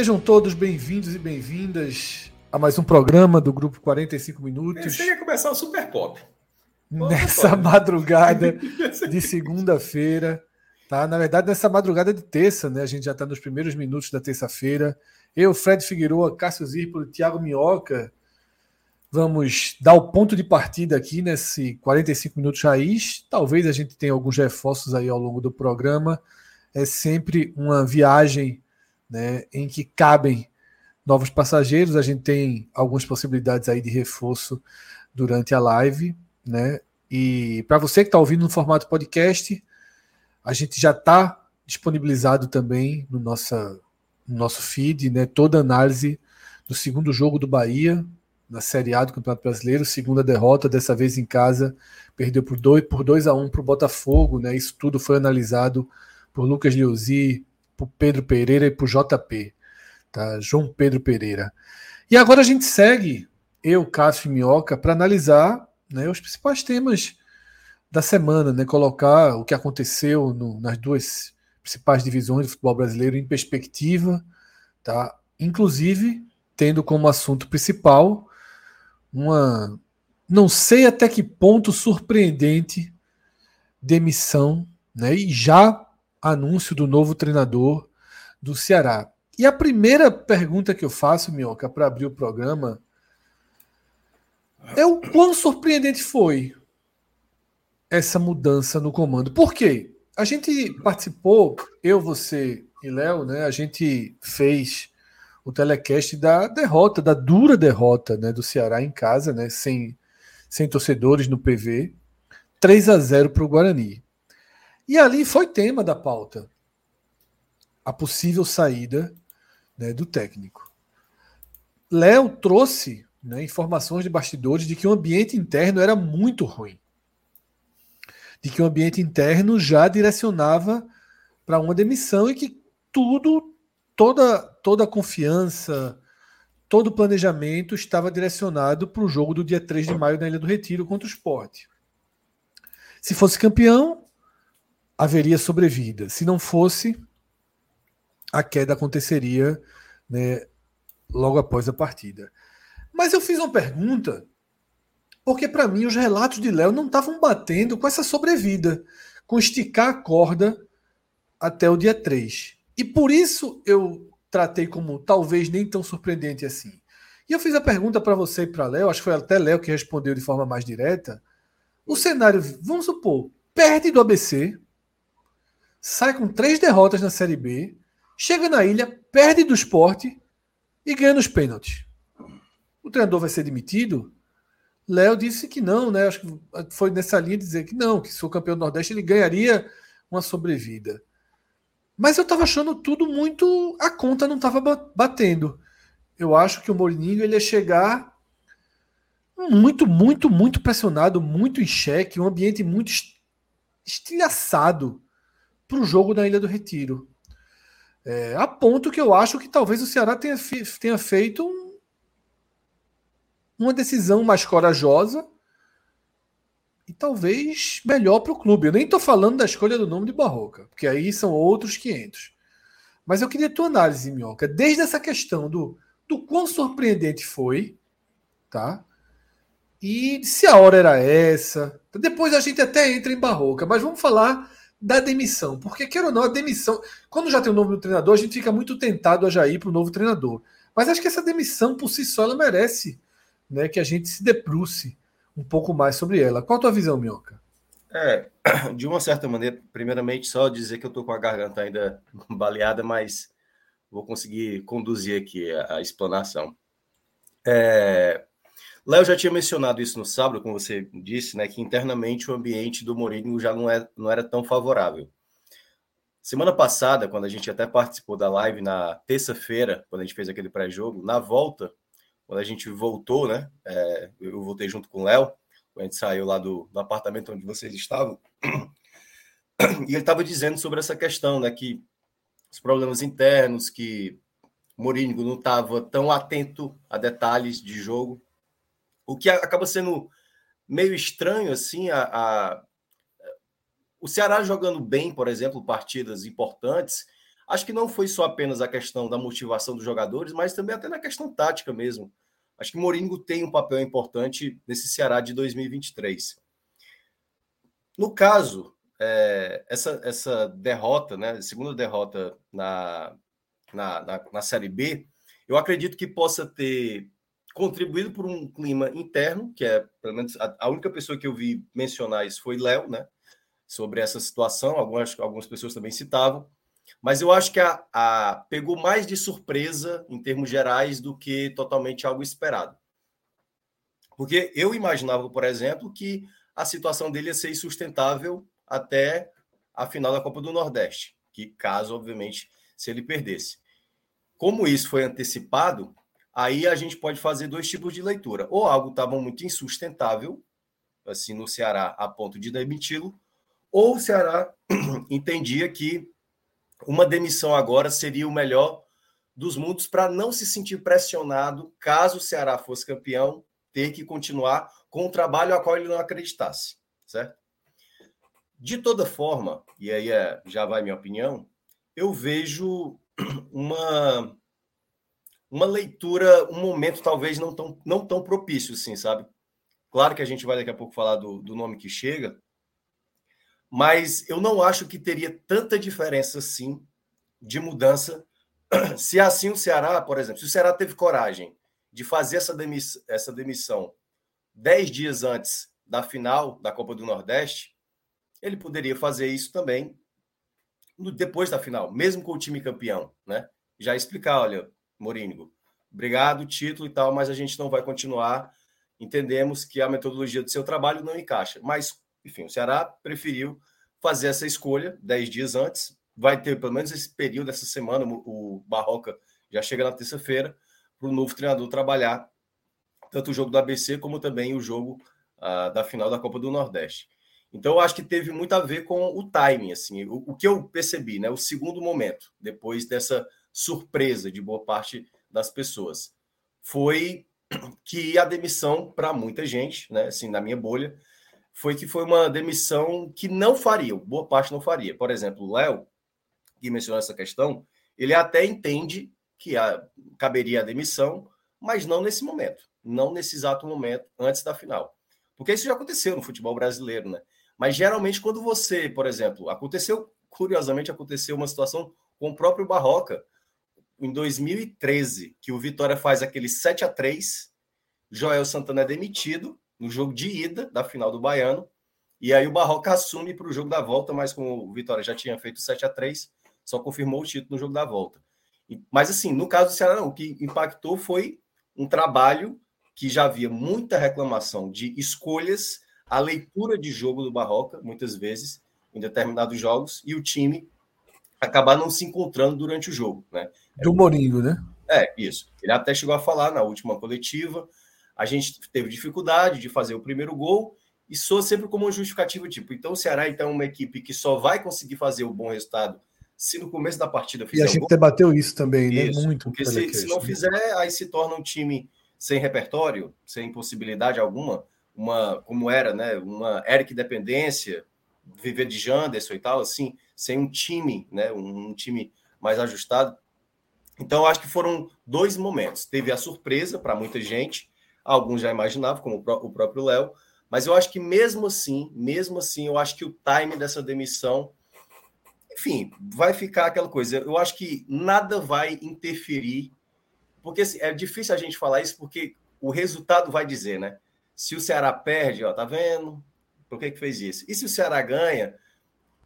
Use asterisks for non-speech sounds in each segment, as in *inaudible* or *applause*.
Sejam todos bem-vindos e bem-vindas a mais um programa do Grupo 45 Minutos. Você ia começar o Super Pop. Nessa madrugada *laughs* de segunda-feira, tá? Na verdade, nessa madrugada de terça, né? A gente já está nos primeiros minutos da terça-feira. Eu, Fred Figueroa, Cássio Zirpolo, Thiago Minhoca, vamos dar o ponto de partida aqui nesse 45 minutos raiz. Talvez a gente tenha alguns reforços aí ao longo do programa. É sempre uma viagem né, em que cabem novos passageiros. A gente tem algumas possibilidades aí de reforço durante a live, né? E para você que está ouvindo no formato podcast, a gente já está disponibilizado também no, nossa, no nosso feed, né? Toda a análise do segundo jogo do Bahia na Série A do Campeonato Brasileiro, segunda derrota, dessa vez em casa, perdeu por 2 por dois a 1 um para o Botafogo, né? Isso tudo foi analisado por Lucas Liozzi, por Pedro Pereira e por JP, tá? João Pedro Pereira. E agora a gente segue, eu, Cássio e Minhoca, para analisar né, os principais temas da semana, né? Colocar o que aconteceu no, nas duas principais divisões do futebol brasileiro em perspectiva, tá? Inclusive tendo como assunto principal uma não sei até que ponto surpreendente demissão, né? E já anúncio do novo treinador do Ceará. E a primeira pergunta que eu faço, Minhoca, para abrir o programa é o quão surpreendente foi essa mudança no comando. Por quê? A gente participou, eu, você e Léo, né? A gente fez o telecast da derrota, da dura derrota né, do Ceará em casa, né? Sem, sem torcedores no PV. 3 a 0 para o Guarani. E ali foi tema da pauta. A possível saída né, do técnico. Léo trouxe né, informações de bastidores de que o ambiente interno era muito ruim. De que o ambiente interno já direcionava para uma demissão e que tudo, toda, toda a confiança, todo o planejamento estava direcionado para o jogo do dia 3 de maio na Ilha do Retiro contra o esporte. Se fosse campeão, haveria sobrevida. Se não fosse, a queda aconteceria né, logo após a partida. Mas eu fiz uma pergunta, porque para mim os relatos de Léo não estavam batendo com essa sobrevida, com esticar a corda até o dia 3. E por isso eu tratei como talvez nem tão surpreendente assim. E eu fiz a pergunta para você e para Léo, acho que foi até Léo que respondeu de forma mais direta. O cenário, vamos supor, perde do ABC, sai com três derrotas na Série B, chega na ilha, perde do esporte e ganha nos pênaltis. O treinador vai ser demitido? Léo disse que não, né? Acho que foi nessa linha dizer que não, que se for campeão do Nordeste ele ganharia uma sobrevida. Mas eu estava achando tudo muito. A conta não estava batendo. Eu acho que o Mourinho ele ia chegar muito, muito, muito pressionado, muito em xeque, um ambiente muito estilhaçado para o jogo na Ilha do Retiro. É, a ponto que eu acho que talvez o Ceará tenha, tenha feito um, uma decisão mais corajosa e talvez melhor para o clube. Eu nem estou falando da escolha do nome de Barroca, porque aí são outros 500. Mas eu queria a tua análise, Minhoca, desde essa questão do, do quão surpreendente foi, tá? E se a hora era essa. Depois a gente até entra em Barroca, mas vamos falar da demissão. Porque, quer ou não, a demissão. Quando já tem o um novo treinador, a gente fica muito tentado a já ir para o novo treinador. Mas acho que essa demissão por si só ela merece né, que a gente se debruce um pouco mais sobre ela. Qual a tua visão, Minhoca? É, *clears throat* de uma certa maneira, primeiramente, só dizer que eu estou com a garganta ainda *laughs* baleada, mas vou conseguir conduzir aqui a, a explanação. É, Léo já tinha mencionado isso no sábado, como você disse, né, que internamente o ambiente do Mourinho já não, é, não era tão favorável. Semana passada, quando a gente até participou da live na terça-feira, quando a gente fez aquele pré-jogo, na volta, quando a gente voltou, né? É, eu voltei junto com o Léo, a gente saiu lá do, do apartamento onde vocês estavam, *coughs* e ele estava dizendo sobre essa questão, né? Que os problemas internos, que Mourinho não estava tão atento a detalhes de jogo, o que acaba sendo meio estranho, assim, a, a o Ceará jogando bem, por exemplo, partidas importantes, acho que não foi só apenas a questão da motivação dos jogadores, mas também até na questão tática mesmo. Acho que Moringo tem um papel importante nesse Ceará de 2023. No caso, é, essa, essa derrota, né, segunda derrota na, na, na, na Série B, eu acredito que possa ter contribuído por um clima interno, que é, pelo menos, a, a única pessoa que eu vi mencionar isso foi Léo, né? sobre essa situação, algumas, algumas pessoas também citavam, mas eu acho que a, a, pegou mais de surpresa em termos gerais do que totalmente algo esperado. Porque eu imaginava, por exemplo, que a situação dele ia ser insustentável até a final da Copa do Nordeste, que caso, obviamente, se ele perdesse. Como isso foi antecipado, aí a gente pode fazer dois tipos de leitura. Ou algo estava muito insustentável, assim, no Ceará, a ponto de demiti-lo, ou o Ceará *clears throat* entendia que uma demissão agora seria o melhor dos mundos para não se sentir pressionado caso o Ceará fosse campeão, ter que continuar com o trabalho a qual ele não acreditasse, certo? De toda forma, e aí é, já vai minha opinião, eu vejo *clears throat* uma uma leitura, um momento talvez não tão, não tão propício, assim, sabe? Claro que a gente vai daqui a pouco falar do, do nome que chega, mas eu não acho que teria tanta diferença assim de mudança *clears throat* se assim o Ceará, por exemplo, se o Ceará teve coragem de fazer essa, demiss essa demissão dez dias antes da final da Copa do Nordeste, ele poderia fazer isso também no, depois da final, mesmo com o time campeão, né? Já explicar, olha, Morínigo, obrigado, título e tal, mas a gente não vai continuar. Entendemos que a metodologia do seu trabalho não encaixa, mas enfim, o Ceará preferiu fazer essa escolha dez dias antes. Vai ter pelo menos esse período, essa semana, o Barroca já chega na terça-feira, para o novo treinador trabalhar tanto o jogo do ABC como também o jogo uh, da final da Copa do Nordeste. Então, eu acho que teve muito a ver com o timing, assim, o, o, que eu percebi, né? O segundo momento, depois dessa surpresa de boa parte das pessoas, foi *clears throat* que a demissão para muita gente, né? Assim, na minha bolha, foi que foi uma demissão que não faria, boa parte não faria. Por exemplo, o Léo, que mencionou essa questão, ele até entende que a, caberia a demissão, mas não nesse momento, não nesse exato momento, antes da final. Porque isso já aconteceu no futebol brasileiro, né? Mas geralmente, quando você, por exemplo, aconteceu, curiosamente, aconteceu uma situação com o próprio Barroca, em 2013, que o Vitória faz aquele 7 a 3 Joel Santana é demitido, no jogo de ida da final do Baiano. E aí o Barroca assume para o jogo da volta, mas como o Vitória já tinha feito 7 a 3 só confirmou o título no jogo da volta. Mas assim, no caso do Ceará, não, o que impactou foi um trabalho que já havia muita reclamação de escolhas, a leitura de jogo do Barroca, muitas vezes, em determinados jogos, e o time acabar não se encontrando durante o jogo. Né? Do Morinho, né? É, isso. Ele até chegou a falar na última coletiva a gente teve dificuldade de fazer o primeiro gol e sou sempre como um justificativo tipo, então o Ceará então é uma equipe que só vai conseguir fazer o bom resultado se no começo da partida fizer E a gente debateu isso também, né? Isso, Muito. Porque se, se, não né? fizer, aí se torna um time sem repertório, sem possibilidade alguma, uma como era, né, uma Eric dependência, viver de Janderson e tal, assim, sem um time, né, um, um time mais ajustado. Então, acho que foram dois momentos. Teve a surpresa para muita gente, Alguns já imaginavam, como o próprio Léo, mas eu acho que mesmo assim, mesmo assim, eu acho que o time dessa demissão, enfim, vai ficar aquela coisa. Eu acho que nada vai interferir, porque assim, é difícil a gente falar isso, porque o resultado vai dizer, né? Se o Ceará perde, ó, tá vendo? Por que, que fez isso? E se o Ceará ganha,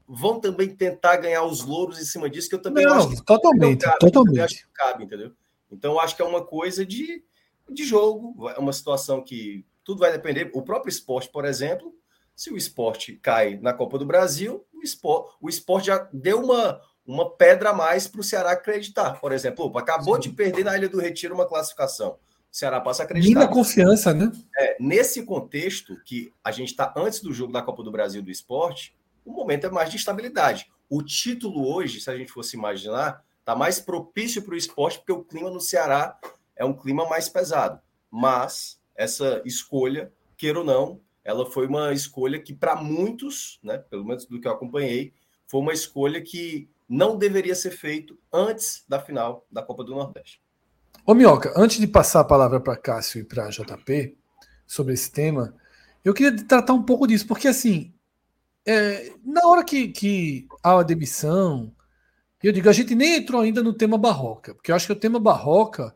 vão também tentar ganhar os louros em cima disso, que eu também não, acho que totalmente, cabe, totalmente. acho que cabe, entendeu? Então, eu acho que é uma coisa de, de jogo, é uma situação que tudo vai depender. O próprio esporte, por exemplo, se o esporte cai na Copa do Brasil, o esporte, o esporte já deu uma, uma pedra a mais para o Ceará acreditar. Por exemplo, opa, acabou Sim. de perder na Ilha do Retiro uma classificação. O Ceará passa a acreditar. Linda confiança, né? É, nesse contexto que a gente está antes do jogo da Copa do Brasil do esporte, o momento é mais de estabilidade. O título hoje, se a gente fosse imaginar, está mais propício para o esporte, porque o clima no Ceará é um clima mais pesado. Mas essa escolha, queira ou não, ela foi uma escolha que, para muitos, né, pelo menos do que eu acompanhei, foi uma escolha que não deveria ser feito antes da final da Copa do Nordeste. Ô Minhoca, antes de passar a palavra para Cássio e para JP sobre esse tema, eu queria tratar um pouco disso, porque assim, é, na hora que, que há a demissão, eu digo, a gente nem entrou ainda no tema barroca, porque eu acho que o tema barroca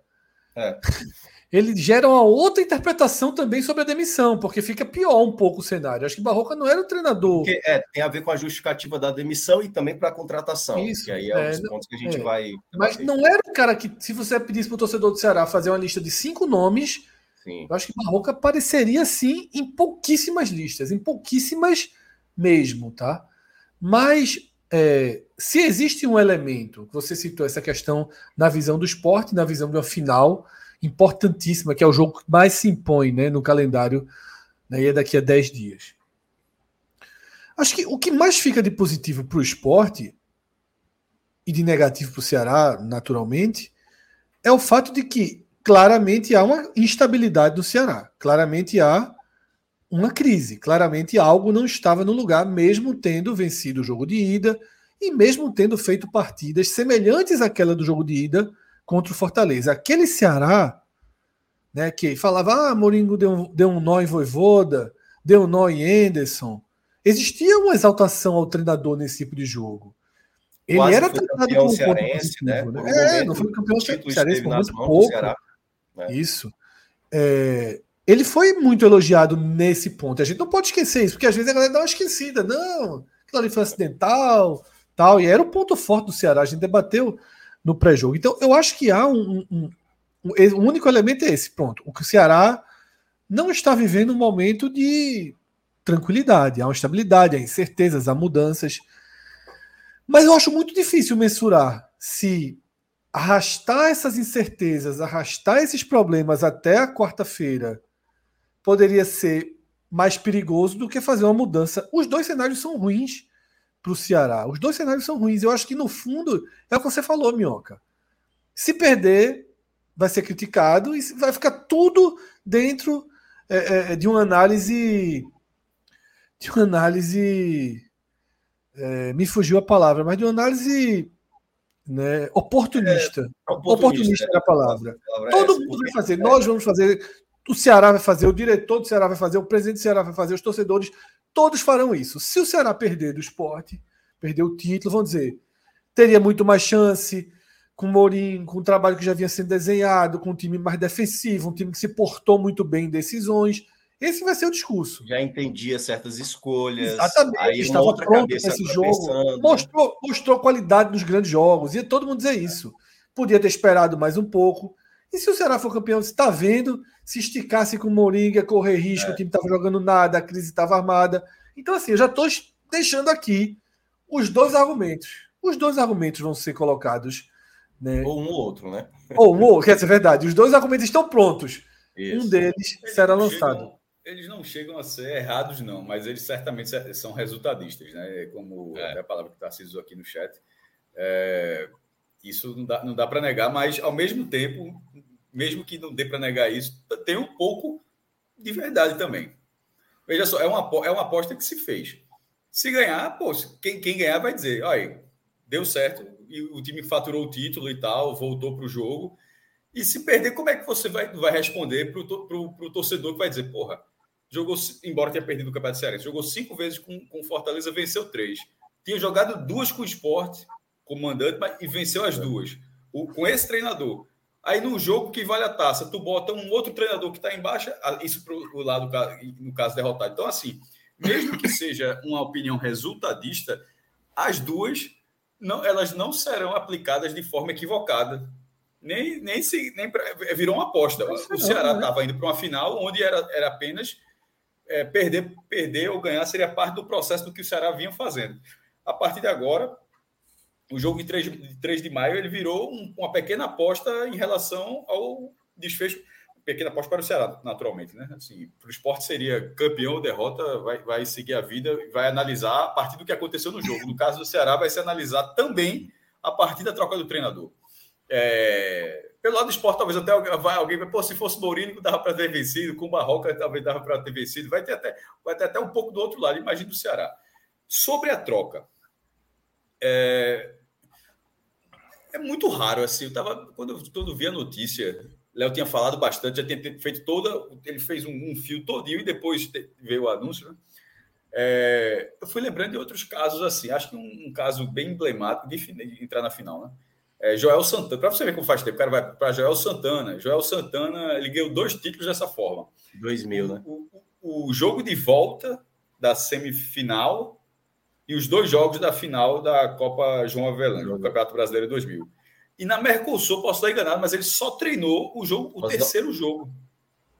é. *laughs* ele gera uma outra interpretação também sobre a demissão, porque fica pior um pouco o cenário. Acho que Barroca não era o treinador. Porque, é, tem a ver com a justificativa da demissão e também para a contratação. Isso. Que aí é, é um dos pontos que a gente é. vai. Mas não era o cara que, se você pedisse para o torcedor do Ceará fazer uma lista de cinco nomes, sim. eu acho que Barroca apareceria sim em pouquíssimas listas, em pouquíssimas mesmo, tá? Mas é, se existe um elemento, você citou essa questão na visão do esporte, na visão de uma final importantíssima, que é o jogo que mais se impõe né, no calendário, né, e é daqui a 10 dias. Acho que o que mais fica de positivo para o esporte e de negativo para o Ceará, naturalmente, é o fato de que claramente há uma instabilidade no Ceará. Claramente há uma crise. Claramente algo não estava no lugar, mesmo tendo vencido o jogo de ida e mesmo tendo feito partidas semelhantes àquela do jogo de ida contra o Fortaleza. Aquele Ceará, né, que falava, ah, Moringo deu, um, deu um nó em Voivoda, deu um nó em Anderson. Existia uma exaltação ao treinador nesse tipo de jogo. Ele Quase era tratado como cearense, né? né? É, não foi campeão cearense por muito pouco. Ceará, né? Isso. É, ele foi muito elogiado nesse ponto. A gente não pode esquecer isso, porque às vezes a galera dá uma esquecida. Não, aquilo ali foi acidental, tal. E era o ponto forte do Ceará. A gente debateu no pré-jogo. Então, eu acho que há um, um, um, único elemento é esse, pronto. O que o Ceará não está vivendo um momento de tranquilidade, há uma estabilidade, há incertezas, há mudanças. Mas eu acho muito difícil mensurar se arrastar essas incertezas, arrastar esses problemas até a quarta-feira poderia ser mais perigoso do que fazer uma mudança. Os dois cenários são ruins para o Ceará. Os dois cenários são ruins. Eu acho que, no fundo, é o que você falou, Minhoca. Se perder, vai ser criticado e vai ficar tudo dentro é, é, de uma análise. De uma análise. É, me fugiu a palavra, mas de uma análise né, oportunista. É, oportunista, oportunista é a palavra. palavra Todo mundo vai fazer. Nós vamos fazer. O Ceará vai fazer, o diretor do Ceará vai fazer, o presidente do Ceará vai fazer, os torcedores Todos farão isso. Se o Ceará perder do esporte, perder o título, vão dizer, teria muito mais chance com o Mourinho, com o trabalho que já vinha sendo desenhado, com um time mais defensivo, um time que se portou muito bem em decisões. Esse vai ser o discurso. Já entendia certas escolhas. Exatamente. Aí estava pronto para esse jogo. Mostrou, mostrou qualidade nos grandes jogos. Ia todo mundo dizer isso. Podia ter esperado mais um pouco. E se o Ceará for campeão, você está vendo, se esticasse com o Moringa, correr risco, é. o time estava jogando nada, a crise estava armada. Então, assim, eu já estou deixando aqui os dois argumentos. Os dois argumentos vão ser colocados. Né? Ou um ou outro, né? Ou um ou outro, quer dizer, verdade. Os dois argumentos estão prontos. Isso. Um deles eles será lançado. Chegam, eles não chegam a ser errados, não, mas eles certamente são resultadistas, né? Como é. a palavra que está Tarcísio aqui no chat. É, isso não dá, não dá para negar, mas ao mesmo tempo, mesmo que não dê para negar isso, tem um pouco de verdade também. Veja só, é uma, é uma aposta que se fez. Se ganhar, pô, quem, quem ganhar vai dizer, olha, deu certo, e o time faturou o título e tal, voltou para o jogo. E se perder, como é que você vai, vai responder para o torcedor que vai dizer, porra, jogou, embora tenha perdido o Campeonato Cearense, jogou cinco vezes com, com Fortaleza, venceu três. Tinha jogado duas com o esporte, comandante, mas, e venceu as duas. O, com esse treinador. Aí no jogo que vale a taça, tu bota um outro treinador que está embaixo, isso para o lado, no caso, derrotado. Então, assim, mesmo que seja uma opinião resultadista, as duas não, elas não serão aplicadas de forma equivocada. Nem, nem se nem pra, virou uma aposta. O Ceará estava né? indo para uma final onde era, era apenas é, perder, perder ou ganhar seria parte do processo do que o Ceará vinha fazendo. A partir de agora, o jogo de 3, de 3 de maio ele virou um, uma pequena aposta em relação ao desfecho. Pequena aposta para o Ceará, naturalmente. Né? Assim, para o esporte seria campeão ou derrota, vai, vai seguir a vida, vai analisar a partir do que aconteceu no jogo. No caso do Ceará, vai se analisar também a partir da troca do treinador. É, pelo lado do esporte, talvez até vai, alguém vai, pô, se fosse Mourinho, dava para ter vencido, com o Barroca talvez dava para ter vencido, vai ter, até, vai ter até um pouco do outro lado, imagina do Ceará. Sobre a troca, é, é muito raro, assim, eu tava, quando eu, quando eu vi a notícia, Léo tinha falado bastante, já tinha feito toda, ele fez um, um fio todinho e depois veio o anúncio, né? É, eu fui lembrando de outros casos assim, acho que um, um caso bem emblemático de, de entrar na final, né? É, Joel Santana, para você ver como faz tempo, o cara vai para Joel Santana. Joel Santana, ele ganhou dois títulos dessa forma. 2000, né? O, o, o, jogo de volta da semifinal e os dois jogos da final da Copa João Avelange, do Campeonato Brasileiro 2000. E na Mercosul, posso estar enganado, mas ele só treinou o jogo, o terceiro jogo.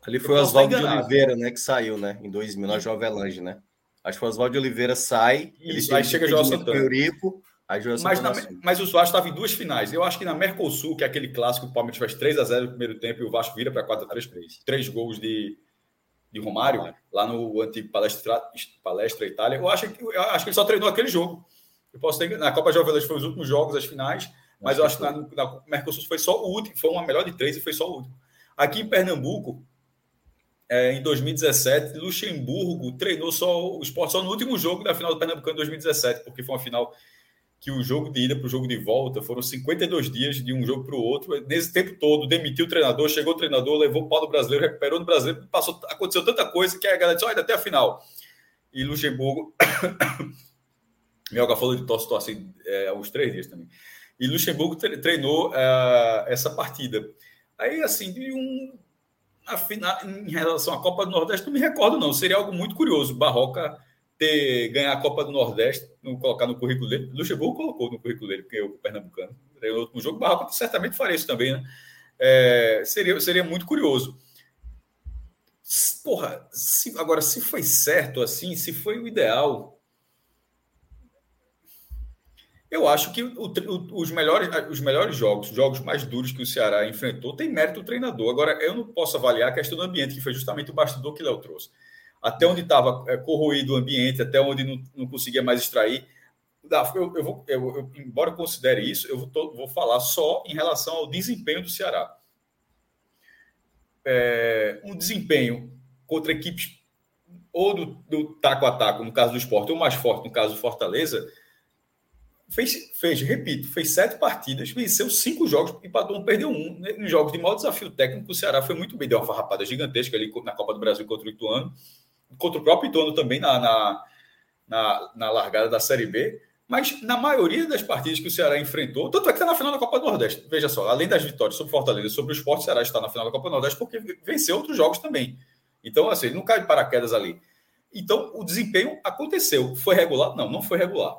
Ali foi o Oswaldo de Oliveira, né, que saiu, né, em 2000, na João Avelange, né? Acho que o Oswaldo de Oliveira sai, Isso, ele aí chega Joel Santana. Eurico, mas, na, mas o Vasco estava em duas finais. Eu acho que na Mercosul, que é aquele clássico, o Palmeiras faz 3 a 0 no primeiro tempo e o Vasco vira para 4 a 3 três, três gols de, de Romário, lá no antigo Palestra, Palestra Itália. Eu acho, que, eu acho que ele só treinou aquele jogo. Eu posso ter, na Copa Jovem foi os últimos jogos, as finais, mas eu acho que na, na Mercosul foi só o último, foi uma melhor de três e foi só o último. Aqui em Pernambuco, é, em 2017, Luxemburgo treinou só o esporte só no último jogo da final do Pernambucano em 2017, porque foi uma final que o jogo de ida para o jogo de volta foram 52 dias de um jogo para o outro. Nesse tempo todo, demitiu o treinador, chegou o treinador, levou o pau do brasileiro, recuperou no brasileiro, passou, aconteceu tanta coisa que a galera disse: olha, até a final. E Luxemburgo. *coughs* Melga falou de tosse, tosse é, há uns três dias também. E Luxemburgo treinou uh, essa partida. Aí, assim, de um. Afinal, em relação à Copa do Nordeste, não me recordo, não. Seria algo muito curioso. Barroca ter ganhar a Copa do Nordeste, não colocar no currículo dele. Luxemburgo colocou no currículo dele, porque eu, o Pernambucano, no último jogo, Barroca certamente faria isso também, né? É, seria, seria muito curioso. Porra, se, agora, se foi certo assim, se foi o ideal, eu acho que o, o, os, melhores, os melhores jogos, os jogos mais duros que o Ceará enfrentou, tem mérito do treinador. Agora, eu não posso avaliar a questão do ambiente, que foi justamente o bastidor que Léo trouxe até onde estava é, corroído o ambiente, até onde não, não conseguia mais extrair. Eu, eu vou, eu, eu, embora eu considere isso, eu vou, vou, falar só em relação ao desempenho do Ceará. É, um desempenho contra equipes ou do, do taco a taco, no caso do esporte, ou mais forte, no caso do Fortaleza, fez, fez, repito, fez sete partidas, venceu cinco jogos, empatou um, perdeu um. Em jogos de maior desafio técnico, o Ceará foi muito bem, deu uma farrapada gigantesca ali na Copa do Brasil contra o Ituano contra o próprio Ituano também na, na, na, na, largada da Série B. Mas na maioria das partidas que o Ceará enfrentou, tanto é que está na final da Copa do Nordeste. Veja só, além das vitórias sobre Fortaleza, sobre o Esporte, o Ceará está na final da Copa do Nordeste porque venceu outros jogos também. Então, assim, não cai de paraquedas ali. Então, o desempenho aconteceu. Foi regular? Não, não foi regular.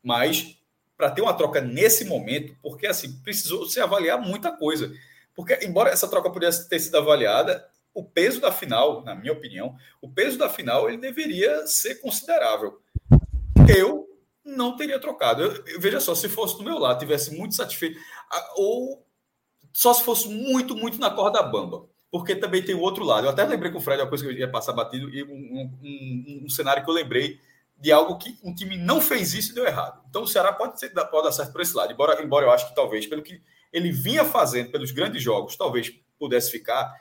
Mas para ter uma troca nesse momento, porque assim, precisou se avaliar muita coisa. Porque, embora essa troca pudesse ter sido avaliada, o peso da final, na minha opinião, o peso da final ele deveria ser considerável. Eu não teria trocado. Eu, veja só, se fosse do meu lado, tivesse muito satisfeito, ou só se fosse muito, muito na corda bamba. Porque também tem o outro lado. Eu até lembrei com o Fred uma coisa que eu ia passar batido, e um, um, um, cenário que eu lembrei de algo que um time não fez isso e deu errado. Então o Ceará pode, ser, pode dar certo por esse lado. Embora, embora eu acho que talvez, pelo que ele vinha fazendo pelos grandes jogos, talvez pudesse ficar.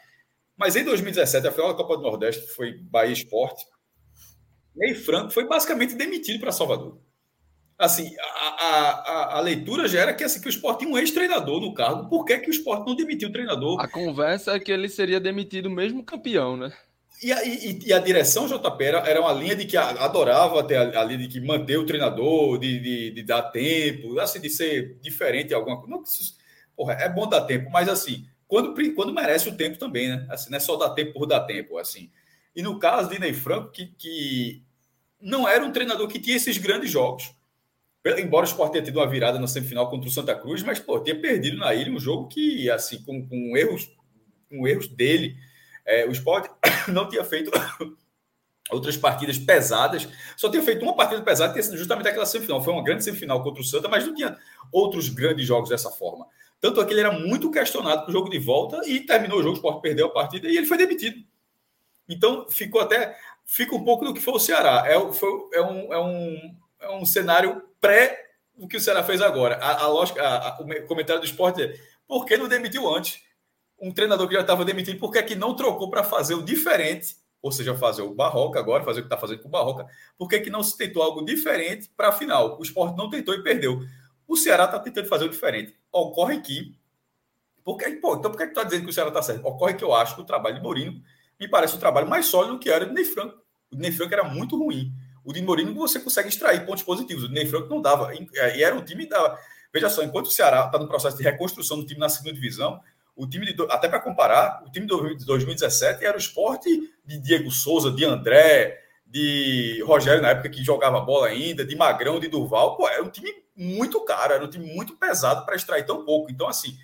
Mas em 2017, a final da Copa do Nordeste foi Bahia Esporte. Ney Franco foi basicamente demitido para Salvador. Assim, a, a, a, leitura já era que, assim, que o esporte tinha um ex-treinador no cargo. Por que, que o esporte não demitiu o treinador? A conversa é que ele seria demitido mesmo campeão, né? E a, e, e a direção JP era, era, uma linha de que adorava até a, a linha de que manter o treinador, de, de, de, dar tempo, assim, de ser diferente alguma coisa. Não, porra, é bom dar tempo, mas assim, quando, quando merece o tempo também, né? Assim, não é só dar tempo por dar tempo, assim. E no caso de Ney Franco, que, que não era um treinador que tinha esses grandes jogos. Embora o Sport tenha tido uma virada na semifinal contra o Santa Cruz, mas pô, tinha perdido na ilha um jogo que, assim, com, com erros, com erros dele, é, o Sport *coughs* não tinha feito *coughs* outras partidas pesadas, só tinha feito uma partida pesada, que tinha sido justamente aquela semifinal. Foi uma grande semifinal contra o Santa, mas não tinha outros grandes jogos dessa forma. Tanto é que ele era muito questionado para o jogo de volta e terminou o jogo, o Sport perdeu a partida e ele foi demitido. Então ficou até. Fica um pouco do que foi o Ceará. É, foi, é, um, é, um, é um cenário pré o que o Ceará fez agora. A, a lógica, a, a, o comentário do esporte é por que não demitiu antes? Um treinador que já estava demitido, por que, é que não trocou para fazer o diferente? Ou seja, fazer o Barroca agora, fazer o que está fazendo com o Barroca. Por que, que não se tentou algo diferente para a final? O esporte não tentou e perdeu. O Ceará está tentando fazer o diferente. Ocorre que. Porque, pô, então por que, tu está dizendo que o Ceará está certo? Ocorre que eu acho que o trabalho de Mourinho me parece um trabalho mais sólido do que era o de Ney Franco. O Ney Franco era muito ruim. O de Mourinho você consegue extrair pontos positivos. O Ney Franco não dava. E era um time da. Veja só, enquanto o Ceará está no processo de reconstrução do time na segunda divisão, o time de, até para comparar, o time de 2017 era o esporte de Diego Souza, de André, de Rogério na época que jogava bola ainda, de Magrão, de Durval. Pô, era um time muito caro, era um time muito pesado para extrair tão pouco. Então, assim,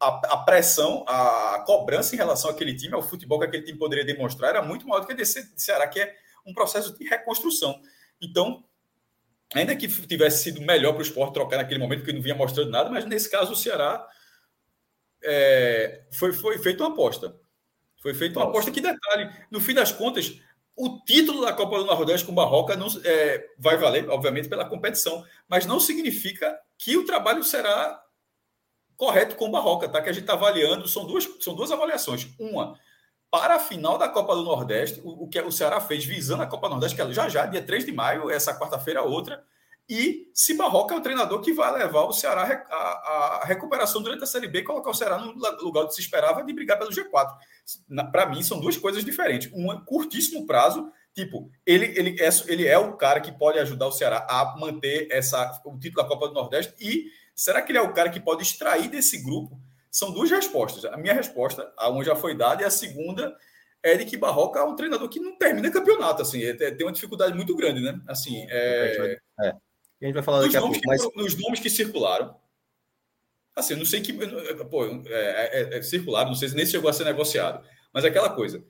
a, a, pressão, a cobrança em relação àquele time, ao futebol que aquele time poderia demonstrar, era muito maior do que desse de Ceará, que é um processo de reconstrução. Então, ainda que tivesse sido melhor para o esporte trocar naquele momento, porque não vinha mostrando nada, mas nesse caso o Ceará é, foi, foi feita uma aposta. Foi feita uma Nossa. aposta que detalhe, no fim das contas, o título da Copa do Nordeste com Barroca não, é, vai valer, obviamente, pela competição, mas não significa que o trabalho será correto com Barroca, tá? Que a gente está avaliando, são duas, são duas avaliações. Uma, para a final da Copa do Nordeste, o, o que o Ceará fez visando a Copa do Nordeste, que é já já, dia 3 de maio, essa quarta-feira outra, e se Barroca é o treinador que vai levar o Ceará a, recuperação durante a Série B, colocar o Ceará no lugar que se esperava de brigar pelo G4. Para mim, são duas coisas diferentes. Um curtíssimo prazo, tipo, ele, ele, é, ele é o cara que pode ajudar o Ceará a manter essa, o título da Copa do Nordeste, e será que ele é o cara que pode extrair desse grupo? São duas respostas. A minha resposta, a uma já foi dada, e a segunda é de que Barroca é um treinador que não termina campeonato, assim, é, tem uma dificuldade muito grande, né? Assim, é... é a gente vai falar daqui a pouco. mas... Nos nomes que circularam, assim, eu não sei que. Pô, é, é, é, circularam, não sei se nem chegou a ser negociado. Mas é aquela coisa.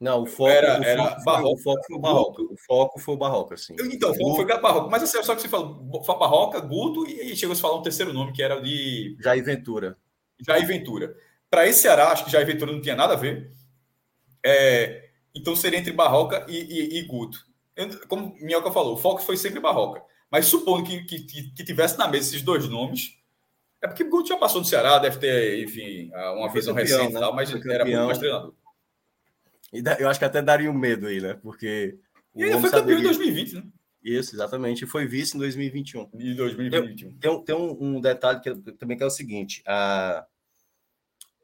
Não, o foco era, o era foco Barroca. O foco foi o Barroca. O foco foi o Barroca, sim. Então, o foco foi o Barroca. Mas assim, só que você falou Barroca, Guto e, e chegou a se falar um terceiro nome, que era de. Jair Ventura. Jair Ventura. Para esse Ceará, acho que Jair Ventura não tinha nada a ver. É, então seria entre Barroca e, e, e Guto. Eu, como Minhoca falou, o foco foi sempre Barroca. Mas supondo que, que, que, tivesse na mesa esses dois nomes, é porque o Guto já passou no Ceará, deve ter, enfim, uma visão campeão, recente né? tal, mas era muito mais treinador. E eu acho que até daria um medo aí, né? Porque. E ele foi campeão em 2020, né? Isso, exatamente. E foi vice em 2021. Em 2021. Tem, tem, tem um, um, detalhe que também que é o seguinte: a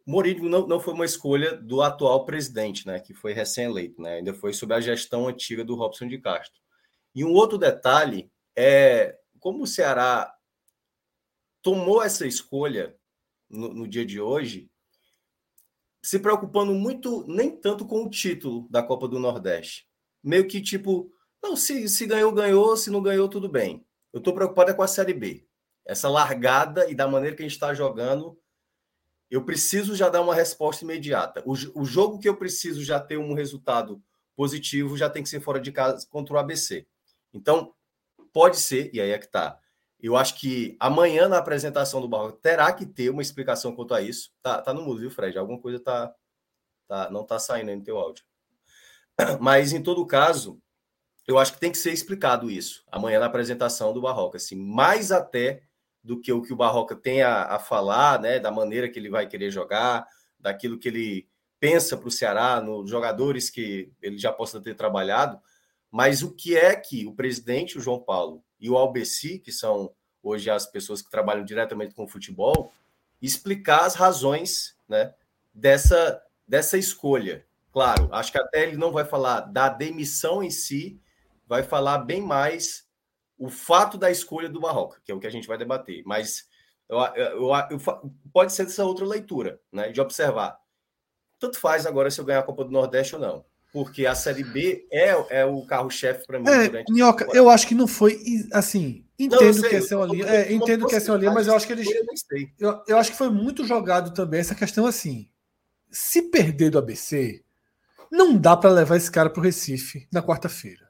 Mourinho não, não foi uma escolha do atual presidente, né? Que foi recém-eleito, né? Ainda foi sob a gestão antiga do Robson de Castro. E um outro detalhe é, como o Ceará tomou essa escolha no, no, dia de hoje, se preocupando muito, nem tanto com o título da Copa do Nordeste. Meio que tipo, não, se, se ganhou, ganhou, se não ganhou, tudo bem. Eu estou preocupado é com a Série B. Essa largada e da maneira que a gente está jogando, eu preciso já dar uma resposta imediata. O, o jogo que eu preciso já ter um resultado positivo já tem que ser fora de casa contra o ABC. Então, Pode ser, e aí é que tá. Eu acho que amanhã, na apresentação do Barroca, terá que ter uma explicação quanto a isso. Tá, tá no mudo, viu, Fred? Alguma coisa tá, tá, não tá saindo aí no teu áudio. *clears throat* Mas, em todo caso, eu acho que tem que ser explicado isso amanhã na apresentação do Barroca. Assim, mais até do que o que o Barroca tem a, a falar, né? Da maneira que ele vai querer jogar, daquilo que ele pensa para o Ceará, nos jogadores que ele já possa ter trabalhado mas o que é que o presidente, o João Paulo, e o Albeci, que são hoje as pessoas que trabalham diretamente com o futebol, explicar as razões né, dessa, dessa escolha. Claro, acho que até ele não vai falar da demissão em si, vai falar bem mais o fato da escolha do Barroca, que é o que a gente vai debater. Mas eu, eu, eu, pode ser essa outra leitura, né, de observar. Tanto faz agora se eu ganhar a Copa do Nordeste ou não. Porque a Série B é, é o carro-chefe para mim. É, Minhoca, eu acho que não foi assim. Entendo não, que essa é uma linha. É, entendo que essa é uma linha, mas eu acho que eles. Eu, eu acho que foi muito jogado também essa questão assim. Se perder do ABC, não dá para levar esse cara para o Recife na quarta-feira.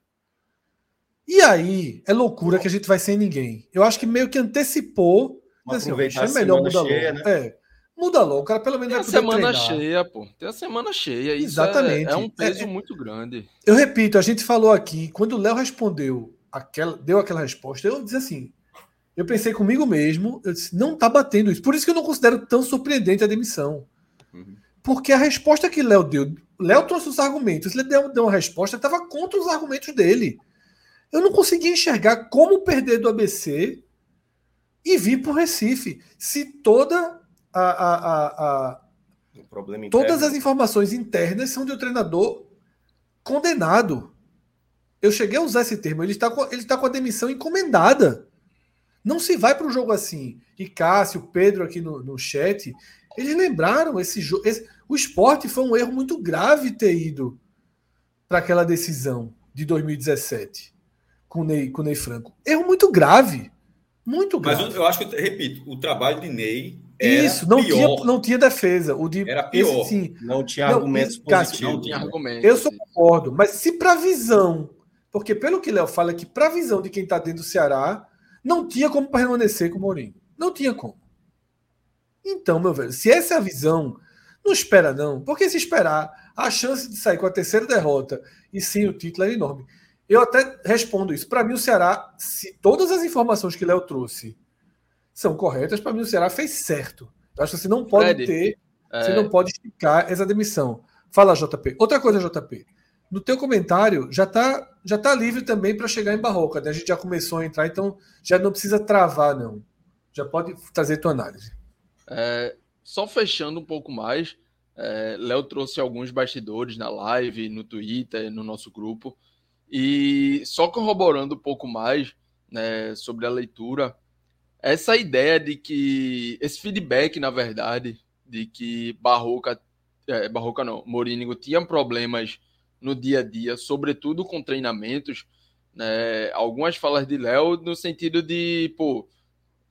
E aí é loucura que a gente vai sem ninguém. Eu acho que meio que antecipou. Assim, é melhor mudar logo. Né? É. Muda logo, o cara pelo menos Tem a semana treinar. cheia, pô. Tem a semana cheia. Isso é- Exatamente. É, é um peso é, muito grande. Eu repito, a gente falou aqui, quando o Léo respondeu, aquela, deu aquela resposta, eu disse assim. Eu pensei comigo mesmo, eu disse, não tá batendo isso. Por isso que eu não considero tão surpreendente a demissão. Uhum. Porque a resposta que Léo deu, Léo trouxe os argumentos, ele deu, deu uma resposta, estava contra os argumentos dele. Eu não conseguia enxergar como perder do ABC e vir para o Recife. Se toda a, a, a, a todas as informações internas são de um treinador condenado. Eu cheguei a usar esse termo. Ele está com, ele está com a demissão encomendada. Não se vai para um jogo assim. E Cássio, Pedro aqui no, no chat, eles lembraram esse jogo. O esporte foi um erro muito grave ter ido para aquela decisão de 2017 com o Ney, com o Ney Franco. Erro muito grave. Muito grave. Mas eu, eu acho que, repito, o trabalho de Ney isso, não tinha, não tinha defesa. O de, era pior. Esse, sim. Não tinha não, argumentos positivos. Não tinha argumentos. Eu só concordo. Mas se para visão, porque pelo que Léo fala que para visão de quem está dentro do Ceará, não tinha como permanecer com o Mourinho. Não tinha como. Então, meu velho, se essa é a visão, não espera não. Porque se esperar, a chance de sair com a terceira derrota e sim o título é enorme. Eu até respondo isso. Para mim, o Ceará, se todas as informações que Léo trouxe são corretas, para mim o Ceará fez certo. Eu acho que você não pode Fred, ter, é... você não pode esticar essa demissão. Fala, JP. Outra coisa, JP. No teu comentário, já está já tá livre também para chegar em Barroca. Né? A gente já começou a entrar, então já não precisa travar, não. Já pode trazer tua análise. É, só fechando um pouco mais, é, Léo trouxe alguns bastidores na live, no Twitter, no nosso grupo. E só corroborando um pouco mais né, sobre a leitura, essa ideia de que esse feedback, na verdade, de que Barroca, é, Barroca não, Morínigo tinha problemas no dia a dia, sobretudo com treinamentos, né, algumas falas de Léo no sentido de, pô,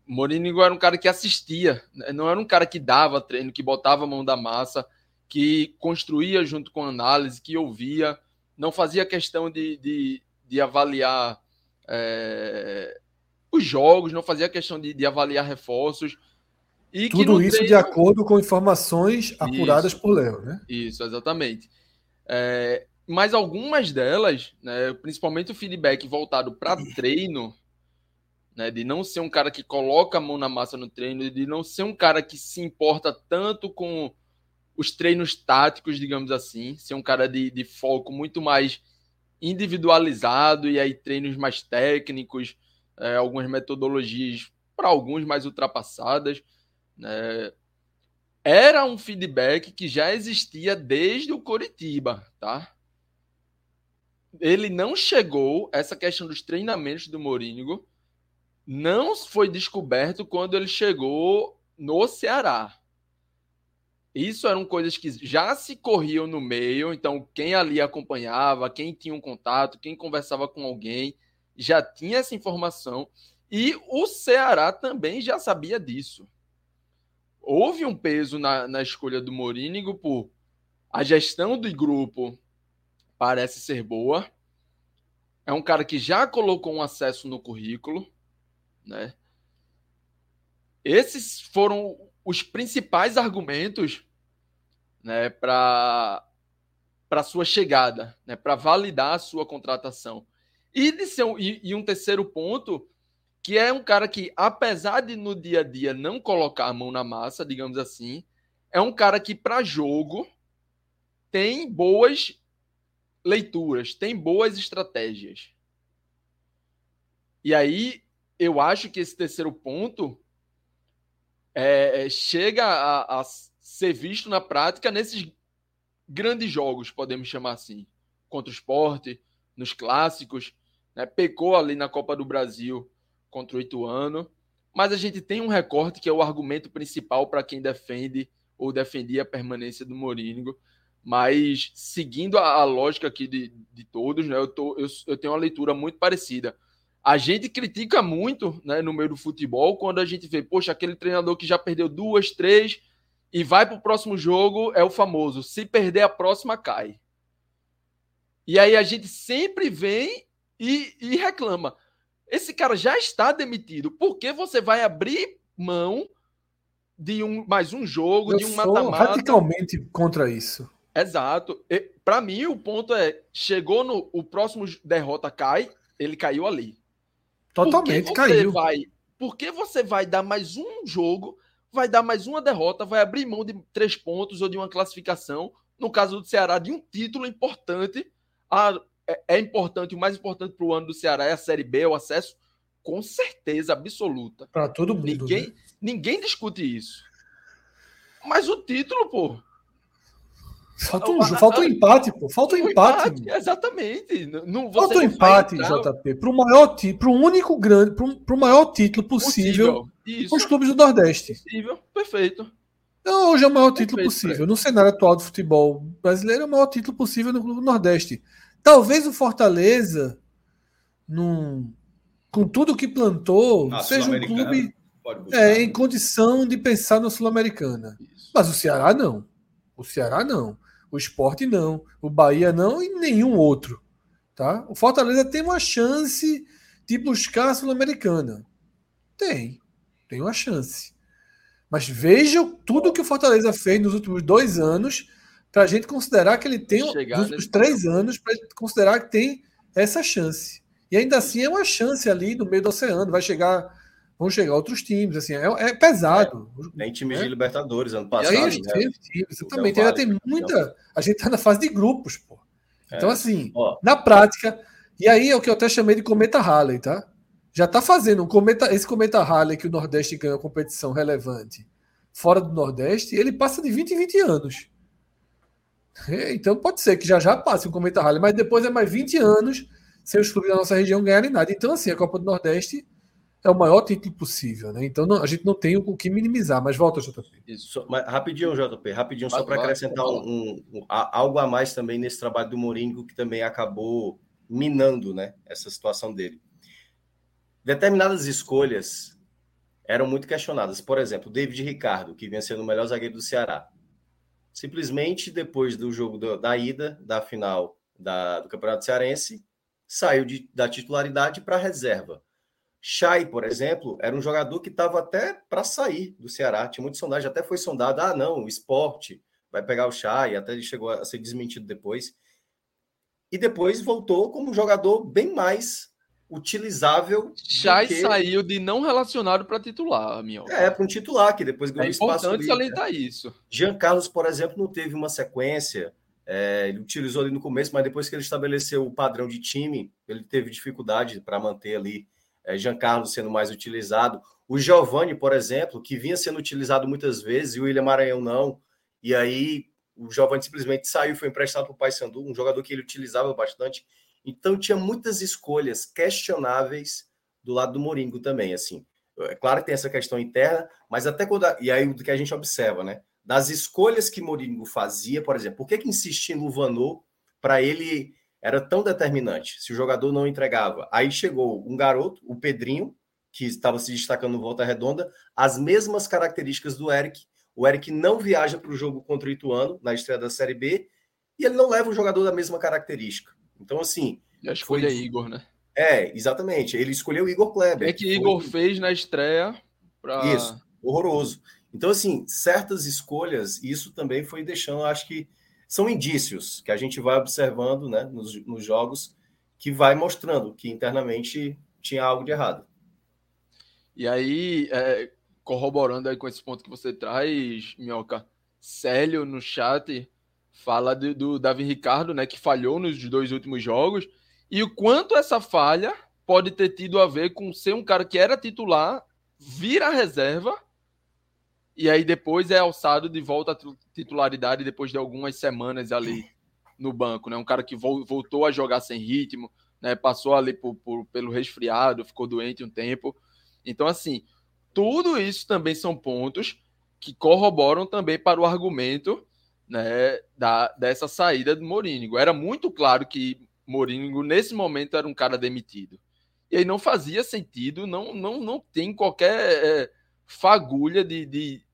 Morínigo era um cara que assistia, né, não era um cara que dava treino, que botava a mão da massa, que construía junto com análise, que ouvia, não fazia questão de, de, de avaliar é, os jogos, não fazia questão de, de avaliar reforços. E Tudo isso treino... de acordo com informações apuradas isso, por Léo, né? Isso, exatamente. É, mas algumas delas, né, principalmente o feedback voltado para treino, né, de não ser um cara que coloca a mão na massa no treino, de não ser um cara que se importa tanto com os treinos táticos, digamos assim, ser um cara de, de foco muito mais individualizado e aí treinos mais técnicos, é, algumas metodologias para alguns mais ultrapassadas. Né? Era um feedback que já existia desde o Coritiba, tá? Ele não chegou, essa questão dos treinamentos do Morínigo não foi descoberto quando ele chegou no Ceará. Isso eram coisas que já se corriam no meio, então quem ali acompanhava, quem tinha um contato, quem conversava com alguém, já tinha essa informação e o Ceará também já sabia disso. Houve um peso na, na escolha do Morínigo por a gestão do grupo parece ser boa. É um cara que já colocou um acesso no currículo, né? Esses foram os principais argumentos, né, para para sua chegada, né, para validar a sua contratação. E, de um, e, e um terceiro ponto, que é um cara que, apesar de no dia a dia não colocar a mão na massa, digamos assim, é um cara que, para jogo, tem boas leituras, tem boas estratégias. E aí, eu acho que esse terceiro ponto é, é chega a, a, ser visto na prática nesses grandes jogos, podemos chamar assim, contra o esporte, nos clássicos, né? Pecou ali na Copa do Brasil contra o Ituano. Mas a gente tem um recorte que é o argumento principal para quem defende ou defendia a permanência do Morínigo. Mas seguindo a, a lógica aqui de, de todos, né, eu, tô, eu, eu tenho uma leitura muito parecida. A gente critica muito né, no meio do futebol quando a gente vê, poxa, aquele treinador que já perdeu duas, três e vai para o próximo jogo é o famoso: se perder a próxima, cai. E aí a gente sempre vem e, e reclama. Esse cara já está demitido. Por que você vai abrir mão de um mais um jogo, eu de um mata-mata? radicalmente contra isso. Exato. Para mim, o ponto é: chegou no o próximo derrota cai, ele caiu ali. Totalmente por caiu. Vai, por que você vai dar mais um jogo, vai dar mais uma derrota, vai abrir mão de três pontos ou de uma classificação? No caso do Ceará, de um título importante. A, é, é importante, o mais importante para o ano do Ceará é a Série B, o acesso, com certeza absoluta. Para todo mundo. Ninguém, né? ninguém discute isso. Mas o título, pô. Falta um, falta um empate, pô. Falta um empate. empate exatamente. Não, falta um empate, JP, para o maior para o único grande, para o maior título possível, possível. os clubes do Nordeste. Possível, perfeito. Não, hoje é o maior perfeito, título possível. Perfeito. No cenário atual do futebol brasileiro, é o maior título possível no Clube do Nordeste. Talvez o Fortaleza, num, com tudo que plantou, seja um clube é, em condição de pensar na Sul-Americana. Mas o Ceará não. O Ceará não o esporte não, o Bahia não e nenhum outro. Tá? O Fortaleza tem uma chance de buscar a Sul-Americana. Tem, tem uma chance. Mas veja tudo que o Fortaleza fez nos últimos dois anos para a gente considerar que ele tem, nos últimos três anos, para considerar que tem essa chance. E ainda assim é uma chance ali no meio do oceano, vai chegar vão chegar outros times, assim, é, é pesado. É, tem times de Libertadores ano passado. E aí, né? tem, exatamente, ainda tem muita. A gente está na fase de grupos, pô. Então, é. assim, Ó. na prática, e aí é o que eu até chamei de cometa Halley, tá? Já está fazendo um cometa, esse cometa Halley que o Nordeste ganha competição relevante fora do Nordeste, ele passa de 20 em 20 anos. É, então pode ser que já já passe o cometa Halley, mas depois é mais 20 anos sem os clubes da nossa região ganharem nada. Então, assim, a Copa do Nordeste é o maior título possível, né? Então não, a gente não tem o que minimizar, mas volta, JP. Isso, mas, rapidinho, JP, rapidinho, só para acrescentar um, um, algo a mais também nesse trabalho do Moringo, que também acabou minando né, essa situação dele. Determinadas escolhas eram muito questionadas. Por exemplo, o David Ricardo, que vinha sendo o melhor zagueiro do Ceará. Simplesmente depois do jogo do, da ida, da final da, do Campeonato Cearense, saiu de, da titularidade para reserva Chay, por exemplo, era um jogador que estava até para sair do Ceará. Tinha muita sondagem, até foi sondado. Ah, não, o esporte vai pegar o Chay, até ele chegou a ser desmentido depois. E depois voltou como um jogador bem mais utilizável. Chay que... saiu de não relacionado para titular, minha. É, para um titular, que depois ganhou é espaço. É importante salientar isso. Jean Carlos, por exemplo, não teve uma sequência. É, ele utilizou ali no começo, mas depois que ele estabeleceu o padrão de time, ele teve dificuldade para manter ali é, Jean Carlos sendo mais utilizado. O Giovani, por exemplo, que vinha sendo utilizado muitas vezes, e o William Maranhão não. E aí o Giovani simplesmente saiu, foi emprestado para o Paysandu, um jogador que ele utilizava bastante. Então tinha muitas escolhas questionáveis do lado do Moringo também, assim. É claro que tem essa questão interna, mas até quando. E aí o que a gente observa, né? Das escolhas que Moringo fazia, por exemplo, por que, que insistia em Luvanô para ele era tão determinante. Se o jogador não entregava, aí chegou um garoto, o Pedrinho, que estava se destacando no Volta Redonda, as mesmas características do Eric. O Eric não viaja para o jogo contra o Ituano, na estreia da Série B, e ele não leva o jogador da mesma característica. Então, assim. E a escolha foi... é Igor, né? É, exatamente. Ele escolheu Igor Kleber. É que Igor foi... fez na estreia. Pra... Isso, horroroso. Então, assim, certas escolhas, isso também foi deixando, acho que são indícios que a gente vai observando né, nos, nos jogos que vai mostrando que internamente tinha algo de errado. E aí, é, corroborando aí com esse ponto que você traz, Minhoca, Célio no chat fala de, do Davi Ricardo, né, que falhou nos dois últimos jogos, e o quanto essa falha pode ter tido a ver com ser um cara que era titular, vir à reserva e aí depois é alçado de volta à titularidade depois de algumas semanas ali no banco, né? Um cara que voltou a jogar sem ritmo, né? Passou ali por, por, pelo resfriado, ficou doente um tempo. Então, assim, tudo isso também são pontos que corroboram também para o argumento né, da, dessa saída do Morínigo. Era muito claro que Morínigo, nesse momento, era um cara demitido. E aí não fazia sentido, não, não, não tem qualquer é, fagulha de, de,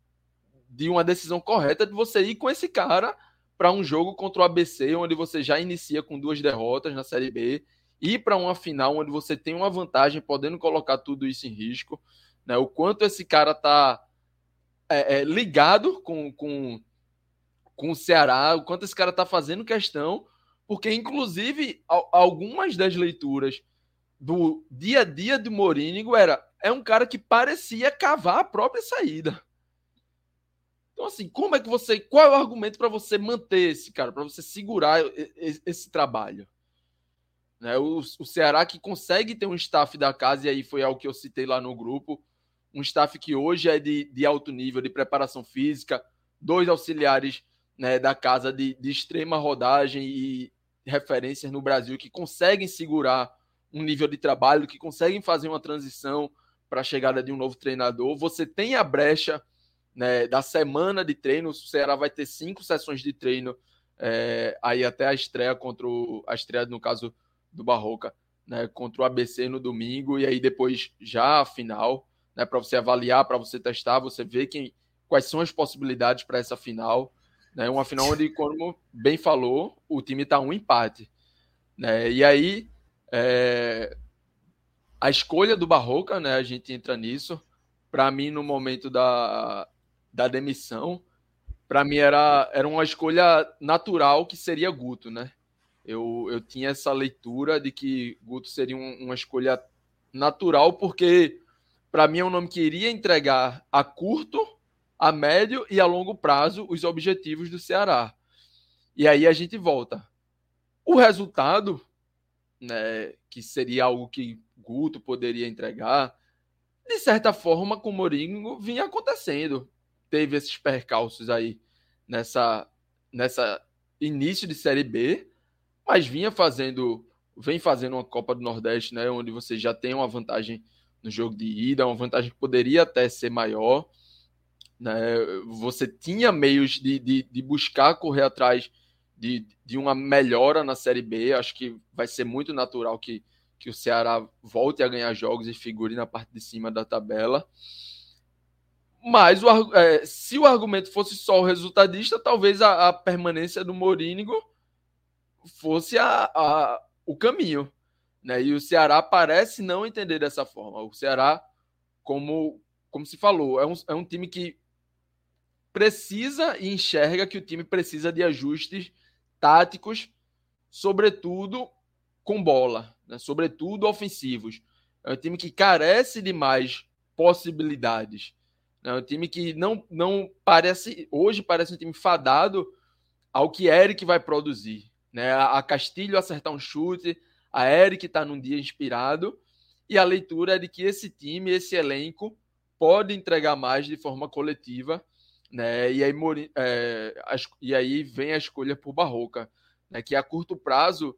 de uma decisão correta de você ir com esse cara para um jogo contra o ABC, onde você já inicia com duas derrotas na Série B, ir para uma final onde você tem uma vantagem, podendo colocar tudo isso em risco. Né? O quanto esse cara está é, é, ligado com, com, com o Ceará, o quanto esse cara está fazendo questão, porque, inclusive, algumas das leituras do dia a dia do Morínigo era é um cara que parecia cavar a própria saída. Então, assim, como é que você. Qual é o argumento para você manter esse cara, para você segurar esse trabalho? Né? O, o Ceará que consegue ter um staff da casa, e aí foi algo que eu citei lá no grupo, um staff que hoje é de, de alto nível de preparação física, dois auxiliares né, da casa de, de extrema rodagem e referências no Brasil que conseguem segurar um nível de trabalho, que conseguem fazer uma transição para a chegada de um novo treinador. Você tem a brecha né, da semana de treino. O Ceará vai ter cinco sessões de treino é, aí até a estreia contra o, a estreia, no caso do Barroca, né, contra o ABC no domingo, e aí depois já a final, né, para você avaliar, para você testar, você ver quem, quais são as possibilidades para essa final. Né, uma final onde, como bem falou, o time está um empate. Né, e aí é, a escolha do Barroca, né, a gente entra nisso. Para mim, no momento da, da demissão, para mim era, era uma escolha natural que seria Guto, né? Eu, eu tinha essa leitura de que Guto seria um, uma escolha natural, porque para mim é um nome que iria entregar a curto, a médio e a longo prazo os objetivos do Ceará. E aí a gente volta. O resultado, né, que seria algo que Guto poderia entregar, de certa forma, com o Mourinho vinha acontecendo teve esses percalços aí nessa, nessa início de Série B, mas vinha fazendo, vem fazendo uma Copa do Nordeste, né, onde você já tem uma vantagem no jogo de ida, uma vantagem que poderia até ser maior. Né? Você tinha meios de, de, de buscar correr atrás de, de uma melhora na Série B. Acho que vai ser muito natural que, que o Ceará volte a ganhar jogos e figure na parte de cima da tabela. Mas o, é, se o argumento fosse só o resultadista, talvez a, a permanência do Morínigo fosse a, a, o caminho. Né? E o Ceará parece não entender dessa forma. O Ceará, como, como se falou, é um, é um time que precisa e enxerga que o time precisa de ajustes táticos, sobretudo com bola, né? sobretudo ofensivos. É um time que carece de mais possibilidades. É um time que não, não parece, hoje parece um time fadado ao que Eric vai produzir. Né? A Castilho acertar um chute, a Eric está num dia inspirado, e a leitura é de que esse time, esse elenco, pode entregar mais de forma coletiva. Né? E, aí, é, e aí vem a escolha por Barroca, né? que a curto prazo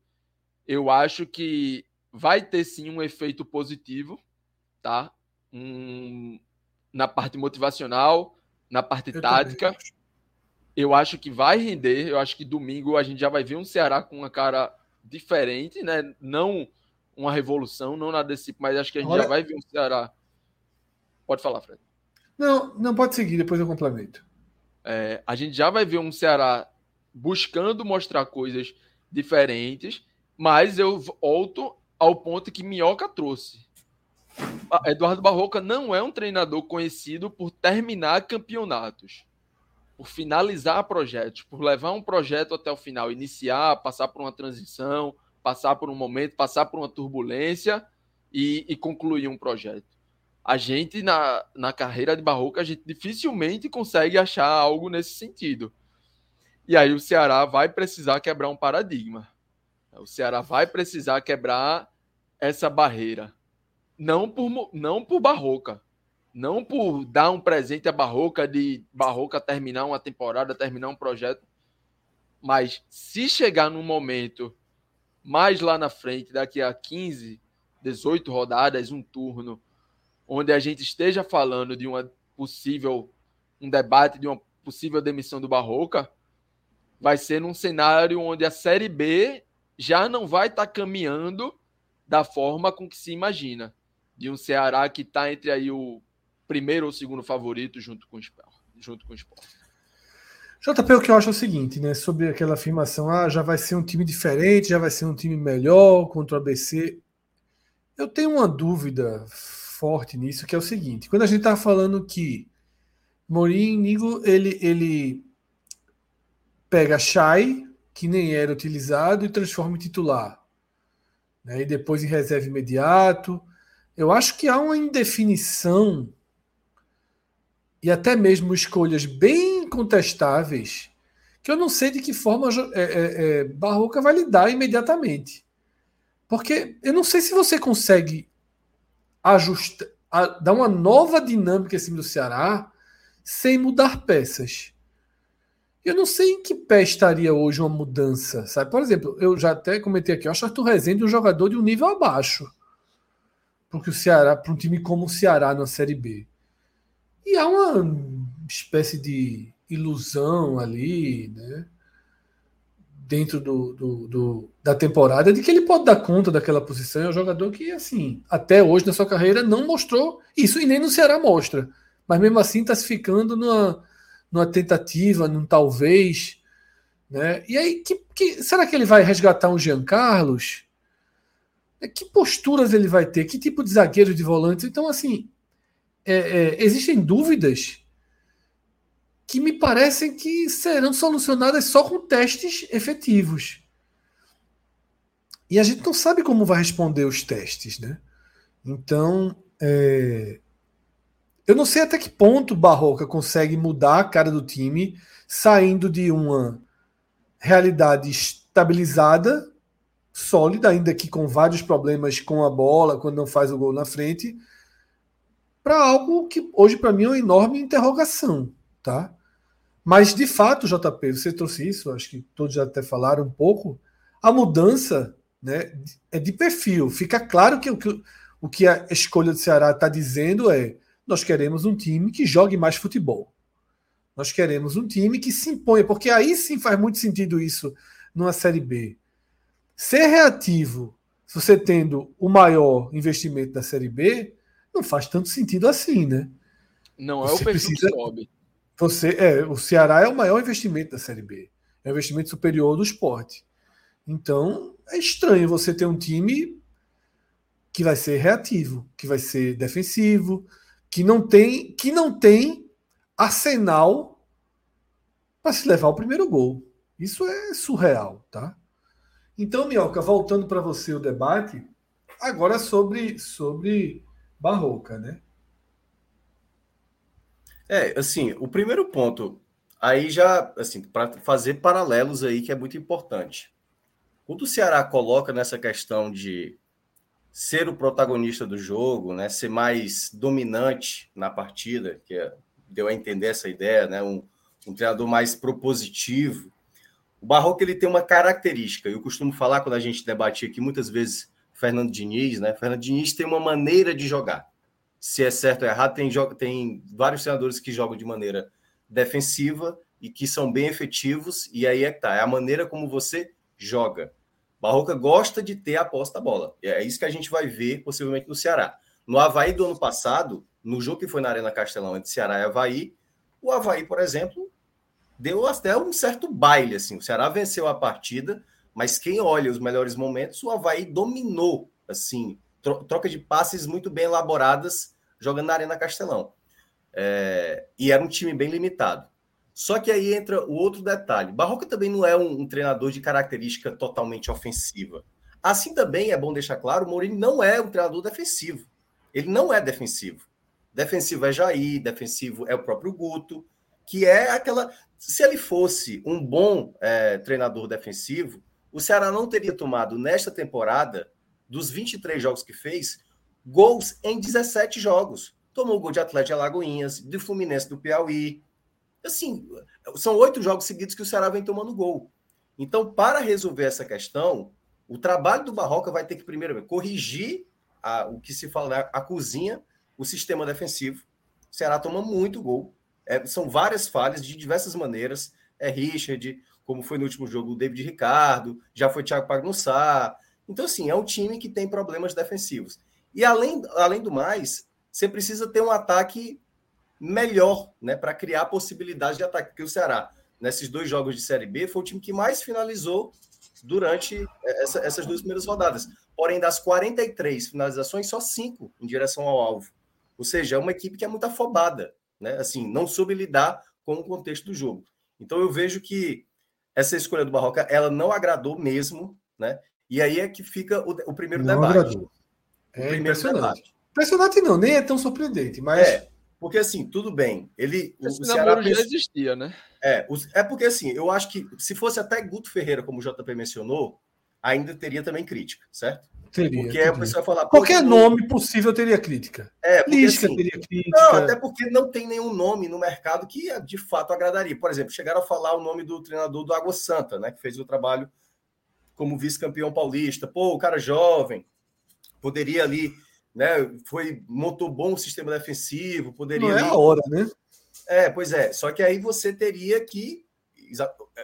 eu acho que vai ter sim um efeito positivo, tá? Um, na parte motivacional, na parte eu tática. Eu acho que vai render. Eu acho que domingo a gente já vai ver um Ceará com uma cara diferente, né? Não uma revolução, não nada desse tipo, mas acho que a gente Olha... já vai ver um Ceará. Pode falar, Fred. Não, não pode seguir, depois eu complemento. É, a gente já vai ver um Ceará buscando mostrar coisas diferentes, mas eu volto ao ponto que Minhoca trouxe. Eduardo Barroca não é um treinador conhecido por terminar campeonatos, por finalizar projetos, por levar um projeto até o final, iniciar, passar por uma transição, passar por um momento, passar por uma turbulência e, e concluir um projeto. A gente, na, na carreira de Barroca, a gente dificilmente consegue achar algo nesse sentido. E aí o Ceará vai precisar quebrar um paradigma. O Ceará vai precisar quebrar essa barreira não por, não por Barroca. Não por dar um presente à Barroca de Barroca terminar uma temporada, terminar um projeto. Mas se chegar num momento mais lá na frente, daqui a 15, 18 rodadas, um turno, onde a gente esteja falando de uma possível um debate de uma possível demissão do Barroca, vai ser num cenário onde a Série B já não vai estar tá caminhando da forma com que se imagina. De um Ceará que está entre aí o primeiro ou segundo favorito junto com o. Junto com o Sport. JP, o que eu acho é o seguinte, né? Sobre aquela afirmação, ah, já vai ser um time diferente, já vai ser um time melhor contra o ABC. Eu tenho uma dúvida forte nisso, que é o seguinte: quando a gente está falando que Mourinho, ele, ele pega Chay, que nem era utilizado, e transforma em titular. Né? E depois em reserva imediato. Eu acho que há uma indefinição e até mesmo escolhas bem contestáveis que eu não sei de que forma é, é, é, Barroca vai lidar imediatamente. Porque eu não sei se você consegue ajustar, dar uma nova dinâmica em cima do Ceará sem mudar peças. Eu não sei em que pé estaria hoje uma mudança, sabe? Por exemplo, eu já até comentei aqui, eu acho Arthur Rezende um jogador de um nível abaixo. Porque o Ceará, para um time como o Ceará na Série B. E há uma espécie de ilusão ali, né? Dentro do, do, do, da temporada, de que ele pode dar conta daquela posição. É um jogador que, assim, até hoje na sua carreira não mostrou isso, e nem no Ceará mostra mas mesmo assim está se ficando numa, numa tentativa, num talvez. Né? E aí, que, que, será que ele vai resgatar um Jean Carlos? É, que posturas ele vai ter? Que tipo de zagueiro de volante? Então, assim, é, é, existem dúvidas que me parecem que serão solucionadas só com testes efetivos. E a gente não sabe como vai responder os testes, né? Então, é, eu não sei até que ponto Barroca consegue mudar a cara do time, saindo de uma realidade estabilizada, sólida, ainda que com vários problemas com a bola, quando não faz o gol na frente, para algo que hoje para mim é uma enorme interrogação, tá? Mas de fato, JP, você trouxe isso, acho que todos já até falaram um pouco, a mudança né, é de perfil. Fica claro que o que, o que a escolha do Ceará está dizendo é nós queremos um time que jogue mais futebol. Nós queremos um time que se imponha, porque aí sim faz muito sentido isso numa Série B. Ser reativo, se você tendo o maior investimento da Série B, não faz tanto sentido assim, né? Não é o perfil precisa... que sobe. Você, é, o Ceará é o maior investimento da Série B. É o investimento superior do esporte. Então, é estranho você ter um time que vai ser reativo, que vai ser defensivo, que não tem, que não tem arsenal para se levar o primeiro gol. Isso é surreal, tá? Então, Mioca, voltando para você o debate, agora sobre sobre Barroca, né? É, assim, o primeiro ponto, aí já, assim, para fazer paralelos aí que é muito importante. Quando o Ceará coloca nessa questão de ser o protagonista do jogo, né, ser mais dominante na partida, que é, deu a entender essa ideia, né, um, um treinador mais propositivo. O Barroco ele tem uma característica, eu costumo falar quando a gente debate aqui muitas vezes Fernando Diniz, né? Fernando Diniz tem uma maneira de jogar. Se é certo ou errado, tem, tem vários treinadores que jogam de maneira defensiva e que são bem efetivos, e aí é que tá, é a maneira como você joga. Barroca gosta de ter a posse da bola. É isso que a gente vai ver possivelmente no Ceará. No Havaí do ano passado, no jogo que foi na Arena Castelão entre Ceará e Havaí, o Havaí, por exemplo, deu até um certo baile. Assim. O Ceará venceu a partida, mas quem olha os melhores momentos, o Havaí dominou. assim Troca de passes muito bem elaboradas, jogando na Arena Castelão. É... E era um time bem limitado. Só que aí entra o outro detalhe. Barroca também não é um, um, treinador de característica totalmente ofensiva. Assim também é bom deixar claro, o Mourinho não é um treinador defensivo. Ele não é defensivo. Defensivo é Jair, defensivo é o próprio Guto, que é aquela. Se ele fosse um bom é, treinador defensivo, o Ceará não teria tomado nesta temporada, dos 23 jogos que fez, gols em 17 jogos. Tomou gol de Atlético de Alagoinhas, de Fluminense do Piauí, assim, são oito jogos seguidos que o Ceará vem tomando gol. Então, para resolver essa questão, o trabalho do Barroca vai ter que primeiro corrigir a, o que se fala, né, a cozinha, o sistema defensivo. O Ceará toma muito gol. É, são várias falhas de diversas maneiras. É Richard, como foi no último jogo o David Ricardo, já foi Thiago Pagnussá. Então, assim, é um time que tem problemas defensivos. E além, além do mais, você precisa ter um ataque melhor, né, para criar possibilidades de ataque. Porque o Ceará, nesses dois jogos de Série B, foi o time que mais finalizou durante essa, essas duas primeiras rodadas. Porém, das 43 finalizações, só cinco em direção ao alvo. Ou seja, é uma equipe que é muito afobada, né? Assim, não soube lidar com o contexto do jogo. Então eu vejo que essa escolha do Barroca, ela não agradou mesmo, né? E aí é que fica o, o primeiro não debate. Agradou. É impressionante. Debate. Impressionante não, nem é tão surpreendente, mas é, porque assim, tudo bem. Ele Esse o Ceará já existia, né? É, é porque assim, eu acho que se fosse até Guto Ferreira, como o JP mencionou, ainda teria também crítica, certo? Teria. Porque teria. a pessoa vai falar. Qualquer nome possível teria crítica. É, porque, assim, teria crítica. Não, até porque não tem nenhum nome no mercado que de fato agradaria. Por exemplo, chegaram a falar o nome do treinador do Água Santa, né? Que fez o trabalho como vice-campeão paulista. Pô, o cara jovem, poderia ali, né? Foi, montou bom sistema defensivo, poderia. Não é a hora, né? É, pois é. Só que aí você teria que.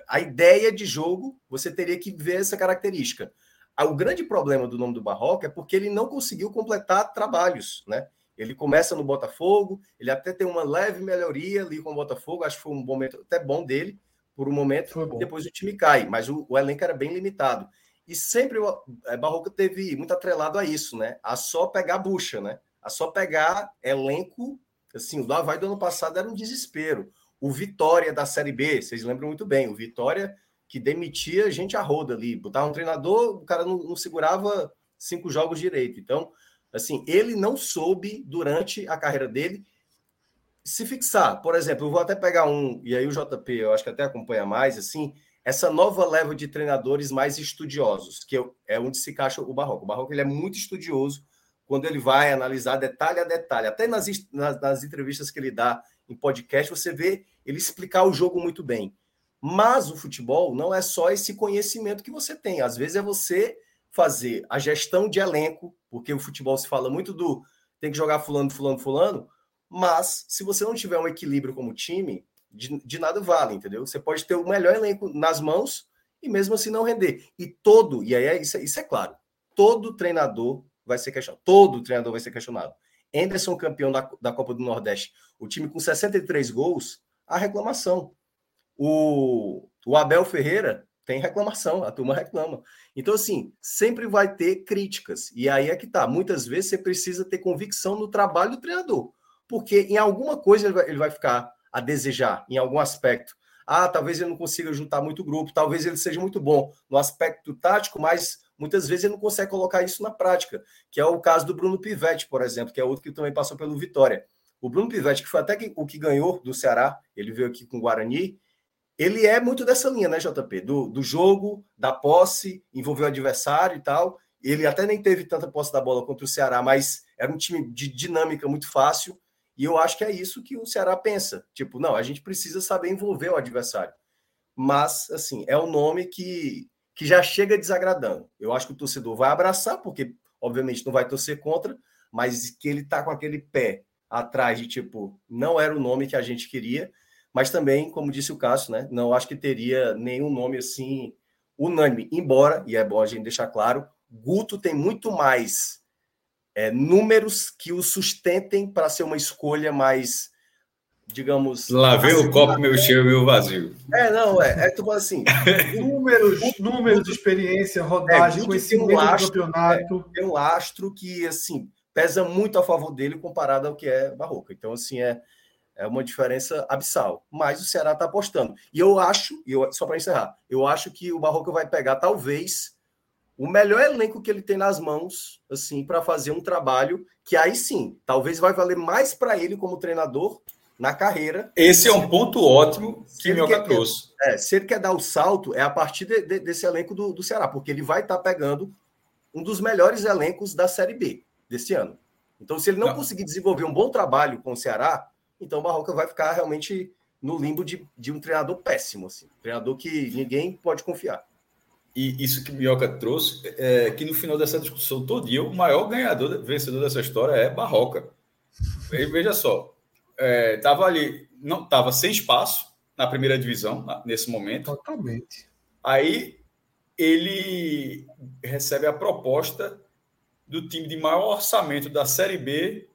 A ideia de jogo, você teria que ver essa característica. Ah, o grande problema do nome do Barroca é porque ele não conseguiu completar trabalhos, né? Ele começa no Botafogo, ele até tem uma leve melhoria ali com o Botafogo, acho que foi um momento até bom dele, por um momento, depois o time cai, mas o, o, elenco era bem limitado. E sempre o é, Barroca teve muito atrelado a isso, né? A só pegar bucha, né? A só pegar elenco, assim, o Havaí do ano passado era um desespero. O Vitória da Série B, vocês lembram muito bem, o Vitória que demitia gente a roda ali. Botava um treinador, o cara não, não segurava cinco jogos direito. Então, assim, ele não soube, durante a carreira dele, se fixar. Por exemplo, eu vou até pegar um, e aí o JP, eu acho que até acompanha mais, assim, essa nova leva de treinadores mais estudiosos, que é onde se encaixa o Barroco. O Barroco ele é muito estudioso quando ele vai analisar detalhe a detalhe. Até nas, nas, nas entrevistas que ele dá em podcast, você vê ele explicar o jogo muito bem. Mas o futebol não é só esse conhecimento que você tem. Às vezes é você fazer a gestão de elenco, porque o futebol se fala muito do tem que jogar fulano, fulano, fulano, mas se você não tiver um equilíbrio como time, de, de nada vale, entendeu? Você pode ter o melhor elenco nas mãos e mesmo assim não render. E todo, e aí é, isso, é, isso é claro, todo treinador vai ser questionado. Todo treinador vai ser questionado. Anderson, campeão da, da Copa do Nordeste, o time com 63 gols, a reclamação. O, o Abel Ferreira tem reclamação, a turma reclama. Então, assim, sempre vai ter críticas. E aí é que tá. Muitas vezes você precisa ter convicção no trabalho do treinador. Porque em alguma coisa ele vai, ele vai ficar a desejar, em algum aspecto. Ah, talvez ele não consiga juntar muito grupo, talvez ele seja muito bom no aspecto tático, mas muitas vezes ele não consegue colocar isso na prática, que é o caso do Bruno Pivetti, por exemplo, que é outro que também passou pelo Vitória. O Bruno Pivetti, que foi até o que ganhou do Ceará, ele veio aqui com o Guarani, ele é muito dessa linha, né, JP? Do, do jogo, da posse, envolver o adversário e tal. Ele até nem teve tanta posse da bola contra o Ceará, mas era um time de dinâmica muito fácil. E eu acho que é isso que o Ceará pensa. Tipo, não, a gente precisa saber envolver o adversário. Mas, assim, é um nome que, que já chega desagradando. Eu acho que o torcedor vai abraçar, porque, obviamente, não vai torcer contra, mas que ele tá com aquele pé atrás de, tipo, não era o nome que a gente queria mas também, como disse o Cássio, né, não acho que teria nenhum nome assim unânime. Embora, e é bom a gente deixar claro, Guto tem muito mais é, números que o sustentem para ser uma escolha mais, digamos. Lá vem o copo meu cheio, meu vazio. É, não, é. É tipo assim. *laughs* números, números de experiência, rodagem, é, conhecimento um lastro, do campeonato. É, tem um lastro que, assim, pesa muito a favor dele comparado ao que é Barroca. Então, assim, é é uma diferença abissal. Mas o Ceará está apostando. E eu acho, e eu, só para encerrar, eu acho que o Barroca vai pegar talvez o melhor elenco que ele tem nas mãos, assim, para fazer um trabalho que aí sim, talvez vai valer mais para ele como treinador na carreira. Esse é um ponto ótimo que Minhoca trouxe. É, se ele quer dar o salto, é a partir de, de, desse elenco do, do Ceará, porque ele vai estar tá pegando um dos melhores elencos da Série B desse ano. Então, se ele não, não. conseguir desenvolver um bom trabalho com o Ceará, então o Barroca vai ficar realmente no limbo de, de um treinador péssimo, assim, um treinador que ninguém pode confiar. E isso que o Minhoca trouxe, é que no final dessa discussão todo dia, o maior ganhador, vencedor dessa história é Barroca. E veja só, estava é, ali, não estava sem espaço, na primeira divisão, nesse momento. Totalmente. Aí ele recebe a proposta do time de maior orçamento da Série B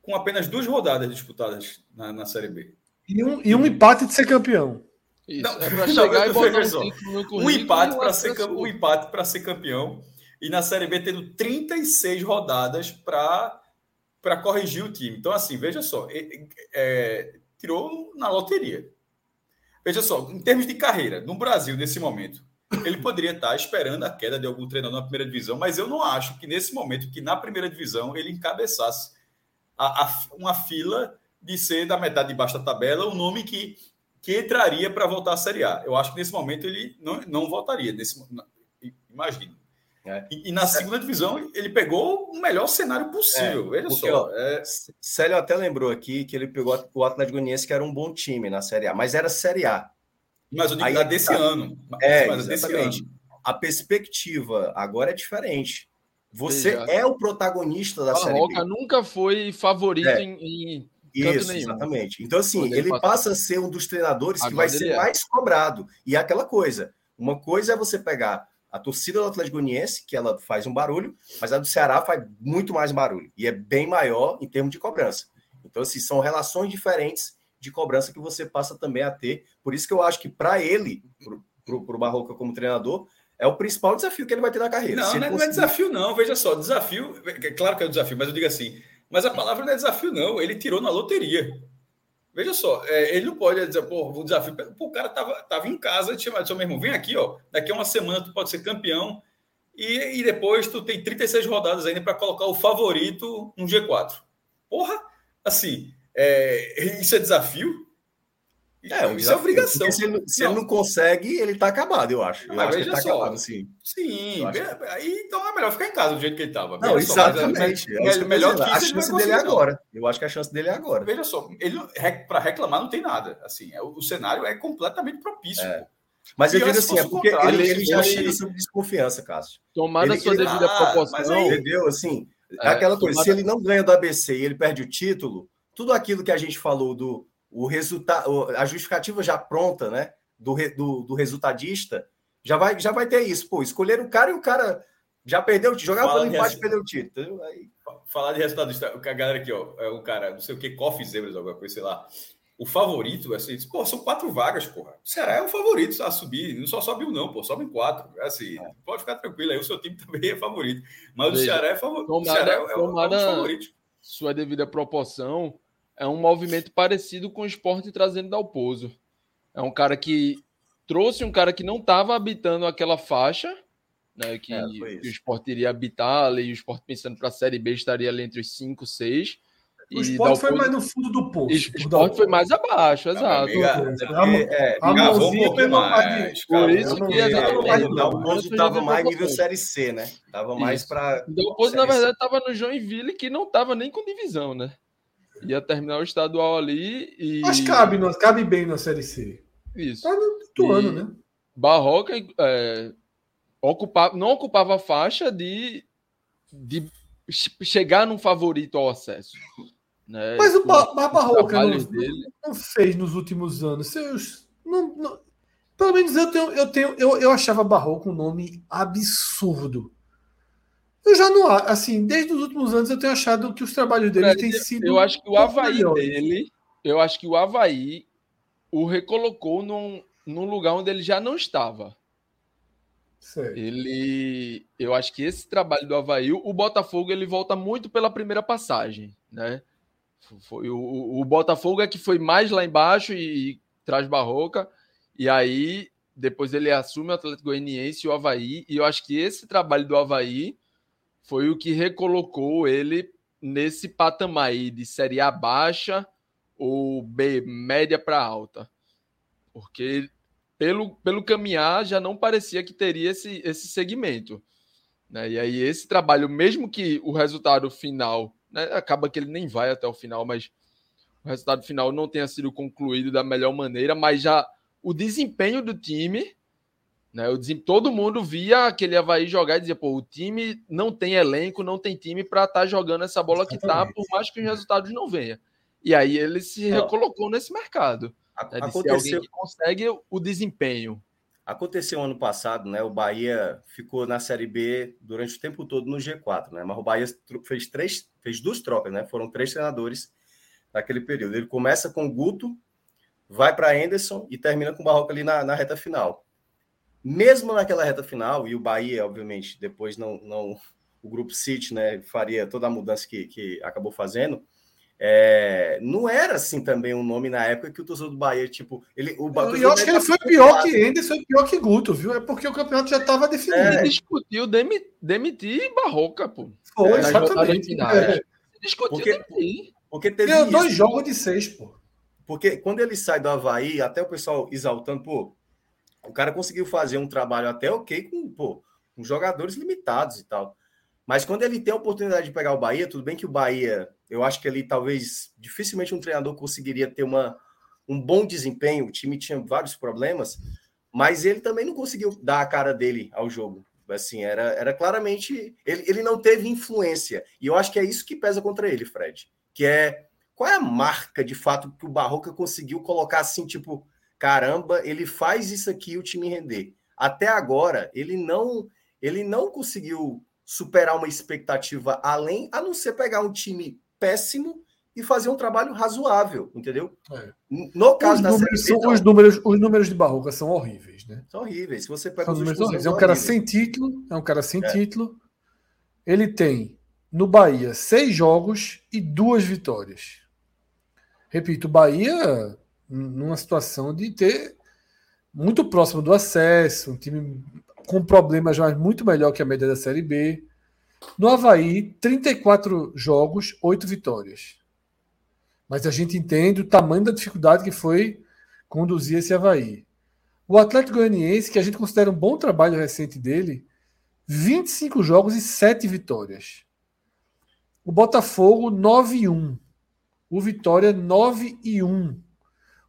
com apenas duas rodadas disputadas na, na Série B. E um, e um empate de ser campeão. Isso, não, é para *laughs* chegar não, e botar um, um empate para ser, um empate para ser campeão e na Série B tendo 36 rodadas para para corrigir o time. Então, assim, veja só, é, é, tirou na loteria. Veja só, em termos de carreira, no Brasil, nesse momento, ele poderia estar esperando a queda de algum treinador na primeira divisão, mas eu não acho que nesse momento, que na primeira divisão, ele encabeçasse a, a, uma fila de ser da metade de baixo da tabela, o nome que, que entraria para voltar à Série A. Eu acho que nesse momento ele não, não voltaria. Nesse, imagino. É. E, e, na segunda divisão ele pegou o melhor cenário possível. É, Veja porque, só. Ó, é... Célio até lembrou aqui que ele pegou o Atlético Goianiense, que era um bom time na Série A, mas era Série A. Mas eu digo Aí, desse tá... ano. É, mas exatamente. Desse ano. A perspectiva agora é diferente. Você Veja. é o protagonista da a Série Roca B. nunca foi favorito é. em, em isso, nenhum. exatamente. Então, assim, ele, ele passa a ser um dos treinadores agora que vai ser é. mais cobrado. E é aquela coisa. Uma coisa é você pegar a torcida do Atlético Goianiense, que ela faz um barulho, mas a do Ceará faz muito mais barulho e é bem maior em termos de cobrança. Então, assim, são relações diferentes de cobrança que você passa também a ter. Por isso que eu acho que para ele, para o Barroca como treinador, é o principal desafio que ele vai ter na carreira. Não, não é, conseguir... não é desafio, não. Veja só, desafio. É claro que é um desafio, mas eu digo assim. Mas a palavra não é desafio, não. Ele tirou na loteria. Veja só, é, ele não pode dizer, pô, o desafio. Pô, o cara tava, tava em casa, te chamar, seu meu irmão, vem aqui, ó. Daqui a uma semana tu pode ser campeão. E, e depois tu tem 36 rodadas ainda para colocar o favorito no G4. Porra, assim, é, isso é desafio? É, isso é obrigação. Se, ele, se não. ele, não. consegue, ele tá acabado, eu acho. Eu mas acho veja tá só. Acabado, sim. Sim, aí então é melhor ficar em casa do jeito que ele tava. Não, veja exatamente. Só, mas, é, é, melhor que a chance dele é agora. Eu acho que a chance dele é agora. Veja só, ele para reclamar não tem nada. Assim, é, o, cenário é completamente propício. É. Mas eu digo assim, é porque ele, ele já chega sob desconfiança, Cássio. Tomada a sua devida ah, proporção. Aí, entendeu? Assim, é, aquela coisa, tomada... se ele não ganha do ABC e ele perde o título, tudo aquilo que a gente falou do o resultado, a justificativa já pronta, né? Do, do, do, resultadista, já vai, já vai ter isso. Pô, escolher o cara e o cara já perdeu, jogava pelo empate e perdeu o título. Aí... Falar de resultadista, a galera aqui, ó, é um cara, não sei o que, Coffee Zebras, alguma coisa, sei lá. O favorito, assim, pô, são quatro vagas, porra. O Ceará é um favorito a subir. Não só sobe um, não, pô, sobe em quatro. É assim, é. pode ficar tranquilo aí, o seu time *laughs* também é favorito. Mas Veja, o Ceará é, favor... tomada, o Ceará é, é, um, é um favorito. Sua devida proporção, é um movimento parecido com o esporte trazendo Dalpozo. É um cara que trouxe um cara que não estava habitando aquela faixa, né, que, é, que o esporte iria habitar ali, o esporte pensando para a Série B estaria ali entre os 5, 6. O esporte foi mais no fundo do poço. O esporte foi mais abaixo, exato. Por isso que o Pozo estava mais nível Série C, né? Tava mais para. O Pozo, na verdade, estava no Joinville, que não estava nem com divisão, né? Ia terminar o estadual ali e. Mas cabe, cabe bem na Série C. Isso. Tá no ano, né? Barroca é, ocupava, não ocupava a faixa de, de chegar num favorito ao acesso. Né? Mas o ba Barroca não, dele... não, fez nos últimos anos. Seus, não, não, pelo menos eu tenho, eu tenho, eu, eu achava Barroca um nome absurdo. Eu já não assim, desde os últimos anos eu tenho achado que os trabalhos dele têm sido. Eu acho que o Havaí dele, eu acho que o Havaí o recolocou num, num lugar onde ele já não estava. Sei. Ele, eu acho que esse trabalho do Havaí, o Botafogo ele volta muito pela primeira passagem, né? Foi o, o Botafogo é que foi mais lá embaixo e, e traz Barroca, e aí depois ele assume o Atlético Goianiense e o Havaí, e eu acho que esse trabalho do Havaí foi o que recolocou ele nesse patamar aí de série A baixa ou B média para alta. Porque pelo, pelo caminhar já não parecia que teria esse, esse segmento. Né? E aí esse trabalho, mesmo que o resultado final, né, acaba que ele nem vai até o final, mas o resultado final não tenha sido concluído da melhor maneira, mas já o desempenho do time né? Eu todo mundo via aquele Havaí jogar e dizia, pô, o time não tem elenco, não tem time para estar tá jogando essa bola que tá, por mais que os resultados não venham. E aí ele se recolocou nesse mercado. Né, de aconteceu, alguém que consegue o desempenho. aconteceu ano passado, né? O Bahia ficou na Série B durante o tempo todo no G4, né? Mas o Bahia fez três, fez duas trocas, né? Foram três treinadores naquele período. Ele começa com o Guto, vai para Anderson e termina com o Barroca ali na, na reta final. Mesmo naquela reta final, e o Bahia, obviamente, depois não, não o grupo City, né, faria toda a mudança que, que acabou fazendo. é, não era assim também um nome na época que o torcedor do Bahia, tipo, ele, o Bahia- E eu acho que ele foi pior que Anderson e pior que Guto, viu? É porque o campeonato já estava definido. É. Ele discutiu demi- demitir Barroca, pô. Foi, rodadas exatamente. finais. É. Discutiu Porque- demitir. porque teve dois jogos de seis, pô. Porque quando ele sai do Havaí, até o pessoal exaltando, pô, o cara conseguiu fazer um trabalho até ok com, pô, com jogadores limitados e tal. Mas quando ele tem a oportunidade de pegar o Bahia, tudo bem que o Bahia, eu acho que ali talvez dificilmente um treinador conseguiria ter uma, um bom desempenho, o time tinha vários problemas, mas ele também não conseguiu dar a cara dele ao jogo. Assim, era, era claramente. Ele, ele não teve influência. E eu acho que é isso que pesa contra ele, Fred. Que é qual é a marca de fato que o Barroca conseguiu colocar assim, tipo, caramba, ele faz isso aqui o time render. Até agora, ele não ele não conseguiu superar uma expectativa além, a não ser pegar um time péssimo e fazer um trabalho razoável, entendeu? É. No caso Os da números, Série B, são- não, os, números, os números de Barroca são horríveis, né? são horríveis. Se você pega São os números horríveis. É um cara horríveis. sem título, é um cara sem É. título. Ele tem no Bahia seis jogos e duas vitórias. Repito, o Bahia numa situação de ter muito próximo do acesso, um time com problemas mas muito melhor que a média da Série B. No Havaí, 34 jogos, 8 vitórias. Mas a gente entende o tamanho da dificuldade que foi conduzir esse Havaí. O Atlético Goianiense, que a gente considera um bom trabalho recente dele, 25 jogos e 7 vitórias. O Botafogo, 9 e 1. O Vitória, 9 e 1.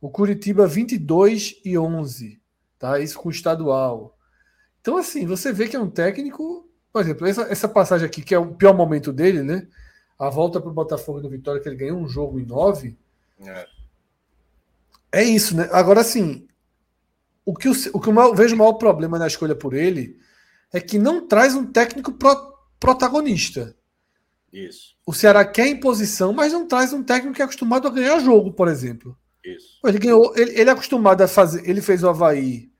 O Curitiba, 22 e 11. Tá? Isso com o estadual. Então, assim, você vê que é um técnico. Por exemplo, essa, essa passagem aqui, que é o pior momento dele, né? A volta para o Botafogo do Vitória, que ele ganhou um jogo em 9. É. É isso, né? Agora, assim, o que, eu, o que eu maior- vejo o maior problema na escolha por ele é que não traz um técnico pro- protagonista. Isso, O Ceará quer imposição, mas não traz um técnico que é acostumado a ganhar jogo, por exemplo. Isso. Ele, ganhou, ele, ele é acostumado a fazer. Ele fez o Havaí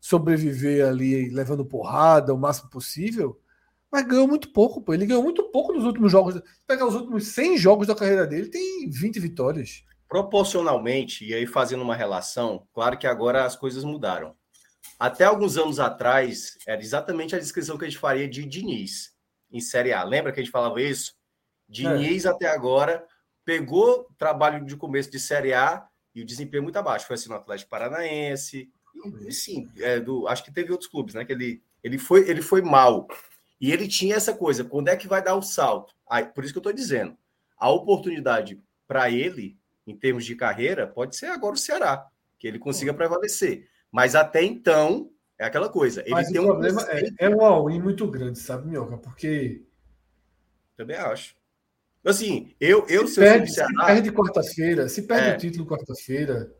sobreviver ali, levando porrada o máximo possível, mas ganhou muito pouco. Pô. Ele ganhou muito pouco nos últimos jogos. Pegar os últimos 100 jogos da carreira dele, tem 20 vitórias. Proporcionalmente, e aí fazendo uma relação, claro que agora as coisas mudaram. Até alguns anos atrás, era exatamente a descrição que a gente faria de Diniz em Série A. Lembra que a gente falava isso? Diniz até agora pegou trabalho de começo de Série A e o desempenho muito abaixo. Foi assim no Atlético Paranaense, e, e sim, é, do, acho que teve outros clubes, né? Que ele, ele, foi, ele foi mal. E ele tinha essa coisa: quando é que vai dar o salto? Aí, por isso que eu estou dizendo, a oportunidade para ele, em termos de carreira, pode ser agora o Ceará, que ele consiga prevalecer. Mas até então, é aquela coisa. Ele Mas tem o um problema é, é um all-in muito grande, sabe, Minhoca? Porque Também acho. Assim, eu, eu se se eu sou do perde, se Ceará, perde quarta-feira, se perde É. o título quarta-feira,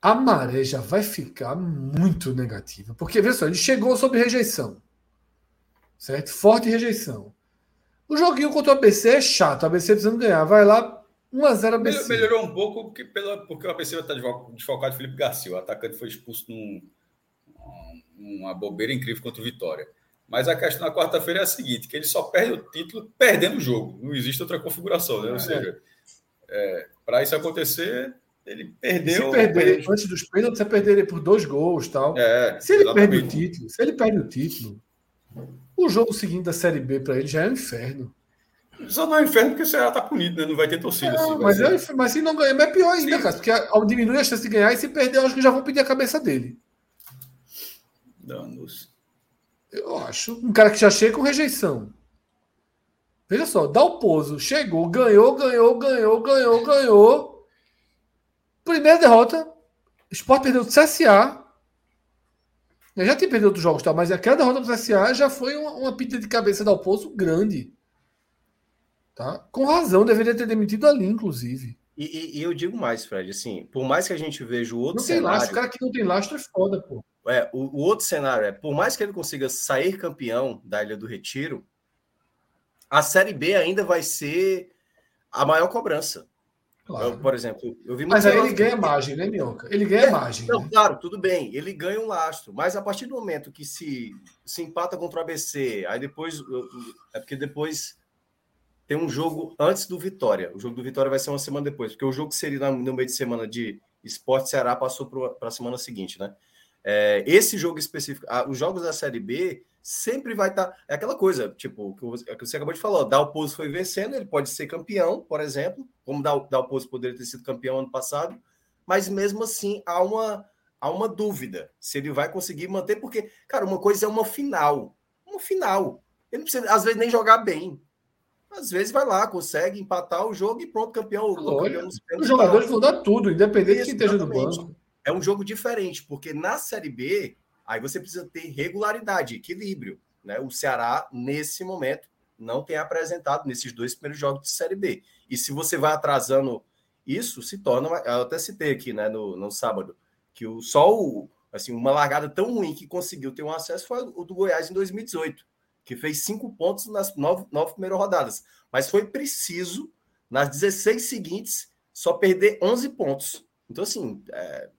a maré já vai ficar muito negativa. Porque, veja só, ele chegou sob rejeição. Certo? Forte rejeição. O joguinho contra o ABC é chato. O ABC precisando ganhar. Vai lá, 1x0 ABC. Melhor- Melhorou um pouco porque, pela, porque o ABC está desfalcado de Felipe Garcia. O atacante foi expulso num, uma bobeira incrível contra o Vitória. Mas a questão na quarta-feira é a seguinte: que ele só perde o título perdendo o jogo. Não existe outra configuração, né? Ou É. seja, para isso acontecer, ele Se perdeu. perder antes dos pênaltis, você perderia por dois gols tal. É, Se ele perde o exatamente. título, se ele perde o título, o jogo seguinte da Série B para ele já é um inferno. Só não é inferno porque o Ceará tá punido, né? Não vai ter torcida. Assim, mas, é um mas se não ganhar, mas é pior ainda, Sim. cara, porque ao diminuir a chance de ganhar, e se perder, eu acho que já vão pedir a cabeça dele. Danos. Eu acho. Um cara que já chega com rejeição. Veja só, dá o pouso, chegou, ganhou, ganhou, ganhou, ganhou, ganhou. Primeira derrota. Sport perdeu do CSA. Eu já tinha perdido outros jogos, tá? mas aquela derrota do CSA já foi uma, uma pita de cabeça dar o pouso grande. Tá? Com razão, deveria ter demitido ali, inclusive. E, e, eu digo mais, Fred, assim, por mais que a gente veja o outro não tem cenário... lastro, o cara que não tem lastro é foda, pô. É, o, o, outro cenário é, por mais que ele consiga sair campeão da Ilha do Retiro, a Série B ainda vai ser a maior cobrança. Claro. Eu, por exemplo, eu vi Mas aí ele ganha margem, né, Minhoca? Ele ganha é, margem. Não, né? claro, tudo bem. Ele ganha um lastro. Mas a partir do momento que se, se empata contra o ABC, aí depois. É porque depois tem um jogo antes do Vitória. O jogo do Vitória vai ser uma semana depois, porque o jogo que seria no meio de semana de Esporte Ceará passou para a semana seguinte, né? É, esse jogo específico, os jogos da Série B sempre vai estar. Tá, é aquela coisa, tipo, que você, que você acabou de falar, o Dalpozo foi vencendo, ele pode ser campeão, por exemplo, como o Dalpozo poderia ter sido campeão ano passado, mas mesmo assim há uma, há uma dúvida se ele vai conseguir manter, porque, cara, uma coisa é uma final. Uma final. Ele não precisa, às vezes, nem jogar bem. Às vezes vai lá, consegue empatar o jogo e pronto, campeão. campeão os jogadores vão dar tudo, independente de quem esteja no banco. É um jogo diferente, porque na Série B Aí você precisa ter regularidade, equilíbrio. Né? O Ceará, nesse momento, não tem apresentado nesses dois primeiros jogos de Série B. E se você vai atrasando isso, se torna. Eu até citei aqui né, no, no sábado, que o, só o, assim, uma largada tão ruim que conseguiu ter um acesso foi o do Goiás em 2018, que fez cinco pontos nas nove, nove primeiras rodadas. Mas foi preciso, nas 16 seguintes, só perder 11 pontos. Então, assim, é,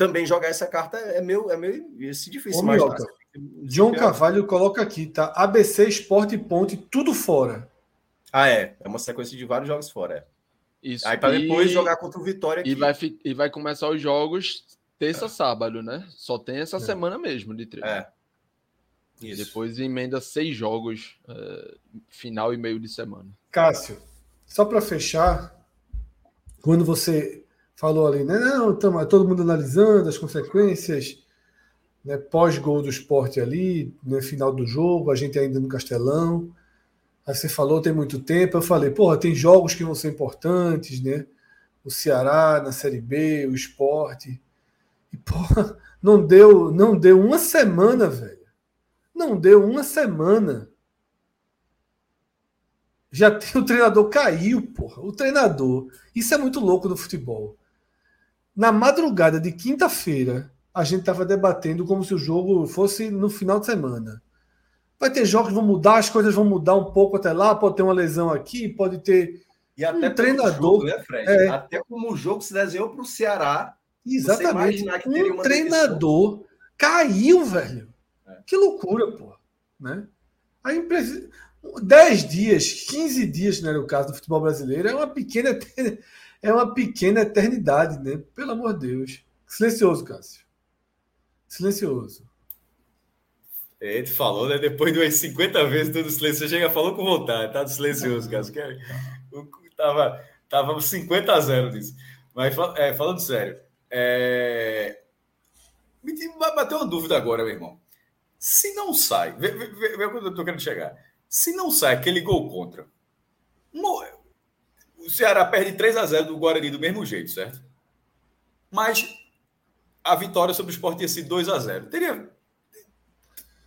também jogar essa carta é meio, é meio esse difícil. Ô, John Carvalho coloca aqui, tá? ABC, Esporte e Ponte, tudo fora. Ah, é. É uma sequência de vários jogos fora, é. Isso. Aí para depois jogar contra o Vitória aqui. E vai, e vai começar os jogos terça, é. sábado, né? Só tem essa é. semana mesmo de treino. É. Isso. Depois emenda seis jogos, uh, final e meio de semana. Cássio, só para fechar, quando você falou ali, né? Não, estamos todo mundo analisando as consequências né, pós-gol do esporte ali, no né, final do jogo, a gente ainda no Castelão. Aí você falou, tem muito tempo. Eu falei, porra, tem jogos que vão ser importantes, né? O Ceará na Série B, o esporte. E, porra, não deu, não deu uma semana, velho. Não deu uma semana. Já tem, o treinador caiu, porra. O treinador. Isso é muito louco no futebol. Na madrugada de quinta-feira, a gente estava debatendo como se o jogo fosse no final de semana. Vai ter jogos que vão mudar, as coisas vão mudar um pouco até lá, pode ter uma lesão aqui, pode ter. E até um treinador. Jogo, né? É, até como o jogo se desenhou para o Ceará. Exatamente. Um treinador caiu, velho. É. Que loucura, pô. Né? A empresa. 10 dias, 15 dias, não era o caso do futebol brasileiro, é uma pequena *laughs* é uma pequena eternidade, né? Pelo amor de Deus. Silencioso, Cássio. Silencioso. Ele falou, né? Depois de umas 50 vezes tudo silencioso, chega falou com vontade, tá silencioso, *laughs* Cássio. Tava, tava 50 a 0 disso. Mas é, falando sério, é... me bateu uma dúvida agora, meu irmão. Se não sai, vê, vê, vê, vê onde eu tô querendo chegar. Se não sai aquele gol contra, o Ceará perde 3 a 0 do Guarani do mesmo jeito, certo? Mas a vitória sobre o Sport tinha sido 2 a 0 Teria.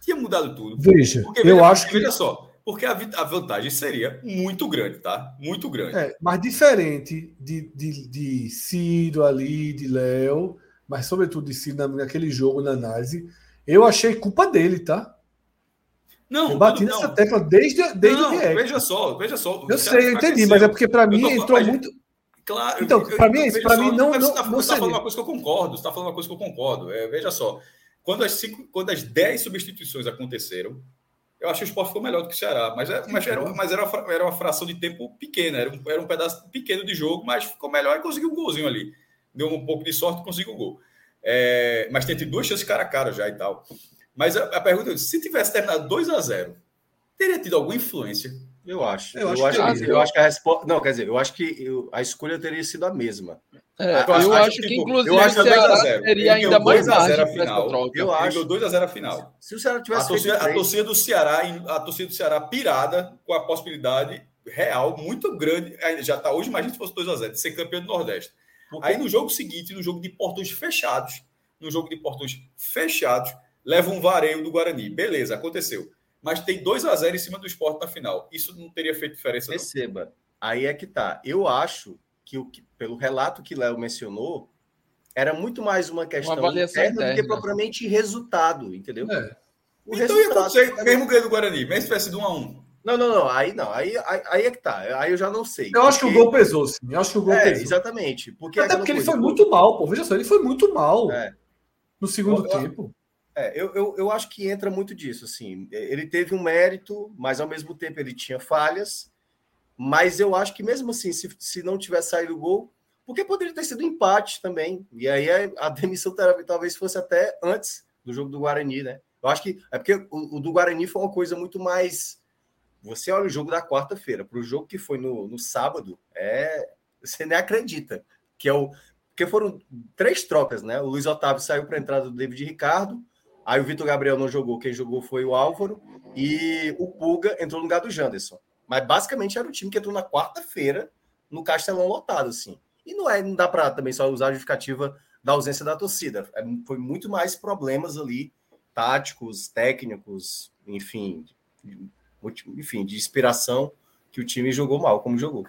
Tinha mudado tudo. Veja, porque, eu veja, acho que. Veja só, porque a, a, vantagem seria muito grande, tá? Muito grande. É, mas diferente de, de, de Ciro ali, de Léo, mas sobretudo de Ciro naquele jogo, na análise, eu achei culpa dele, tá? Não, eu bati nessa não. tecla desde, desde não, o react. Veja só, veja só. Eu sei, eu entendi, mas é porque para mim tô, entrou muito. Claro. Então, para mim, para mim não. Você está tá falando uma coisa que eu concordo. Você está falando uma coisa que eu concordo. É, veja só, quando as cinco, quando as dez substituições aconteceram, eu acho que o esporte ficou melhor do que o Ceará. Mas, é, mas, era, mas era, uma, era uma fração de tempo pequena, era um, era um pedaço pequeno de jogo, mas ficou melhor e conseguiu um golzinho ali. Deu um pouco de sorte e conseguiu o um gol. É, mas teve duas chances cara a cara já e tal. Mas a, a pergunta é: se tivesse terminado 2 a 0 teria tido alguma influência? Eu acho. Eu, eu acho, que, eu acho que a resposta. Não, quer dizer, eu acho que eu, a escolha teria sido a mesma. É, eu, acho, acho que, tipo, inclusive, eu acho que 2x0. Seria ainda mais 2x0 a final. Eu acho. 2x0 a final. Se o Ceará tivesse a torcida, a torcida do Ceará, a torcida do Ceará pirada com a possibilidade real muito grande. Já está hoje, imagina se fosse 2x0, de ser campeão do Nordeste. Porque... Aí no jogo seguinte, no jogo de portões fechados, no jogo de portões fechados, leva um vareio do Guarani. Beleza, aconteceu mas tem 2 a 0 em cima do esporte na final. Isso não teria feito diferença? Receba. Aí é que tá. Eu acho que, o, pelo relato que Léo mencionou, era muito mais uma questão uma interna do que propriamente resultado, entendeu? É. O então resultado... ia acontecer, mesmo ganho do Guarani, mesmo se tivesse de 1 a 1 não, não, não. Aí não. Aí, aí, aí, é que tá. Aí eu já não sei. Eu porque... acho que o gol pesou, sim. Eu acho que o gol é, pesou. Exatamente. Porque Até porque ele foi muito mal, pô. Veja só, ele foi muito mal é. no segundo eu, tempo. É, eu, eu, eu acho que entra muito disso, assim. Ele teve um mérito, mas ao mesmo tempo ele tinha falhas. Mas eu acho que mesmo assim, se, se não tivesse saído o gol, porque poderia ter sido um empate também. E aí a, a demissão *laughs* talvez fosse até antes do jogo do Guarani, né? Eu acho que é porque o, o do Guarani foi uma coisa muito mais você olha o jogo da quarta-feira para o jogo que foi no, no sábado, é você nem acredita que é o porque foram três trocas, né? O Luiz Otávio saiu para a entrada do David Ricardo, aí o Vitor Gabriel não jogou, quem jogou foi o Álvaro e o Pulga entrou no lugar do Janderson. Mas basicamente era o time que entrou na quarta-feira no Castelão lotado, assim. E não é, não dá para também só usar a justificativa da ausência da torcida. É, foi muito mais problemas ali táticos, técnicos, enfim, enfim, de inspiração que o time jogou mal, como jogou.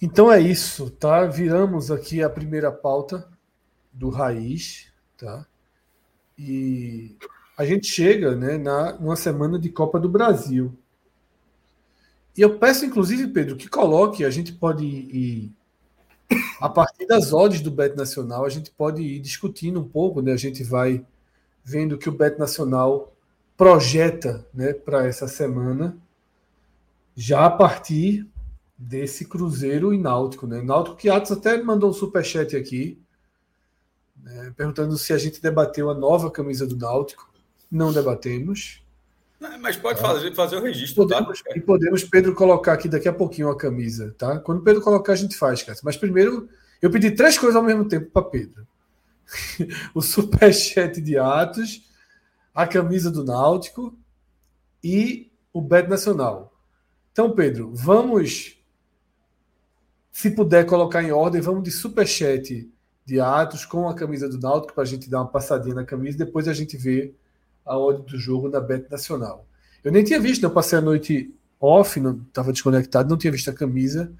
Então é isso, tá? Viramos aqui a primeira pauta do Raiz, tá? E a gente chega, né, na uma semana de Copa do Brasil. E eu peço, inclusive, Pedro, que coloque, a gente pode ir, a partir das odds do Bet Nacional, a gente pode ir discutindo um pouco, né? A gente vai vendo que o Bet Nacional projeta né, para essa semana, já a partir desse Cruzeiro e Náutico. Né? Náutico que Atos até mandou um superchat aqui, né, perguntando se a gente debateu a nova camisa do Náutico. Não debatemos. Mas pode tá? fazer, fazer o registro. Tá? Podemos, tá? E podemos, Pedro, colocar aqui daqui a pouquinho a camisa. tá? Quando o Pedro colocar, a gente faz, cara. Mas primeiro, eu pedi três coisas ao mesmo tempo para Pedro. *laughs* o superchat de Atos, a camisa do Náutico e o Bet Nacional. Então, Pedro, vamos, se puder colocar em ordem, vamos de superchat de Atos com a camisa do Náutico para a gente dar uma passadinha na camisa. Depois a gente vê a ordem do jogo na Bet Nacional. Eu nem tinha visto, eu passei a noite off, não estava desconectado, não tinha visto a camisa.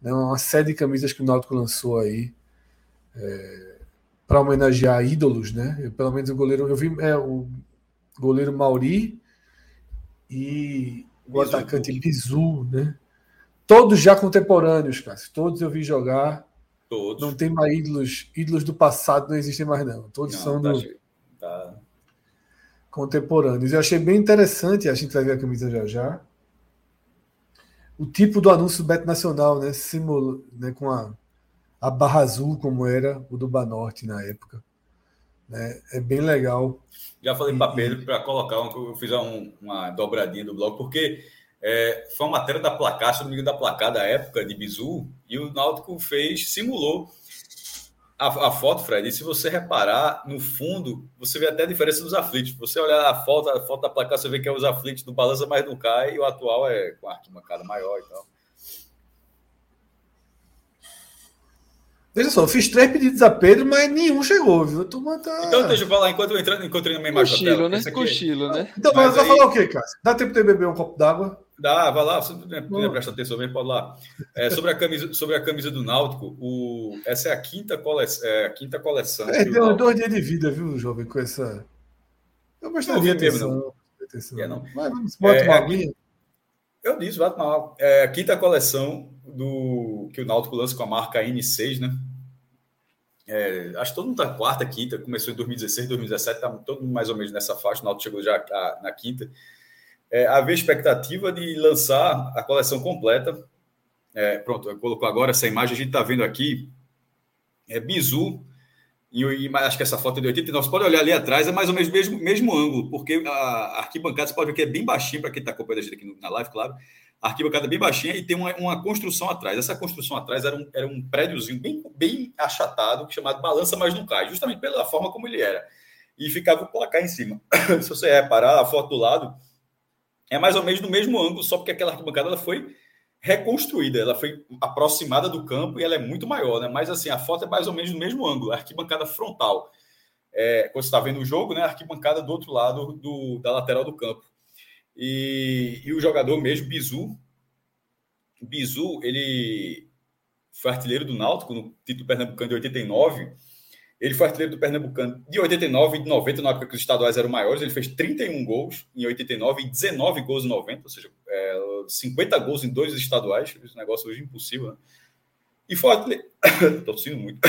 Né, uma série de camisas que o Náutico lançou aí. É, para homenagear ídolos, né? Eu, pelo menos o goleiro, eu vi é, o goleiro Mauri e o atacante Bizu, né? Todos já contemporâneos, cara. Todos eu vi jogar. Todos. Não tem mais ídolos, ídolos do passado não existem mais não. Todos não, são tá do tá... contemporâneos. Eu achei bem interessante, a gente vai ver a camisa já já. O tipo do anúncio do Beto Nacional, né? Simula, né? Com a a barra azul, como era o do Banorte na época. Né? É bem legal. Já falei para Pedro para colocar, um, eu fiz um, uma dobradinha do blog, porque é, foi uma matéria da placar, se não me engano, da placar da época de Bizu, e o Náutico fez, simulou a, a, foto, Fred, e se você reparar, no fundo, você vê até a diferença dos aflitos. Você olhar a foto, a foto da placar, você vê que é os aflitos do balança, mas não cai, e o atual é com a arquibancada maior e tal. Veja só, eu fiz três pedidos a Pedro, mas nenhum chegou, viu? Tá... Então deixa eu falar enquanto eu entro, enquanto eu na minha imagem. Cochilo, né? Cochilo, né? Então, mas vai aí... falar o quê, Cássio? Dá tempo de beber um copo d'água? Dá, vai lá, você presta atenção mesmo, pode lá. É, sobre, a camisa, sobre a camisa do Náutico, o, essa é a quinta, cole, é, a quinta coleção. É, deu dois dias de vida, viu, jovem, com essa. Eu gostaria de não. atenção. É, não. Mas vamos, bota é, uma aguinha. Eu disse, vai tomar. É a quinta coleção do que o Náutico lança com a marca N6, né? É, acho que todo mundo está quarta, quinta, começou em 2016, 2017, está todo mundo mais ou menos nessa faixa, o Náutico chegou já na quinta. É, havia expectativa de lançar a coleção completa. É, pronto, eu coloco agora essa imagem, a gente está vendo aqui, é Bizu, e, e, acho que essa foto é de 89, você pode olhar ali atrás, é mais ou menos o mesmo, mesmo ângulo, porque a arquibancada, você pode ver que é bem baixinho, para quem está acompanhando a gente aqui na live, claro, a arquibancada bem baixinha e tem uma, uma, construção atrás. Essa construção atrás era um, era um prédiozinho bem, bem achatado, chamado Balança Mas Não Cai, justamente pela forma como ele era. E ficava o placar em cima. *coughs* Se você reparar, a foto do lado é mais ou menos no mesmo ângulo, só porque aquela arquibancada ela foi reconstruída, ela foi aproximada do campo e ela é muito maior, né? Mas assim, a foto é mais ou menos no mesmo ângulo, a arquibancada frontal. É, quando você está vendo o jogo, né? A arquibancada do outro lado do, da lateral do campo. E, e o jogador mesmo, Bizu, Bizu, ele foi artilheiro do Náutico no título pernambucano de 89. Ele foi artilheiro do Pernambucano de 89 e de 90, na época que os estaduais eram maiores. Ele fez 31 gols em 89 e 19 gols em 90, ou seja, é, 50 gols em dois estaduais. Esse negócio hoje é impossível, né? E foi artilheiro. *coughs* Tossindo muito.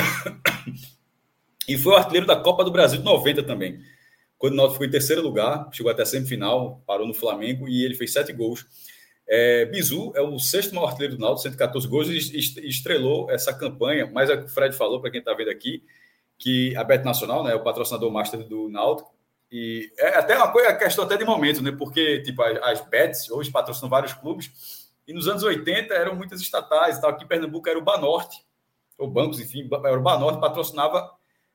*coughs* e foi o artilheiro da Copa do Brasil de 90 também. Quando o Náutico ficou em terceiro lugar, chegou até a semifinal, parou no Flamengo e ele fez sete gols. É, Bizu é o sexto maior artilheiro do Náutico, 114 gols, e estrelou essa campanha, mas é o o Fred falou, para quem está vendo aqui, que a Bet Nacional, né, o patrocinador master do Náutico, e é até uma coisa, questão até de momento, né, porque tipo, as, bets hoje patrocinam vários clubes, e nos anos 80 eram muitas estatais, tal. aqui em Pernambuco era o Banorte, ou bancos, enfim, era o Banorte, patrocinava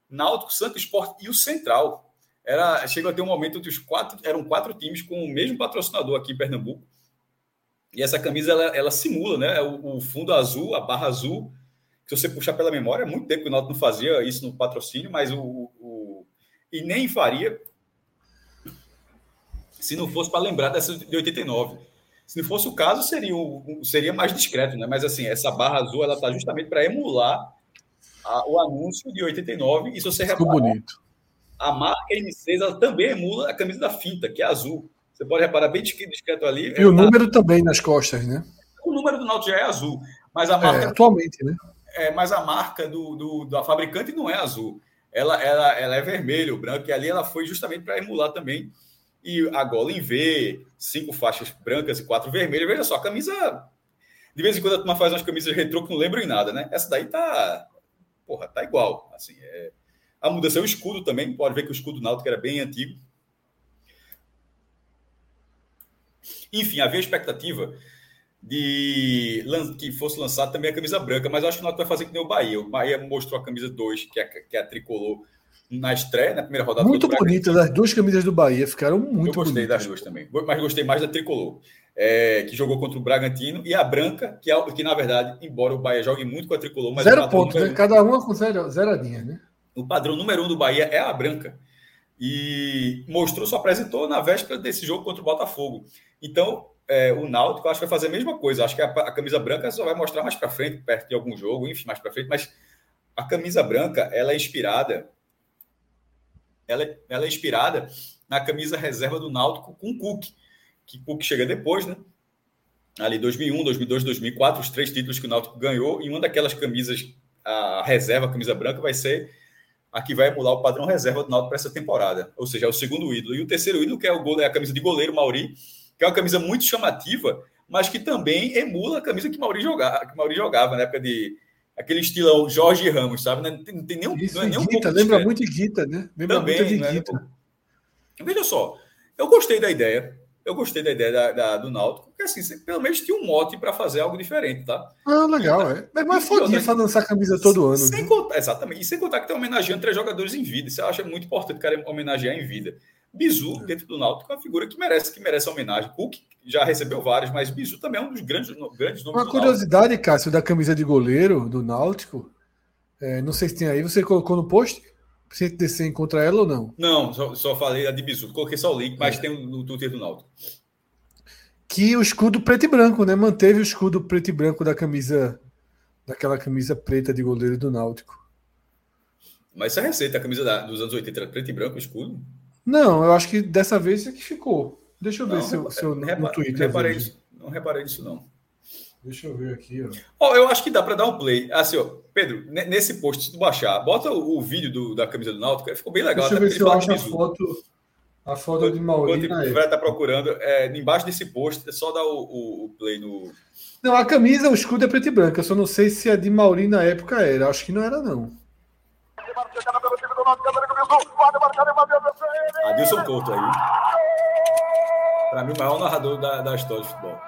Náutico, Santo Esporte e o Central. Era, chegou a ter um momento onde os quatro, eram quatro times com o mesmo patrocinador aqui em Pernambuco, e essa camisa ela, ela simula né, o, o, fundo azul, a barra azul. Se você puxar pela memória, é muito tempo que o Náutico não fazia isso no patrocínio, mas o, o e nem faria se não fosse para lembrar dessa de 89. Se não fosse o caso, seria, seria mais discreto, né? Mas assim, essa barra azul ela está justamente para emular a, o anúncio de 89. E se você reparar, bonito. a marca M6 ela também emula a camisa da Finta, que é azul. Você pode reparar bem discreto ali. E o número também nas costas, né? O número do Náutico já é azul, mas a marca. É, atualmente, né? É, mas a marca do, do, da fabricante não é azul. Ela, ela, ela é vermelho, branco, e ali ela foi justamente para emular também. E a gola em V, cinco faixas brancas e quatro vermelhas. Veja só, a camisa. De vez em quando a turma faz umas camisas retrô que não lembram em nada, né? Essa daí tá. Porra, tá igual. Assim, é... A mudança é o escudo também. Pode ver que o escudo náutico era bem antigo. Enfim, havia expectativa de que fosse lançado também a camisa branca, mas acho que o Náutico vai fazer que nem o Bahia. O Bahia mostrou a camisa 2, que é, que é a tricolor, na estreia, na primeira rodada. Muito bonita, as duas camisas do Bahia ficaram muito Eu gostei bonitas. das duas também, mas gostei mais da tricolor, é, que jogou contra o Bragantino, e a branca, que, é, que na verdade, embora o Bahia jogue muito com a tricolor, mas. Zero pontos, né? Cada uma com zero, zeradinha, né? O padrão número um do Bahia é a branca. E mostrou, só apresentou na véspera desse jogo contra o Botafogo. Então, é, o Náutico acho que vai fazer a mesma coisa. Acho que a, a camisa branca só vai mostrar mais para frente, perto de algum jogo, enfim, mais para frente. Mas a camisa branca, ela é inspirada, ela, é, ela é inspirada na camisa reserva do Náutico com o Cook, que Cook chega depois, né? Ali 2001, 2002, 2004, os três títulos que o Náutico ganhou. E uma daquelas camisas, a reserva, a camisa branca, vai ser a que vai emular o padrão reserva do Náutico para essa temporada. Ou seja, é o segundo ídolo. E o terceiro ídolo, que é, o goleiro, é a camisa de goleiro Mauri, que é uma camisa muito chamativa, mas que também emula a camisa que Mauri jogava, que Mauri jogava na época de aquele estilo Jorge Ramos, sabe? Não tem, não tem nenhum, Isso, não é nem um Guita, lembra diferente. muito de Guita, né? Lembra também, muito de né? Guita. Veja só, eu gostei da ideia. Eu gostei da ideia da, da, do Náutico, porque assim, você, pelo menos tinha um mote para fazer algo diferente, tá? Ah, legal, é. Mas, mas fodia para lançar camisa todo ano. Sem contar, exatamente. E sem contar que tem homenageando três jogadores em vida. Isso eu acho muito importante o cara homenagear em vida. Bizu, dentro do Náutico, é uma figura que merece, que merece homenagem. Cook já recebeu vários, mas Bizu também é um dos grandes, grandes nomes. Uma curiosidade, Cássio, da camisa de goleiro do Náutico. É, não sei se tem aí, você colocou no post? Você descer encontra ela ou não? Não, só, só falei a de Bizu. Coloquei só o link, mas é. tem no Twitter do Náutico. Que o escudo preto e branco, né? Manteve o escudo preto e branco da camisa, daquela camisa preta de goleiro do Náutico. Mas essa é receita, a camisa da, dos anos 80 era preto e branco, escudo? Não, eu acho que dessa vez é que ficou. Deixa eu ver não, se, eu, se eu no, no Twitter. Reparei isso, não reparei nisso, não. Deixa eu ver aqui, ó. Oh, eu acho que dá para dar um play. Assim, ó, Pedro, nesse post, se tu baixar, bota o, o vídeo do, da camisa do Náutico, ficou bem legal. Deixa eu ver se eu acho a foto, a foto de Maurício. Enquanto o vai estar procurando, é, embaixo desse post, é só dar o, o, o, play no... Não, a camisa, o escudo é preto e branco. Eu só não sei se a de Mauri na época era. Acho que não era, não. Adilson Couto aí. Para mim, o maior narrador da, da história do futebol.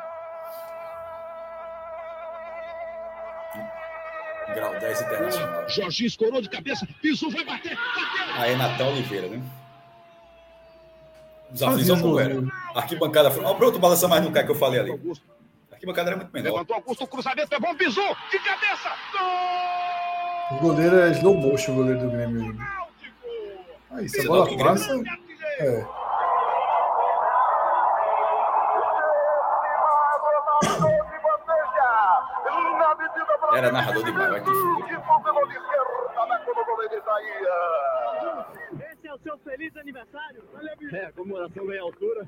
Grau 10 internacional. Jorginho escorou de cabeça, pisou, vai bater, bateu. Aí, Natal Oliveira, né? Os aflitos são como era. Arquibancada. Olha pronto, balança mais no cara que eu falei ali. Arquibancada era muito menor. Levantou Augusto, cruzamento é bom, pisou, de cabeça. Gol! O goleiro é slow motion, o goleiro do Grêmio. Aí, se a bola passa. É. Era narrador vai te fuder. Esse é o seu feliz aniversário. É, a comemoração ganha altura.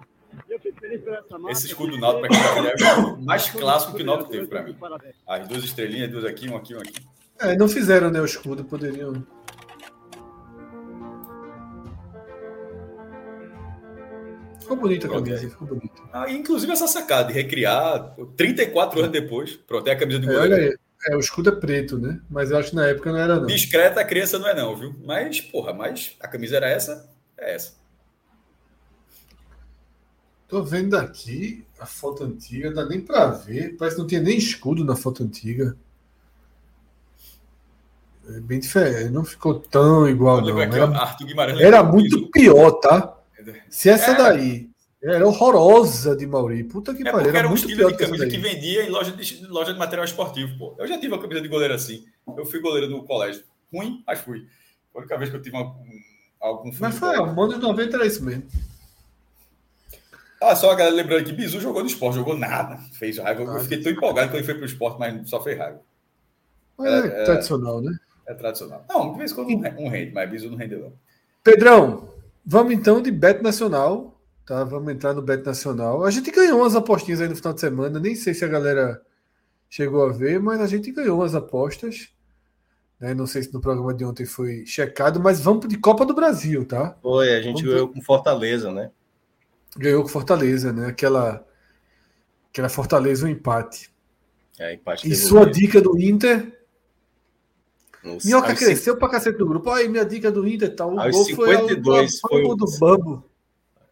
Eu fico feliz por essa marca. Esse escudo do Náutico pra quem é o mais clássico que o Náutico teve pra mim. As duas estrelinhas, duas aqui, um aqui, um aqui. É, não fizeram né, o escudo, poderiam. Ficou bonita a camisa, ficou bonita. Ah, inclusive essa sacada de recriar 34 anos depois. Pronto, é a camisa de É, goleiro. olha aí. É, o escudo é preto, né? Mas eu acho que na época não era, não. Discreta a criança não é não, viu? Mas, porra, mas a camisa era essa, é essa. Tô vendo aqui a foto antiga, não dá nem pra ver. Parece que não tinha nem escudo na foto antiga. É bem diferente, não ficou tão igual, não. Era, era muito pior, tá? Se essa É. daí era horrorosa de Mauri, puta que É pariu, era era um muito estilo de que camisa que vendia em loja de, loja de material esportivo, pô. Eu já tive uma camisa de goleiro assim. Eu fui goleiro no colégio. Ruim, mas fui. Foi a única vez que eu tive uma, um, algum Mas foi, o Mundo 90 era isso mesmo. Ah, só a galera lembrando que Bizu jogou no esporte, jogou nada. Fez raiva. Eu Nada. fiquei tão empolgado quando ele foi pro esporte, mas só fez raiva. É, É, é. tradicional, né? É tradicional. Não, de vez em quando um re- rende, mas Bizu não rendeu, não. Pedrão, vamos então de Bet Nacional, tá? Vamos entrar no Bet Nacional. A gente ganhou umas apostinhas aí no final de semana, nem sei se a galera chegou a ver, mas a gente ganhou umas apostas. né? Não sei se no programa de ontem foi checado, mas vamos de Copa do Brasil, tá? Foi, a gente Vamos ganhou com Fortaleza, né? Ganhou com Fortaleza, né? Aquela, aquela Fortaleza, um empate. É, empate E sua dica do Inter, no- Minhoca cresceu pra cacete do grupo. Aí minha dica do Inter tá. O Aos gol foi ao- 52 ao foi bambo o- do Bambo.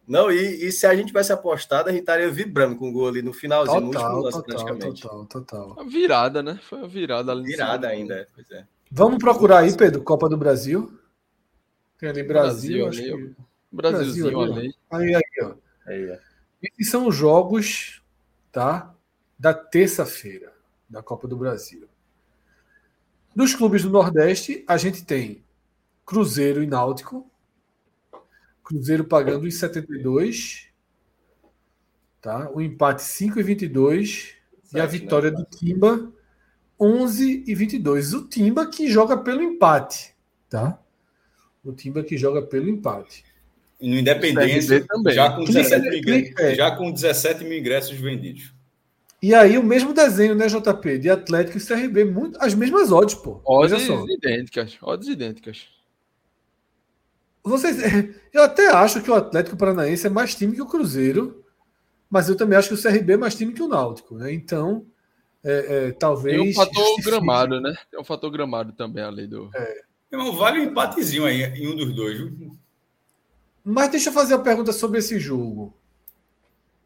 Não, e, e se a gente tivesse apostado, a gente estaria vibrando com o gol ali no finalzinho, no último Total, lance, total, praticamente. total, total. Virada, né? Foi uma virada ali. Virada ainda, pois é. Vamos procurar aí, Pedro, Copa do Brasil. Tem ali Brasil, Brasil acho ali, que... Brasilzinho Brasil ali, ali. Aí, aí, ó. Aí, ó. Esses são os jogos, tá? Da terça-feira da Copa do Brasil. Dos clubes do Nordeste, a gente tem Cruzeiro e Náutico. Cruzeiro pagando 1,72. Tá? O empate 5,22. E a Sete, vitória né? do Timba 11,22. O Timba que joga pelo empate. Tá? O Timba que joga pelo empate. E no Independência, já com, Clica, 17 mil ingressos, clica. já com 17 mil ingressos vendidos. E aí o mesmo desenho, né, JP? De Atlético e CRB, muito, as mesmas odds, pô. Odds só. idênticas. Odds idênticas. Vocês, *laughs* eu até acho que o Atlético Paranaense é mais time que o Cruzeiro, mas eu também acho que o CRB é mais time que o Náutico, né? Então, é, é, talvez. Tem um fator justifique. gramado, né? Tem um fator gramado também, além do. Irmão, vale um empatezinho aí em um dos dois. viu? Mas deixa eu fazer uma pergunta sobre esse jogo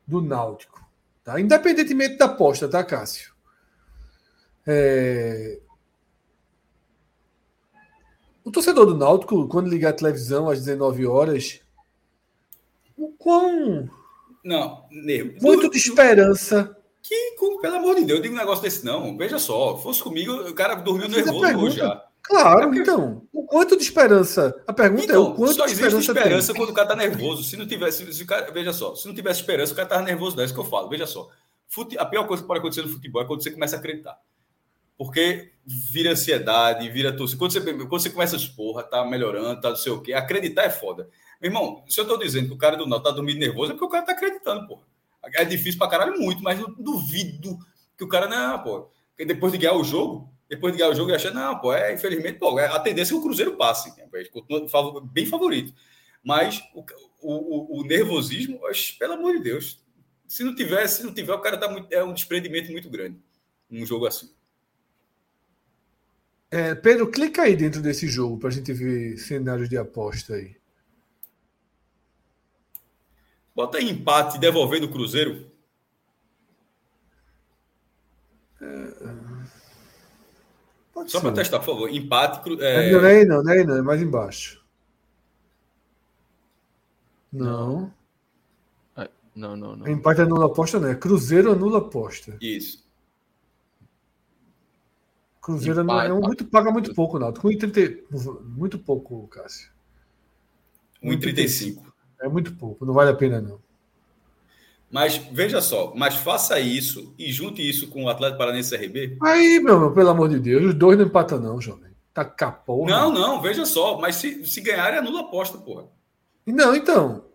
do Náutico. Tá? Independentemente da aposta, tá, Cássio? É, O torcedor do Náutico, quando ligar a televisão às 19 horas, o quão Não, nervo. muito de esperança. Que, pelo amor de Deus, eu digo um negócio desse não. Veja só, fosse comigo, o cara dormiu nervoso já. Claro, É porque- então. O quanto de esperança? A pergunta é Então, o quanto só de existe esperança, esperança, tem. quando o cara tá nervoso. Se não tivesse, se o cara, veja só, se não tivesse esperança, o cara tava nervoso, não é isso que eu falo. Veja só. Fute- a pior coisa que pode acontecer no futebol é quando você começa a acreditar. Porque vira ansiedade, vira torcida. Quando você, quando você começa a porra, tá melhorando, tá não sei o quê. Acreditar é foda. Meu irmão, se eu tô dizendo que o cara do Náutico tá dormindo nervoso, é porque o cara tá acreditando, porra. É difícil pra caralho muito, mas eu duvido que o cara, não, pô. Porque depois de ganhar o jogo, depois de ganhar o jogo, e achar, não, pô, é, infelizmente, pô, é- a tendência é que o Cruzeiro passe. Né? Ele continua bem favorito. Mas o, o, o- nervosismo, pelo amor de Deus. Se não tiver, se não tiver, o cara tá muito, é um desprendimento muito grande num jogo assim. É, Pedro, clica aí dentro desse jogo para a gente ver cenários de aposta aí. Bota aí empate devolvendo o Cruzeiro. Pode Só para testar, por favor. Empate. cru- É, É, Não é aí não, não é aí não, é mais embaixo. Não. Não, não, não. Empate anula aposta, não. É Cruzeiro anula aposta. Isso. Cruzeiro Empate. anula, é um muito, paga muito pouco, Náutico. Com 30 Muito pouco, Cássio. 1,35. É muito pouco, não vale a pena não. Mas veja só, mas faça isso e junte isso com o Atlético Paranaense CRB. Aí, meu irmão, pelo amor de Deus, os dois não empatam, não, jovem. Tá capô. Não, não, veja só. Mas se, se ganharem, anula a aposta, porra. Não, então.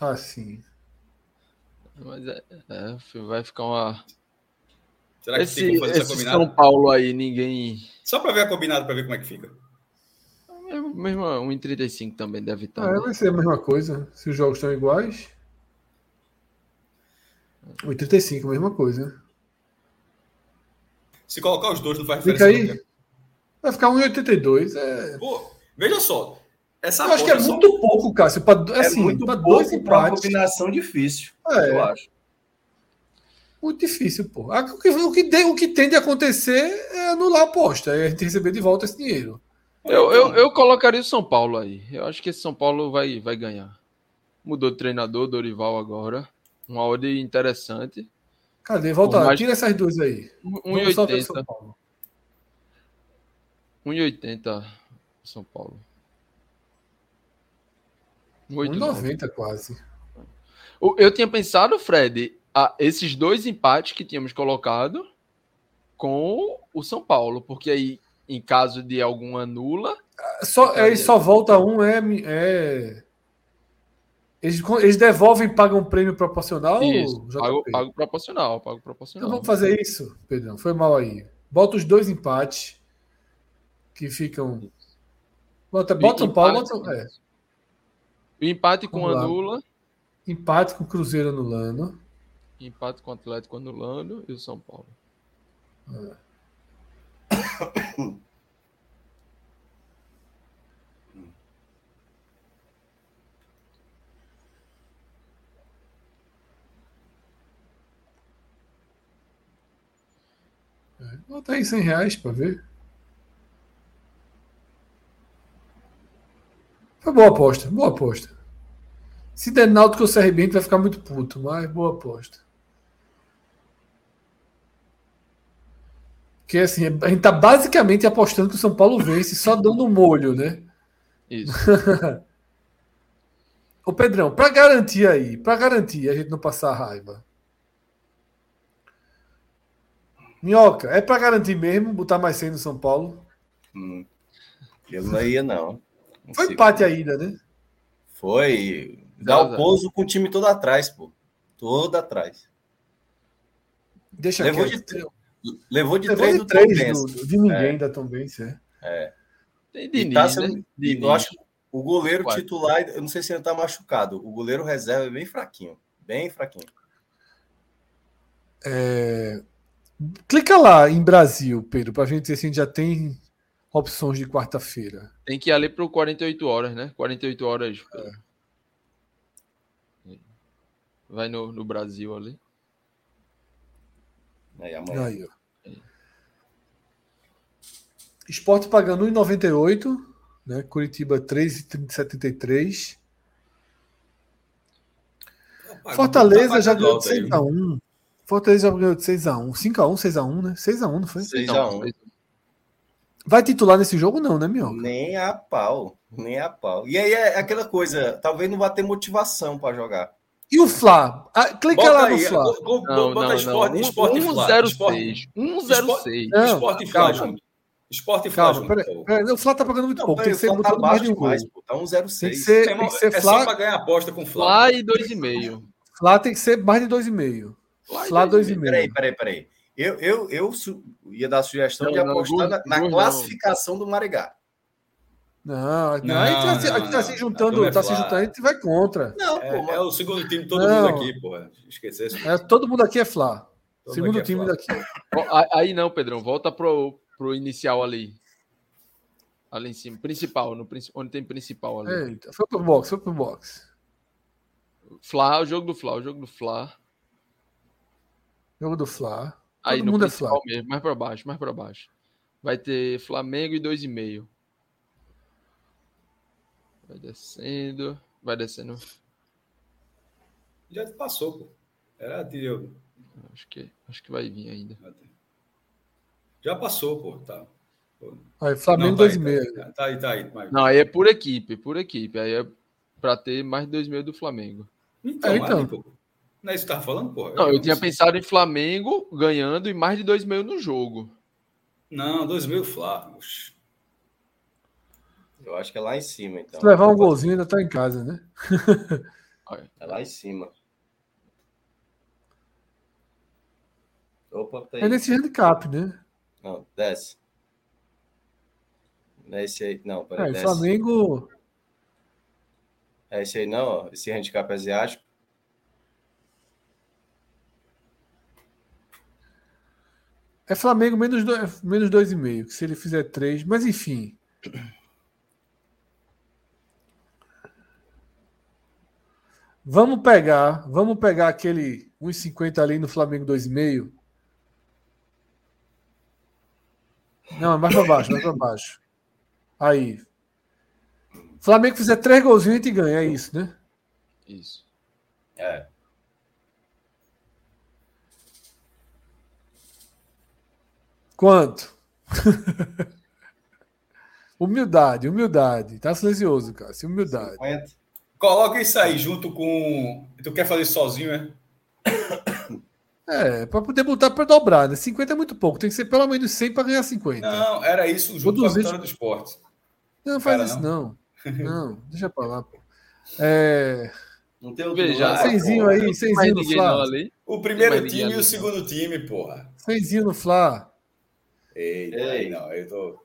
Assim. Mas é, é, vai ficar uma. Será que esse tem como fazer essa esse combinada? São Paulo aí, ninguém. Só para ver a combinada, para ver como é que fica. Mesmo, mesmo 1,35 também deve estar. É, né? vai ser a mesma coisa. Se os jogos estão iguais. 85, mesma coisa. Se colocar os dois, não faz Fica diferença. aí. não, Vai ficar 1,82. É... Pô, veja só. Essa Eu acho que é aposta só- muito pouco, Cássio. Pra, É assim, muito pra pouco dois para uma empates. combinação difícil, É. eu acho. Muito difícil, pô. O que, o, que de- o que tende a acontecer é anular a aposta, é a gente receber de volta esse dinheiro. Eu, eu, eu colocaria o São Paulo aí. Eu acho que esse São Paulo vai, vai ganhar. Mudou de treinador, Dorival agora. Uma odd interessante. Cadê? Volta mas- tira essas duas aí. Vamos só ver o São 1,80. Paulo. 1,80 São Paulo. 1,89. 1,90 quase. Eu tinha pensado, Fred, a- esses dois empates que tínhamos colocado com o São Paulo, porque aí, em caso de alguma nula, Só, aí só volta um, é. é... Eles, eles devolvem e pagam um prêmio proporcional? isso, pago, pago proporcional, pago Então proporcional. vamos fazer isso, Pedrão. Foi mal aí. Bota os dois empates que ficam. Bota, bota Paulo, Empate- bota, é, O empate com Vamos a lá. empate com o Cruzeiro anulando. empate com o Atlético anulando e o São Paulo. *coughs* Bota aí 100 reais pra ver. Foi boa aposta, boa aposta. Se der Náutico ou CRB, vai ficar muito puto, mas boa aposta. Porque assim, a gente tá basicamente apostando que o São Paulo vence, só dando um molho, né? Isso. *laughs* Ô Pedrão, pra garantir aí, pra garantir a gente não passar raiva. Minhoca, é pra garantir mesmo botar mais 100 no São Paulo? Hum. Eu não ia, não. Não Foi empate ainda, né? Foi. Zero Dá a o zero. pouso com o time todo atrás, pô. Todo atrás. Deixa Levou quieto. de- Levou de Levou três de do três do- de ninguém da Tom Benz, é. Tem E Diniz, tá né? Diniz. Eu acho que o goleiro Quatro. titular, eu não sei se ele tá machucado. O goleiro reserva é bem fraquinho. Bem fraquinho. É, Clica lá em Brasil, Pedro, pra gente ver se a gente já tem opções de quarta-feira. Tem que ir ali pro 48 horas, né? 48 horas. É. Vai no, no Brasil ali. Aí, amanhã. Aí, ó. Esporte pagando 1,98, né? Curitiba 3,73. Fortaleza já ganhou de 6x1. Fortaleza já ganhou de 6x1. 5x1, 6x1, né? 6x1, não foi? 6 Então, a 1 Vai titular nesse jogo, não, né, Minhoca? Nem a pau. Nem a pau. E aí é aquela coisa, talvez não vá ter motivação para jogar. E o Fla? Ah, clica Bota lá aí, no Fla. go- go- Não, bota não, esporte, não. esporte e Fla. Esporte, 106. 106. Não, esporte e Fla calma. junto. Esporte e Fla junto. O Fla tá pagando muito Não, pouco. Tem que ser o Fla tá mais de um gol. pô. Tá um 0,6. Tem que ser, Tem tem que ser é Fla. só para ganhar aposta com o Flávio. Fla e 2,5. Fla tem que ser mais de 2,5. Fla e Fla 2,5. 2,5. Peraí, peraí, peraí. Eu, eu, eu su- ia dar a sugestão Não, de não, apostar duas- na, na duas não. classificação do Marigá. Não, não, Não, a gente, tá se- não, a gente tá não. se juntando, é tá se juntando, a gente vai contra. Não, pô, É, mas- é o segundo time de todo Não. mundo aqui, porra. Esquecesse. É, todo mundo aqui é Fla. Todo Segundo é time Fla. daqui. Aí não, Pedrão. Volta pro, pro inicial ali. Ali em cima. Principal. No, onde tem principal ali. Eita, foi pro box, foi pro box. Fla, o jogo do Fla, o jogo do Fla. Jogo do Fla. Aí Todo no mundo é Fla. mesmo, mais pra baixo, mais pra baixo. Vai ter Flamengo e 2,5. Vai descendo, vai descendo. Já passou, pô. Era tio. Acho que, acho que vai vir ainda. Já passou, pô. Tá. Aí, Flamengo Não, tá aí, 2,5. Tá, tá aí, tá aí. Mas... Não, aí é por equipe, por equipe. Aí é pra ter mais de 2,5 do Flamengo. Então, É, então. aí, pô. Não é isso que você tava falando, pô? Não, eu tinha pensado em Flamengo ganhando e mais de 2,5 no jogo. Não, 2000 Flá. Oxi. Eu acho que é lá em cima, então. Se levar um golzinho, ainda tá em casa, né? *laughs* É lá em cima. Opa, tá aí. É nesse handicap, né? Não, desce. Não é esse aí. Não, peraí, É, desce. Flamengo. É esse aí não, ó. Esse handicap asiático. É Flamengo menos, dois, menos se ele fizer três, mas enfim. Vamos pegar, vamos pegar aquele 1,50 ali no Flamengo 2,5. Não, é mais para baixo, mais para baixo. Aí. Flamengo fizer três golzinhos, a gente ganha, é isso, né? Isso. É. Quanto? *laughs* humildade, humildade. Tá silencioso, cara. Se humildade. 50. Coloca isso aí junto com. Tu quer fazer sozinho, é? É, para poder botar para dobrar, né? 50 é muito pouco, tem que ser pelo menos 100 para ganhar 50. Não, Não, era isso junto com a 200. vitória do esporte. não faz Cara, isso não. *laughs* Não, deixa pra lá, pô. É, Não tem outro Veja, Cenzinho aí, cenzinho no não ali. O primeiro time e o ali, segundo time, porra. Cenzinho no Fla. Eita, Ei. aí não, eu tô.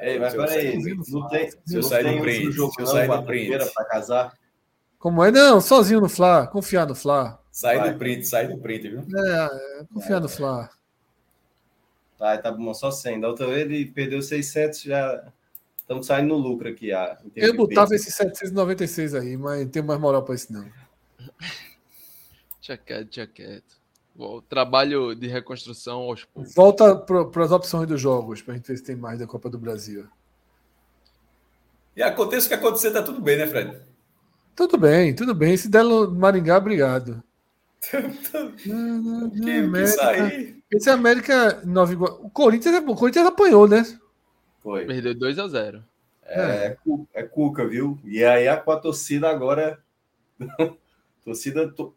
Ei, mas Se eu peraí, sair- não tem, Se eu sair do print, jogo se eu sair do print. pra casar? Como é? Não, sozinho no Fla. Confiar no Fla. Sai Vai. do print, sai do print, viu? É, é, confiar no Fla. Tá, tá bom, só 100. Da outra vez ele perdeu 600, já estamos saindo no lucro aqui. ah, Eu botava peso. esse 796 aí, mas não tenho mais moral pra isso não. Tinha quieto, tinha quieto. O trabalho de reconstrução aos poucos. Volta para as opções dos jogos, pra gente ver se tem mais da Copa do Brasil. E aconteça o que acontecer, tá tudo bem, né, Fred? Tudo bem, tudo bem. Se der Maringá, obrigado. *laughs* Que, sair? Esse América Nova Igua- O Corinthians, o Corinthians apanhou, né? Foi. Perdeu 2 a 0 É, é, é Cuca, viu? E aí a, com a torcida agora. *laughs* torcida to-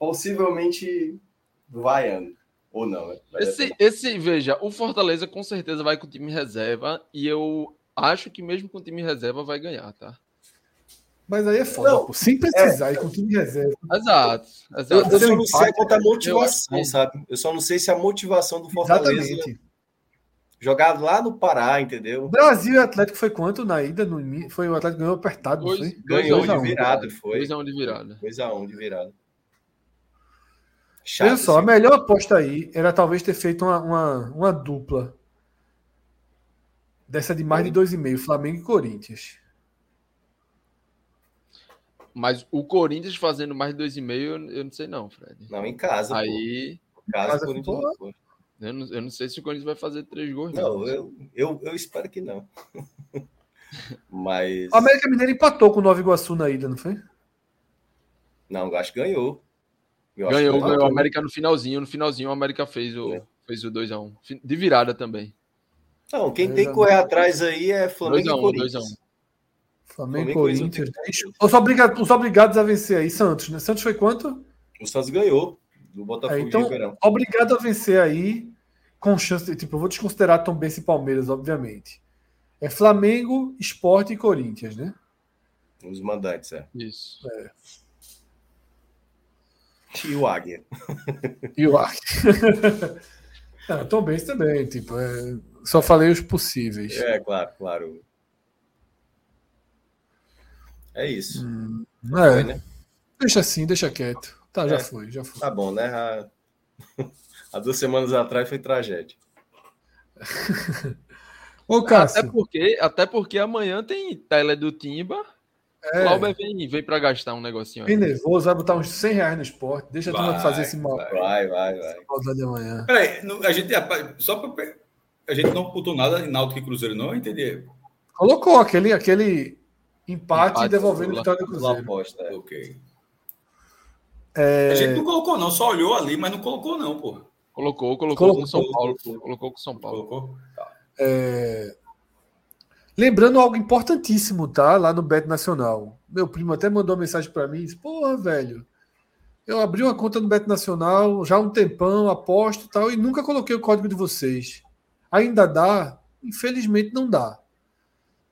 possivelmente vaiando. Ou não, né? Vai Esse, esse, veja, o Fortaleza com certeza vai com o time reserva e eu acho que mesmo com o time reserva vai ganhar, tá? Mas aí é foda, Não, pô. Sem precisar ir com o time reserva. Exato, Eu, exato. eu Seu só não sei quanto a eu motivação, acho. sabe? Eu só não sei se a motivação do Fortaleza Exatamente. jogar lá no Pará, entendeu? Brasil e Atlético foi quanto na ida? No, foi o Atlético ganhou apertado, não Dois- foi? Ganhou Dois de um. virada, foi. 2 a 1 de virada. 2x1 de virada. Chato, Veja só, a melhor aposta aí era talvez ter feito uma, uma, uma dupla dessa de mais de 2,5, Flamengo e Corinthians. Mas o Corinthians fazendo mais de 2,5, eu, eu não sei não, Fred. Não, em casa. pô. Aí, Em casa, Casa o Corinthians não eu não, eu não sei se o Corinthians vai fazer três gols, Não, eu, eu, eu espero que não. *laughs* Mas. O América Mineiro empatou com o Nova Iguaçu na ida, não foi? Não, eu acho que ganhou. Eu Ganhou, ganhou o América no finalzinho. No finalzinho, o América fez o, É. fez o 2x1. Fi- De virada também. Não, quem tem que um. correr atrás aí é Flamengo 2x1, e Corinthians. 2x1. Flamengo e Flamengo Corinthians. Os, obriga- os obrigados a vencer aí, Santos, né? Santos foi quanto? O Santos ganhou do Botafogo É, então, obrigado a vencer aí, com chance de. Tipo, eu vou desconsiderar Tom Benz e Palmeiras, obviamente. É Flamengo, Esporte e Corinthians, né? Os mandantes, é. Isso. E o Águia. E o Arc. Não, *laughs* Tom Benz também, tipo, é, só falei os possíveis. É, claro, claro. É isso. É, Foi, né? Deixa assim, deixa quieto. Tá, já É. foi, já foi. Tá bom, né? Há... *laughs* Há duas semanas atrás foi tragédia. *laughs* Ô, Até Cássio, porque, até porque amanhã tem tele do Timba. É, Clauber vem, vem pra gastar um negocinho aí. bem nervoso, vai botar uns 100 reais no esporte. Deixa a turma Vai, fazer esse mal. vai. Vai, vai, vai. maldade amanhã. Peraí, não- a gente, só pra. A gente não botou nada em Náutico e Cruzeiro, não? Eu entendi. Colocou aquele, aquele empate, Empate, devolvendo lá. a vitória do Cruzeiro. aposta. É. Ok. É, A gente não colocou, não. Só olhou ali, mas não colocou, não, pô. Colocou, colocou, Colocou, com o São Paulo. colocou. Colocou com o São Paulo. Colocou? Tá. é, Lembrando algo importantíssimo, tá? Lá no Bet Nacional. Meu primo até mandou uma mensagem pra mim disse: Porra, velho, Eu abri uma conta no Beto Nacional já há um tempão, aposto tal, e nunca coloquei o código de vocês. Ainda dá? Infelizmente não dá.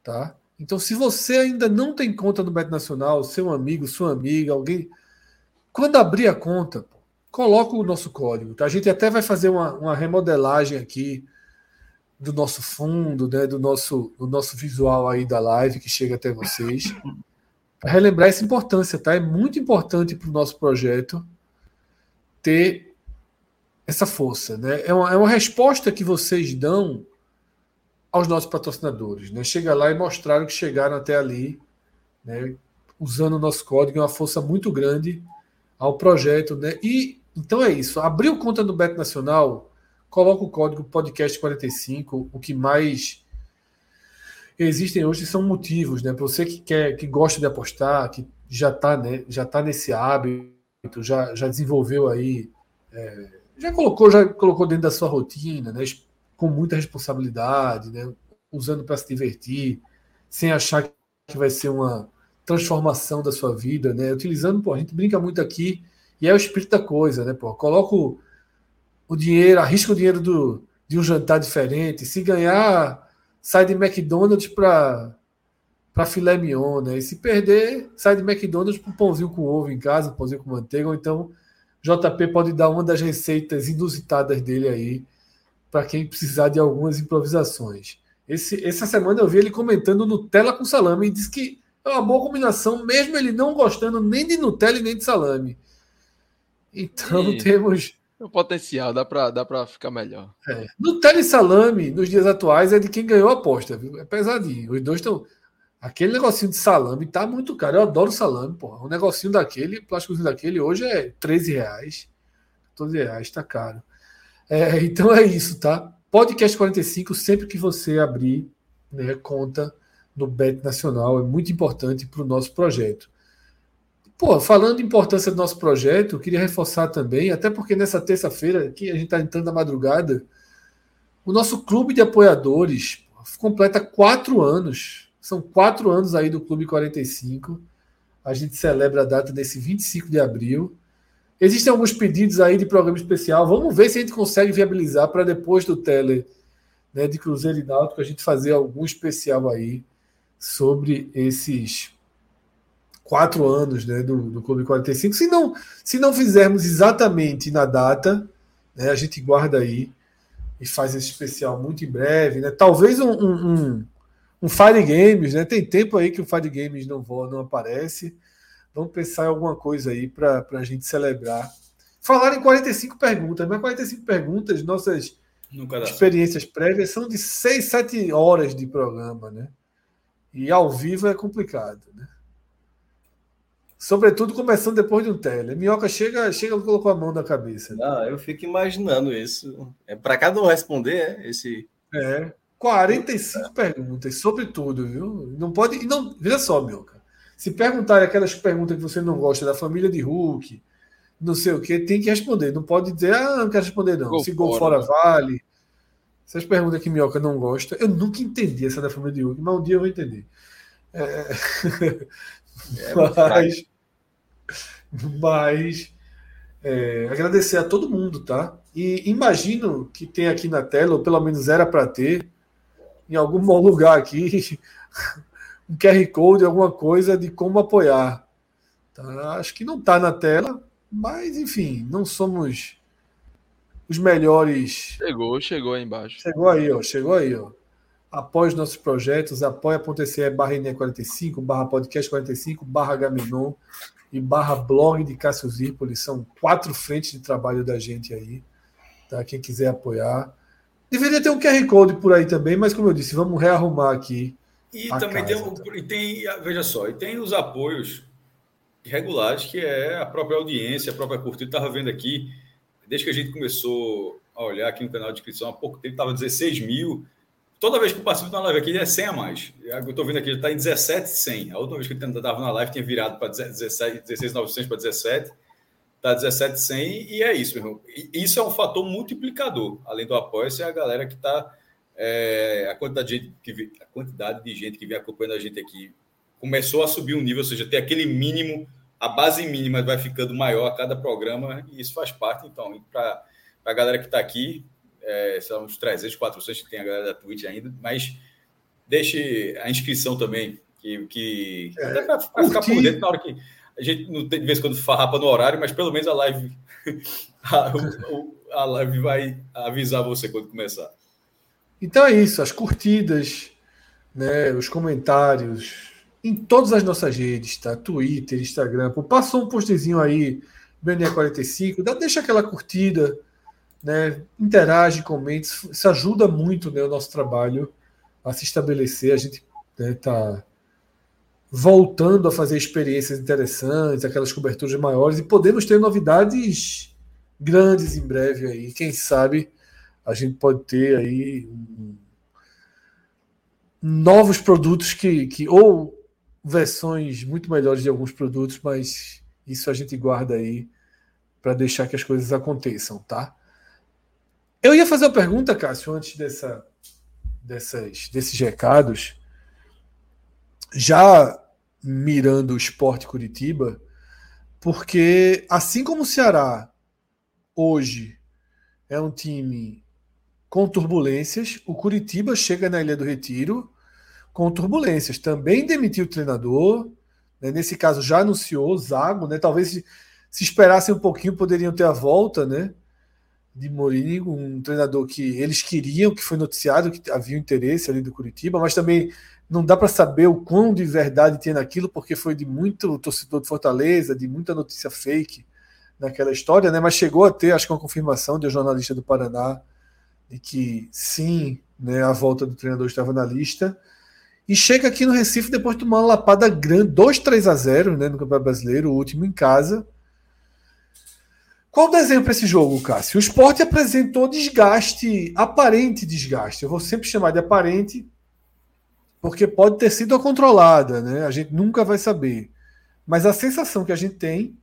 Tá? Então, se você ainda não tem conta no Beto Nacional, seu amigo, sua amiga, alguém. Quando abrir a conta, coloca o nosso código. Tá? A gente até vai fazer uma, uma remodelagem aqui do nosso fundo, né, do nosso, do nosso visual aí da live que chega até vocês relembrar essa importância, tá? É muito importante para o nosso projeto ter essa força, né? É uma, é uma resposta que vocês dão aos nossos patrocinadores, né? Chega lá e mostraram que chegaram até ali, né? Usando o nosso código, é uma força muito grande ao projeto, né? E então é isso. Abriu conta no Bet Nacional, coloca o código podcast 45, o que mais existem hoje são motivos, né? Para você que quer, que gosta de apostar, que já está né, já tá nesse hábito, já, já desenvolveu aí, é, já colocou, já colocou dentro da sua rotina, né? Com muita responsabilidade, né? Usando para se divertir, sem achar que vai ser uma transformação da sua vida, né? Utilizando, pô, a gente brinca muito aqui e é o espírito da coisa, né? Pô, coloca o, dinheiro, arrisca o dinheiro do, de um jantar diferente, se ganhar sai de McDonald's para para filé mignon, né? E se perder, sai de McDonald's para um pãozinho com ovo em casa, um pãozinho com manteiga, ou então JP pode dar uma das receitas inusitadas dele aí para quem precisar de algumas improvisações. Esse, essa semana eu vi ele comentando Nutella com salame e disse que é uma boa combinação, mesmo ele não gostando nem de Nutella e nem de salame. Então e... temos o potencial, dá para dá ficar melhor. É. No telesalame, nos dias atuais, é de quem ganhou a aposta, viu? É pesadinho. Os dois estão. Aquele negocinho de salame tá muito caro. Eu adoro salame, porra. Um negocinho daquele, plásticozinho daquele, hoje é 13 reais. 14 reais, tá caro. É, *laughs* então é isso, tá? Podcast 45, sempre que você abrir né, conta no Bet Nacional, é muito importante para o nosso projeto. Pô, falando de importância do nosso projeto, eu queria reforçar também, até porque nessa terça-feira, que a gente está entrando na madrugada, o nosso clube de apoiadores completa quatro anos. São quatro anos aí do Clube 45. A gente celebra a data desse 25 de abril. Existem alguns pedidos aí de programa especial. Vamos ver se a gente consegue viabilizar para depois do Tele né, de Cruzeiro e Náutico a gente fazer algum especial aí sobre esses quatro anos né, do, do Clube 45. Se não, se não fizermos exatamente na data, né, a gente guarda aí e faz esse especial muito em breve. Né? Talvez um, um, um, um Fire Games, né? tem tempo aí que o Fire Games não, voa, não aparece. Vamos pensar em alguma coisa aí para a gente celebrar. Falar em 45 perguntas, mas 45 perguntas, nossas experiências prévias são de 6, 7 horas de programa, né? E ao vivo é complicado, né? Sobretudo começando depois de um tele. Minhoca chega, chega e colocou a mão na cabeça. Não, eu fico imaginando isso. É para cada um responder, é? Esse. É. 45 é. perguntas, sobretudo, viu? Não pode. Não, veja só, Minhoca. Se perguntarem aquelas perguntas que você não gosta da família de Hulk, não sei o que, tem que responder. Não pode dizer, ah, não quero responder, não. Gol Se gol fora, fora vale. Essas perguntas que Minhoca não gosta. Eu nunca entendi essa da família de Hulk, mas um dia eu vou entender. É... É *laughs* mas, *laughs* mas é, agradecer a todo mundo, tá? E imagino que tem aqui na tela, ou pelo menos era para ter, em algum *laughs* lugar aqui, *laughs* um QR Code, alguma coisa de como apoiar. Tá? Acho que não está na tela, mas enfim, não somos os melhores. Chegou, chegou aí embaixo. Chegou aí, ó. Chegou aí, ó. Apoie os nossos projetos, apoia.se barra 45, barra podcast 45, barra Gaminon e barra blog de Cássio Zirpoli. São quatro frentes de trabalho da gente aí. Tá? Quem quiser apoiar. Deveria ter um QR Code por aí também, mas como eu disse, vamos rearrumar aqui. E também tem, tá? tem, veja só, e tem os apoios regulares, que é a própria audiência, a própria curtida. Estava vendo aqui, desde que a gente começou a olhar aqui no canal de inscrição há pouco tempo, estava 16 mil. Toda vez que eu participo na live aqui é 100 a mais. Eu estou vendo aqui, ele está em 17,100. A última vez que eu estava na live tinha virado para 16,900 para 17. Está 17,100 e é isso, meu irmão. Isso é um fator multiplicador. Além do apoio, é a galera que está. É, a, quantidade de gente que, a quantidade de gente que vem acompanhando a gente aqui começou a subir um nível, ou seja, ter aquele mínimo a base mínima vai ficando maior a cada programa e isso faz parte. Então, para a galera que está aqui, é, são uns 300, 400 que tem a galera da Twitch ainda, mas deixe a inscrição também, que, que é, até para ficar por dentro na hora que a gente não tem de vez em quando farrapa no horário, mas pelo menos a live *laughs* a, a live vai avisar você quando começar. Então é isso, as curtidas, né, os comentários em todas as nossas redes, tá? Twitter, Instagram. Passou um postzinho aí, BNE45, dá, deixa aquela curtida, né? Interage, comente, isso ajuda muito né, o nosso trabalho a se estabelecer. A gente está né, tá voltando a fazer experiências interessantes, aquelas coberturas maiores, e podemos ter novidades grandes em breve aí. Quem sabe a gente pode ter aí novos produtos que, que ou versões muito melhores de alguns produtos, mas isso a gente guarda aí para deixar que as coisas aconteçam, tá? Eu ia fazer uma pergunta, Cássio, antes dessa, dessas, desses recados, já mirando o esporte Curitiba, porque assim como o Ceará hoje é um time com turbulências. O Curitiba chega na Ilha do Retiro com turbulências. Também demitiu o treinador. Né? Nesse caso, já anunciou Zago. Né? Talvez se, se esperassem um pouquinho, poderiam ter a volta né? De Morini, um treinador que eles queriam, que foi noticiado, que havia interesse ali do Curitiba, mas também não dá para saber o quão de verdade tem naquilo, porque foi de muito torcedor de Fortaleza, de muita notícia fake naquela história, né? mas chegou a ter, acho que uma confirmação de um jornalista do Paraná de que sim, né, a volta do treinador estava na lista. E chega aqui no Recife depois de uma lapada grande, 2 3 a 0 né, no Campeonato Brasileiro, o último em casa. Qual o desenho para esse jogo, Cássio? O esporte apresentou desgaste, aparente desgaste. Eu vou sempre chamar de aparente, porque pode ter sido a controlada, né? A gente nunca vai saber. Mas a sensação que a gente tem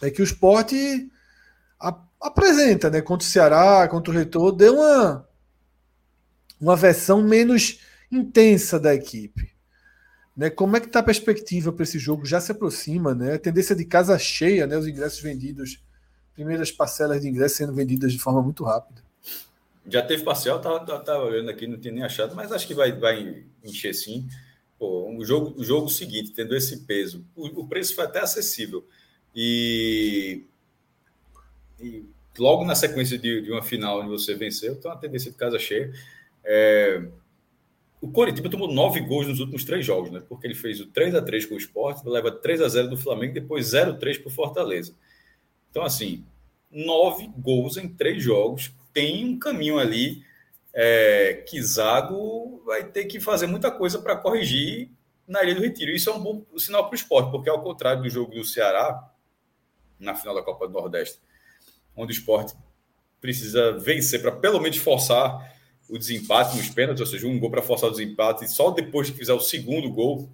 é que o esporte apresenta, né? Contra o Ceará, contra o Retor, deu uma, uma versão menos intensa da equipe. Né? Como é que está a perspectiva para esse jogo? Já se aproxima, né? A tendência de casa cheia, né? Os ingressos vendidos, primeiras parcelas de ingressos sendo vendidas de forma muito rápida. Já teve parcial, tá, tá, tá olhando aqui, não tinha nem achado, mas acho que vai, vai encher sim. Pô, o, jogo, o jogo seguinte, tendo esse peso, o, o preço foi até acessível. E e logo na sequência de, de, uma final onde você venceu, então a tendência de casa cheia. É... O Coritiba tomou nove gols nos últimos três jogos, né? Porque ele fez o 3 a 3 com o Sport, leva 3 a 0 do Flamengo, depois 0 a 3 para o Fortaleza. Então, assim, nove gols em três jogos. Tem um caminho ali é, que Zago vai ter que fazer muita coisa para corrigir na Ilha do Retiro. Isso é um bom sinal para o esporte, porque ao contrário do jogo do Ceará, na final da Copa do Nordeste, onde o esporte precisa vencer para pelo menos forçar o desempate nos pênaltis, ou seja, um gol para forçar o desempate, e só depois que fizer o segundo gol,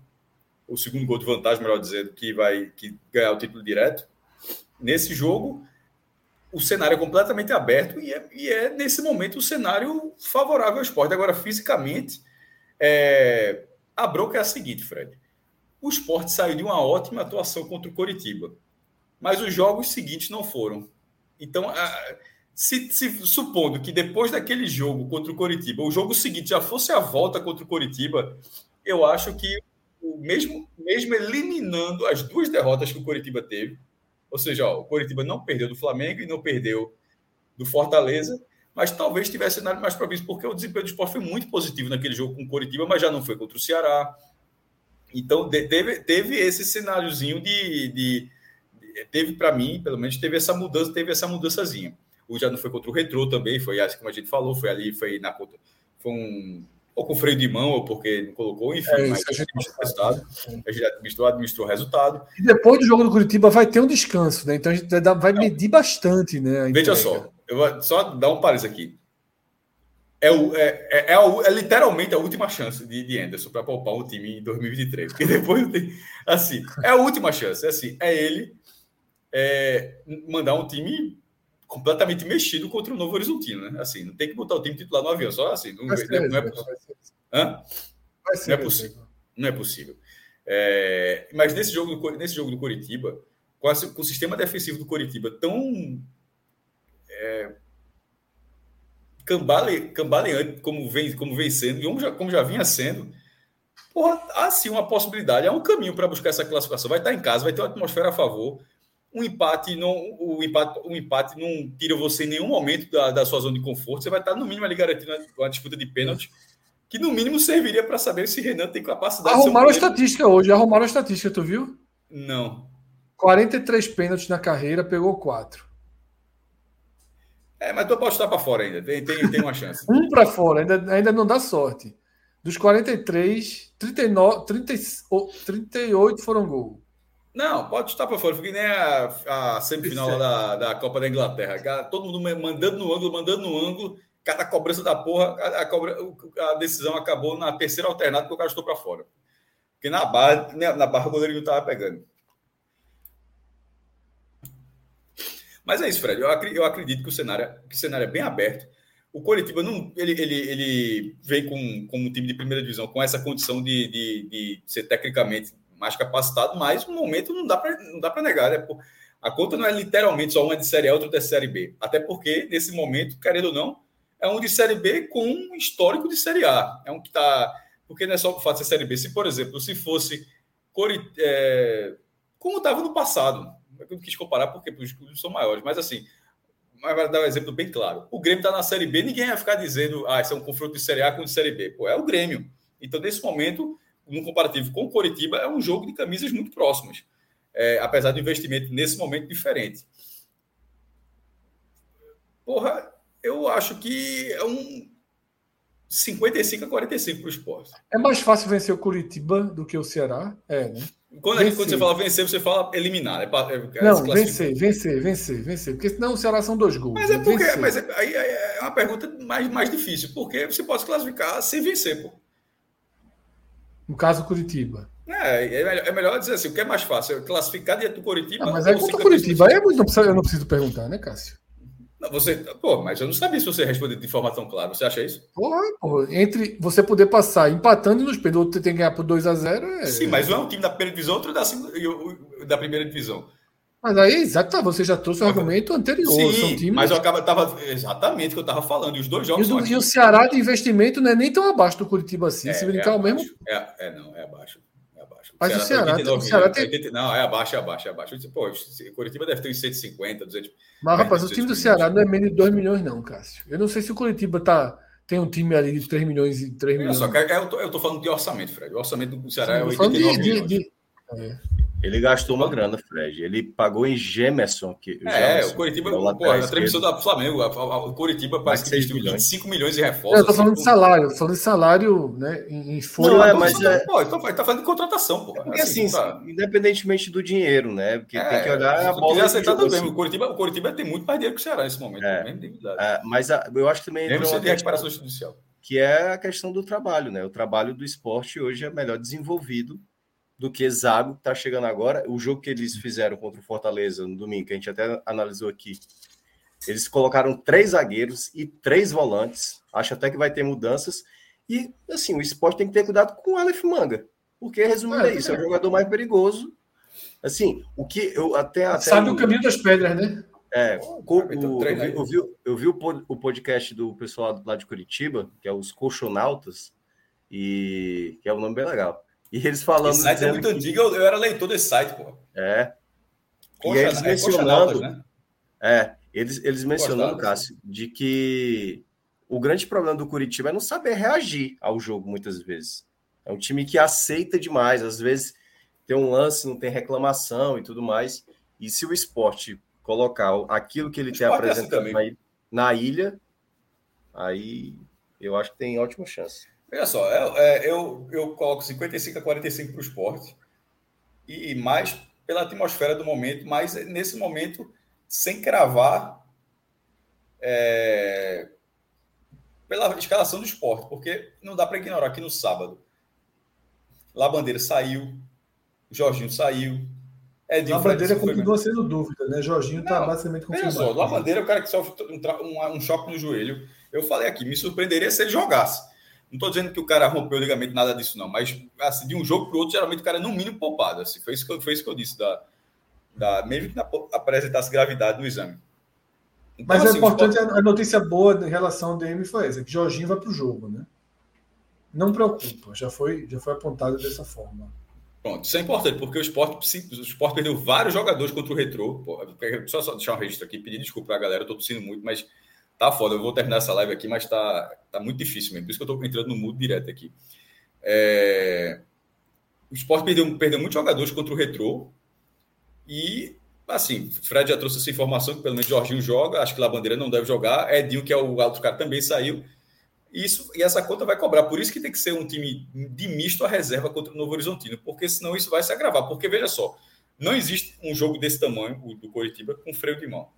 o segundo gol de vantagem, melhor dizendo, que vai que ganhar o título direto. Nesse jogo, o cenário é completamente aberto e é, e é nesse momento o cenário favorável ao esporte. Agora, fisicamente, é, a bronca é a seguinte, Fred. O esporte saiu de uma ótima atuação contra o Coritiba, mas os jogos seguintes não foram. Então, se, se, supondo que depois daquele jogo contra o Coritiba, o jogo seguinte já fosse a volta contra o Coritiba, eu acho que mesmo, mesmo eliminando as duas derrotas que o Coritiba teve, ou seja, ó, o Coritiba não perdeu do Flamengo e não perdeu do Fortaleza, mas talvez tivesse cenário mais propício, porque o desempenho do esporte foi muito positivo naquele jogo com o Coritiba, mas já não foi contra o Ceará. Então, teve, teve esse cenáriozinho de, de teve para mim, pelo menos, teve essa mudança, teve essa mudançazinha. O já não foi contra o Retrô também, foi assim como a gente falou, foi ali, foi na conta, foi um ou com freio de mão, ou porque não colocou, enfim, é mas a gente resultado. A gente administrou, administrou o resultado. E depois do jogo do Curitiba vai ter um descanso, né? Então a gente vai medir bastante, né? Veja só, eu vou só dar um parênteses aqui. É, o, é, é, é, é, literalmente a última chance de, de Anderson para poupar o time em 2023. Porque depois tem. Assim, é a última chance. É assim, é ele é, mandar um time completamente mexido contra o Novo Horizontino, né? Assim, não tem que botar o time titular no avião, só assim. Não, vai ser, não, é, possível. Não é possível. Não é possível. É, mas nesse jogo, do, nesse jogo do Coritiba, com, a, com o sistema defensivo do Coritiba tão é, cambale, cambaleante como vem, como vem sendo, e como já, como já vinha sendo, porra, há sim uma possibilidade, é um caminho para buscar essa classificação. Vai estar em casa, vai ter uma atmosfera a favor. Um empate não, o empate, um empate não tira você em nenhum momento da, da sua zona de conforto. Você vai estar, no mínimo, ali garantindo uma disputa de pênalti, que no mínimo serviria para saber se Renan tem capacidade Arrumaram a estatística hoje, arrumaram a estatística, tu viu? Não. 43 pênaltis na carreira, pegou 4. É, mas tu pode estar para fora ainda, tem, tem, tem uma chance. *laughs* um para fora, ainda, ainda não dá sorte. Dos 43, 39, 30, 38 foram gol. Não, pode estar para fora, porque nem a, a semifinal da, da Copa da Inglaterra. Todo mundo mandando no ângulo, mandando no ângulo, cada cobrança da porra, a, a, cobra, a decisão acabou na terceira alternada porque o cara estou para fora. Porque na barra, na barra o goleiro não estava pegando. Mas é isso, Fred. Eu, acredito que o cenário, que o cenário é bem aberto. O Coritiba não, ele, ele, ele vem com, com um time de primeira divisão com essa condição de, de, de ser tecnicamente mais capacitado, mas no momento não dá para negar. Né? A conta não é literalmente só uma de Série A, outra de Série B. Até porque, nesse momento, querendo ou não, é um de Série B com um histórico de Série A. É um que está. Porque não é só o fato de ser Série B. Se, por exemplo, se fosse é, como estava no passado, eu não quis comparar porque os clubes são maiores, mas assim, mas vai dar um exemplo bem claro. O Grêmio está na Série B, ninguém vai ficar dizendo, ah, isso é um confronto de Série A com de Série B. Pô, é o Grêmio. Então, nesse momento, no comparativo com o Coritiba, é um jogo de camisas muito próximas. É, apesar do investimento nesse momento diferente. Porra, eu acho que é um 55 a 45 para o esporte. É mais fácil vencer o Curitiba do que o Ceará? É, né? Quando, gente, quando você fala vencer, você fala eliminar. É, é, não, vencer, vencer, vencer, vencer. Porque senão o Ceará são dois gols. Mas é porque mas é, aí é, é uma pergunta mais, mais difícil. Porque você pode classificar sem vencer, pô. No caso, Curitiba. É, é melhor, é melhor dizer assim: o que é mais fácil? Classificar diante do Curitiba. Ah, mas é contra o Curitiba. Não, preciso, eu não preciso perguntar, né, Cássio? Você, pô, mas eu não sabia se você responder de forma tão clara. Você acha isso? Porra, porra. Entre você poder passar empatando nos pênaltis, outro tem que ganhar por 2 a 0 é... Sim, mas não é um time da primeira divisão, outro da, da primeira divisão. Mas aí, exato, você já trouxe o argumento anterior. Sim, times... mas eu acaba, tava, exatamente o que eu estava falando. E os dois jogos. E, do, e o Ceará de investimento não é nem tão abaixo do Curitiba assim. É, se brincar é o mesmo. É, é, não, é abaixo. Mas o Ceará, 89, o Ceará tem... 80, não, é abaixo, é abaixo, é abaixo. Pô, o Curitiba deve ter uns 150, 200. Mas, rapaz, o time do Ceará não é menos de 2 milhões, não, Cássio. Eu não sei se o Curitiba tá, tem um time ali de 3 milhões e 3 milhões. Só que eu tô, eu tô falando de orçamento, Fred. O orçamento do Ceará Sim, é 89 de, milhões. De, de... É. Ele gastou uma grana, Fred. Ele pagou em Gemerson. Que, o é, Gemerson, o Curitiba, é pô, a transmissão do Flamengo, o Curitiba parece que investiu 25 milhões de reforços. Eu tô falando assim, de salário, falando de salário, né, em, folha. Não, é, mas é... Pô, então, tá falando de contratação, pô. É porque assim, assim tá... independentemente do dinheiro, né, porque é, tem que olhar a bola... aceitar também, assim. o Curitiba, o Curitiba tem muito mais dinheiro que o Ceará nesse momento, é, é, mas a, eu acho também... Deve ser de recuperação judicial. Que é a questão do trabalho, né, o trabalho do esporte hoje é melhor desenvolvido do que Zago, que está chegando agora. O jogo que eles fizeram contra o Fortaleza no domingo, que a gente até analisou aqui, eles colocaram três zagueiros e três volantes. Acho até que vai ter mudanças. E, assim, o esporte tem que ter cuidado com o Aleph Manga. Porque, resumindo, é, é isso, é o jogador mais perigoso. Assim, o que eu até. até Sabe o caminho das pedras, né? É, o, o, eu, vi, eu, vi, eu vi o podcast do pessoal lá de Curitiba, que é os Colchonautas, e que é um nome bem legal. E eles falando. Esse site é muito que... antigo, eu, eu, era leitor desse site, pô. É. Poxa, e eles é mencionando. Né? É, eles, eles mencionando, Cássio, de que o grande problema do Curitiba é não saber reagir ao jogo muitas vezes. É um time que aceita demais, às vezes tem um lance, não tem reclamação e tudo mais. E se o esporte colocar aquilo que ele tem apresentado é assim na, na ilha, aí eu acho que tem ótima chance. Olha só, é, é, eu, eu coloco 55 a 45 para o esporte. E mais pela atmosfera do momento, mas nesse momento, sem cravar é, pela escalação do esporte, porque não dá para ignorar que no sábado Lá Bandeira saiu, Jorginho saiu. Edinho Bandeira continua sendo dúvida, né? Jorginho está basicamente confirmado. Só, Lá Bandeira é o cara que sofre um, um choque no joelho. Eu falei aqui, me surpreenderia se ele jogasse. Não estou dizendo que o cara rompeu o ligamento, nada disso, não. Mas assim, de um jogo para o outro, geralmente o cara é no mínimo poupado. Assim, foi, isso que eu, foi isso que eu disse, da, da, mesmo que apresentasse gravidade no exame. Então, Mas é assim, é importante, a notícia boa em relação ao DM foi essa, que Jorginho vai para o jogo, né? Não preocupa, já foi, já foi apontado dessa forma. Pronto, isso é importante, porque o esporte, o esporte perdeu vários jogadores contra o Retrô. Só, só deixar um registro aqui, pedir desculpa para a galera, eu tô tossindo muito, mas tá foda. Eu vou terminar essa live aqui, mas tá, tá muito difícil mesmo. Por isso que eu tô entrando no mudo direto aqui. É... O esporte perdeu, perdeu muitos jogadores contra o Retrô. E, assim, Fred já trouxe essa informação que pelo menos Jorginho joga, acho que Labandeira não deve jogar. Edinho, que é o outro cara, também saiu. Isso, e essa conta vai cobrar. Por isso que tem que ser um time de misto a reserva contra o Novo Horizontino, porque senão isso vai se agravar. Porque, veja só, não existe um jogo desse tamanho, o do Coritiba, com freio de mão.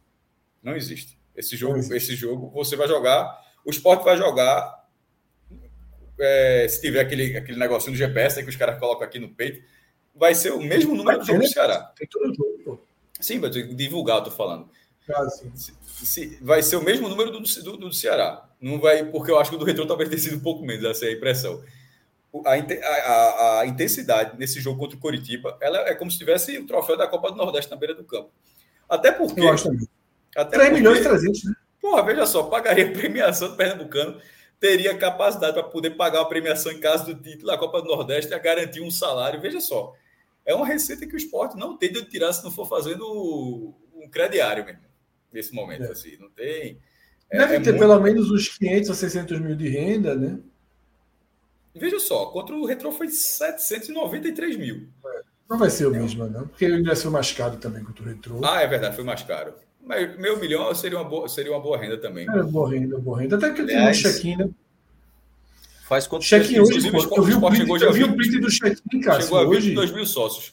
Não existe. Esse jogo, esse jogo você vai jogar, o esporte vai jogar. É, se tiver aquele, aquele negocinho do GPS né, que os caras colocam aqui no peito, vai ser o mesmo número do jogo do Ceará. Tem todo jogo, pô. Sim, vai divulgar, eu tô falando. Ah, se, se, vai ser o mesmo número do, do, do, Ceará. Não vai, porque eu acho que o do Retro talvez tenha sido um pouco menos, essa é a impressão. A, a, a, intensidade nesse jogo contra o Coritiba, ela é como se tivesse o troféu da Copa do Nordeste na beira do campo. Até porque. Eu acho também. Até 3 porque, milhões e 300, né? Porra, veja só, pagaria a premiação do Pernambucano, teria capacidade para poder pagar a premiação em caso do título da Copa do Nordeste e garantir um salário. Veja só, é uma receita que o esporte não tem de tirar se não for fazendo um crediário mesmo, nesse momento. É. Assim, não tem. É, Deve é ter muito... pelo menos uns 500 a 600 mil de renda, né? Veja só, contra o Retro foi 793 mil. É. Não vai ser o mesmo, não, porque ele vai ser mais caro também contra o Retro. Ah, é verdade, foi mais caro. Mas meio milhão seria uma boa, seria uma boa renda também. É, boa renda, boa renda. Até que tem um check-in, né? Faz quanto check-in hoje, eu vi o print, eu vi o print do check-in, cara. Chegou a 22 mil sócios.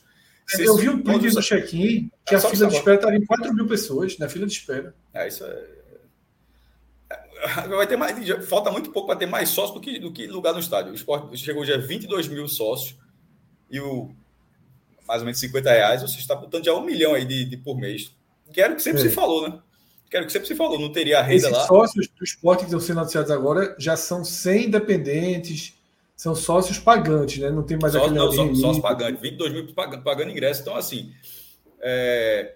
É, eu vi o print do check-in que é, a fila de espera estaria em 4 mil pessoas na fila de espera. É, isso é. é vai ter mais, falta muito pouco para ter mais sócios do que, do que lugar no estádio. O esporte chegou já a 22 mil sócios e o mais ou menos 50 reais, você está botando já um milhão aí de, de por mês. Que era o que sempre é. se falou, né? Que era o que sempre se falou, não teria a renda Esses lá. Os sócios do esporte que estão sendo anunciados agora já são 100 independentes, são sócios pagantes, né? Não tem mais aquele. Não, só, sócios pagantes, 22 mil pagando, pagando ingresso. Então, assim. É,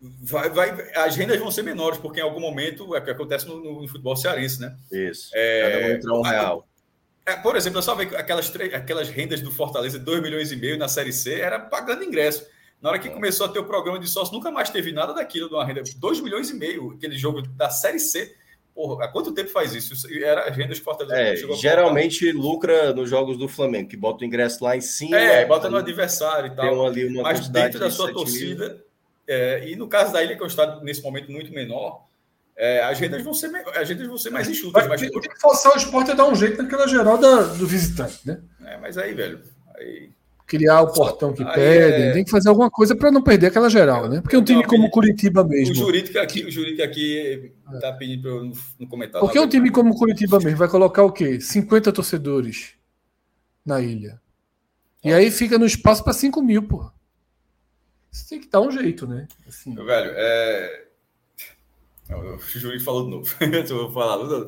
vai, vai, as rendas vão ser menores, porque em algum momento é o que acontece no, no futebol cearense, né? Isso. É, Cada um um real. É, por exemplo, eu só ver aquelas, aquelas rendas do Fortaleza, 2 milhões e meio na Série C, era pagando ingresso. Na hora que começou a ter o programa de sócio, nunca mais teve nada daquilo de uma renda. 2 milhões e meio, aquele jogo da Série C. Porra, há quanto tempo faz isso? Era as rendas que Fortaleza é, Geralmente lucra nos jogos do Flamengo, que bota o ingresso lá em cima. É, bota no adversário e tal. ali uma mas dentro da sua torcida. É, e no caso da ilha, que é um estado nesse momento muito menor, é, as rendas vão ser, as rendas vão ser mais enxutas. Mas, tem, tem que forçar o esporte a dar um jeito naquela geral da, do visitante, né? É, mas aí, velho. Aí criar o portão que pede, é... tem que fazer alguma coisa para não perder aquela geral, né? Porque um time como Curitiba mesmo. O jurídico aqui, o jurídico aqui tá pedindo para eu não comentar. Porque um time como Curitiba mesmo vai colocar o quê? 50 torcedores na ilha. E aí fica no espaço para 5 mil, pô. Isso tem que dar um jeito, né? Assim. Meu velho, é. O jurídico falou de novo. *laughs* eu vou falar.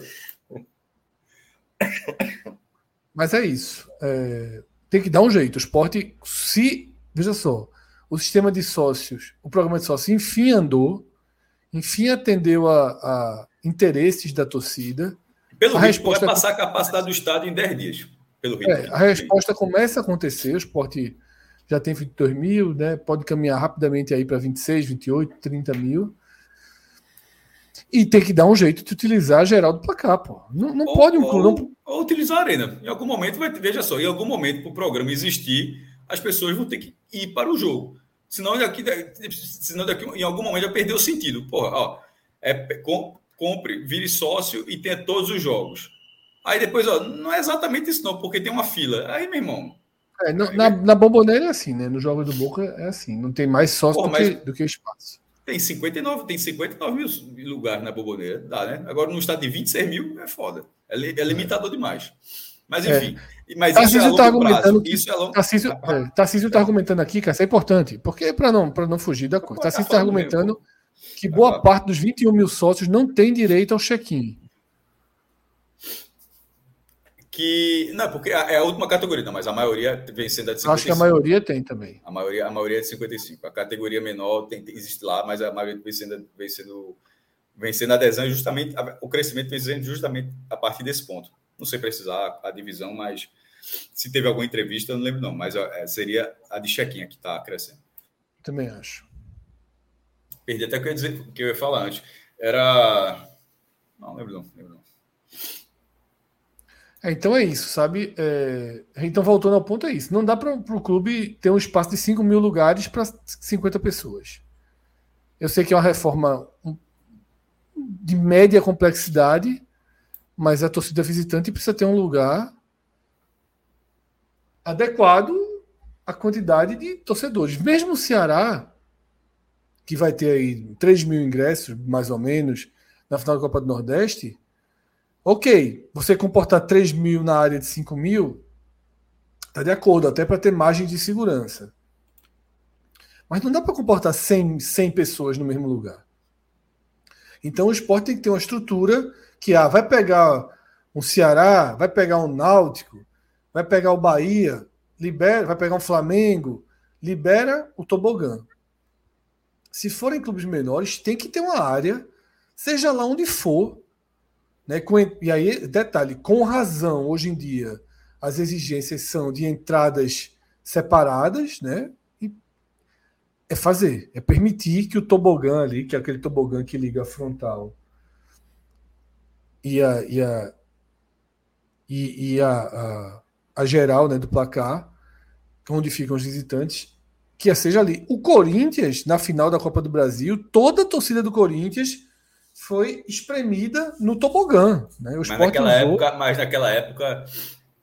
Mas é isso. É tem que dar um jeito. O esporte, se. Veja só, o sistema de sócios, o programa de sócios, enfim andou, enfim atendeu a, a interesses da torcida. Pelo a resposta vai passar a capacidade do Estado em 10 dias. Pelo é, a resposta começa a acontecer, o esporte já tem 22 mil, né? pode caminhar rapidamente aí para 26, 28, 30 mil. E tem que dar um jeito de utilizar a geral do placar, pô. Não, não ou, pode um clube. Não... Ou utilizar a arena. Em algum momento vai veja só, em algum momento para o programa existir, as pessoas vão ter que ir para o jogo. Senão daqui, senão daqui em algum momento vai perder o sentido. Porra, ó, é, compre, vire sócio e tenha todos os jogos. Aí depois, ó, não é exatamente isso, não, porque tem uma fila. Aí, meu irmão. É, na, na, na bomboneira é assim, né? No jogo do Boca é assim. Não tem mais sócio Porra, do, mas... que, do que espaço. Tem 59, tem 59 mil lugares na Boboneira, dá, né? Agora, no estado de 26 mil, é foda. É, é limitador demais. Mas, é. enfim. É. Mas Tarcísio isso é tá argumentando prazo. Isso é longo... Tarcísio, é, Tarcísio está argumentando aqui, cara, isso é importante, porque para não, não fugir da coisa. Tarcísio está argumentando mesmo. que boa parte dos 21 mil sócios não tem direito ao check-in. Que. Não, porque é a última categoria, não, mas a maioria vem sendo a de 55. Acho que a maioria tem também. A maioria, a maioria é de 55. A categoria menor tem, existe lá, mas a maioria vem sendo, vem sendo, vem sendo adesão justamente. O crescimento vem sendo justamente a partir desse ponto. Não sei precisar a divisão, mas se teve alguma entrevista, eu não lembro, não. Mas é, seria a de chequinha que está crescendo. Também acho. Perdi até o que eu ia dizer, que eu ia falar antes. Era. Não, lembro não, lembro não. É, então é isso, sabe? É... Então, voltando ao ponto, é isso. Não dá para o clube ter um espaço de 5 mil lugares para 50 pessoas. Eu sei que é uma reforma de média complexidade, mas a torcida visitante precisa ter um lugar adequado à quantidade de torcedores. Mesmo o Ceará, que vai ter aí 3 mil ingressos, mais ou menos, na final da Copa do Nordeste, Ok, você comportar 3 mil na área de 5 mil, tá de acordo, até para ter margem de segurança. Mas não dá para comportar 100, 100 pessoas no mesmo lugar. Então o esporte tem que ter uma estrutura que ah, vai pegar um Ceará, vai pegar um Náutico, vai pegar o Bahia, libera, vai pegar um Flamengo, libera o tobogã. Se forem clubes menores, tem que ter uma área, seja lá onde for, né? Com, e aí, detalhe, com razão, hoje em dia, as exigências são de entradas separadas, né? E é fazer, é permitir que o tobogã ali, que é aquele tobogã que liga a frontal e a, e a, e, e a, a, a geral né, do placar, onde ficam os visitantes, que seja ali. O Corinthians, na final da Copa do Brasil, toda a torcida do Corinthians foi espremida no tobogã. Né? O mas, naquela usou... época, mas naquela época.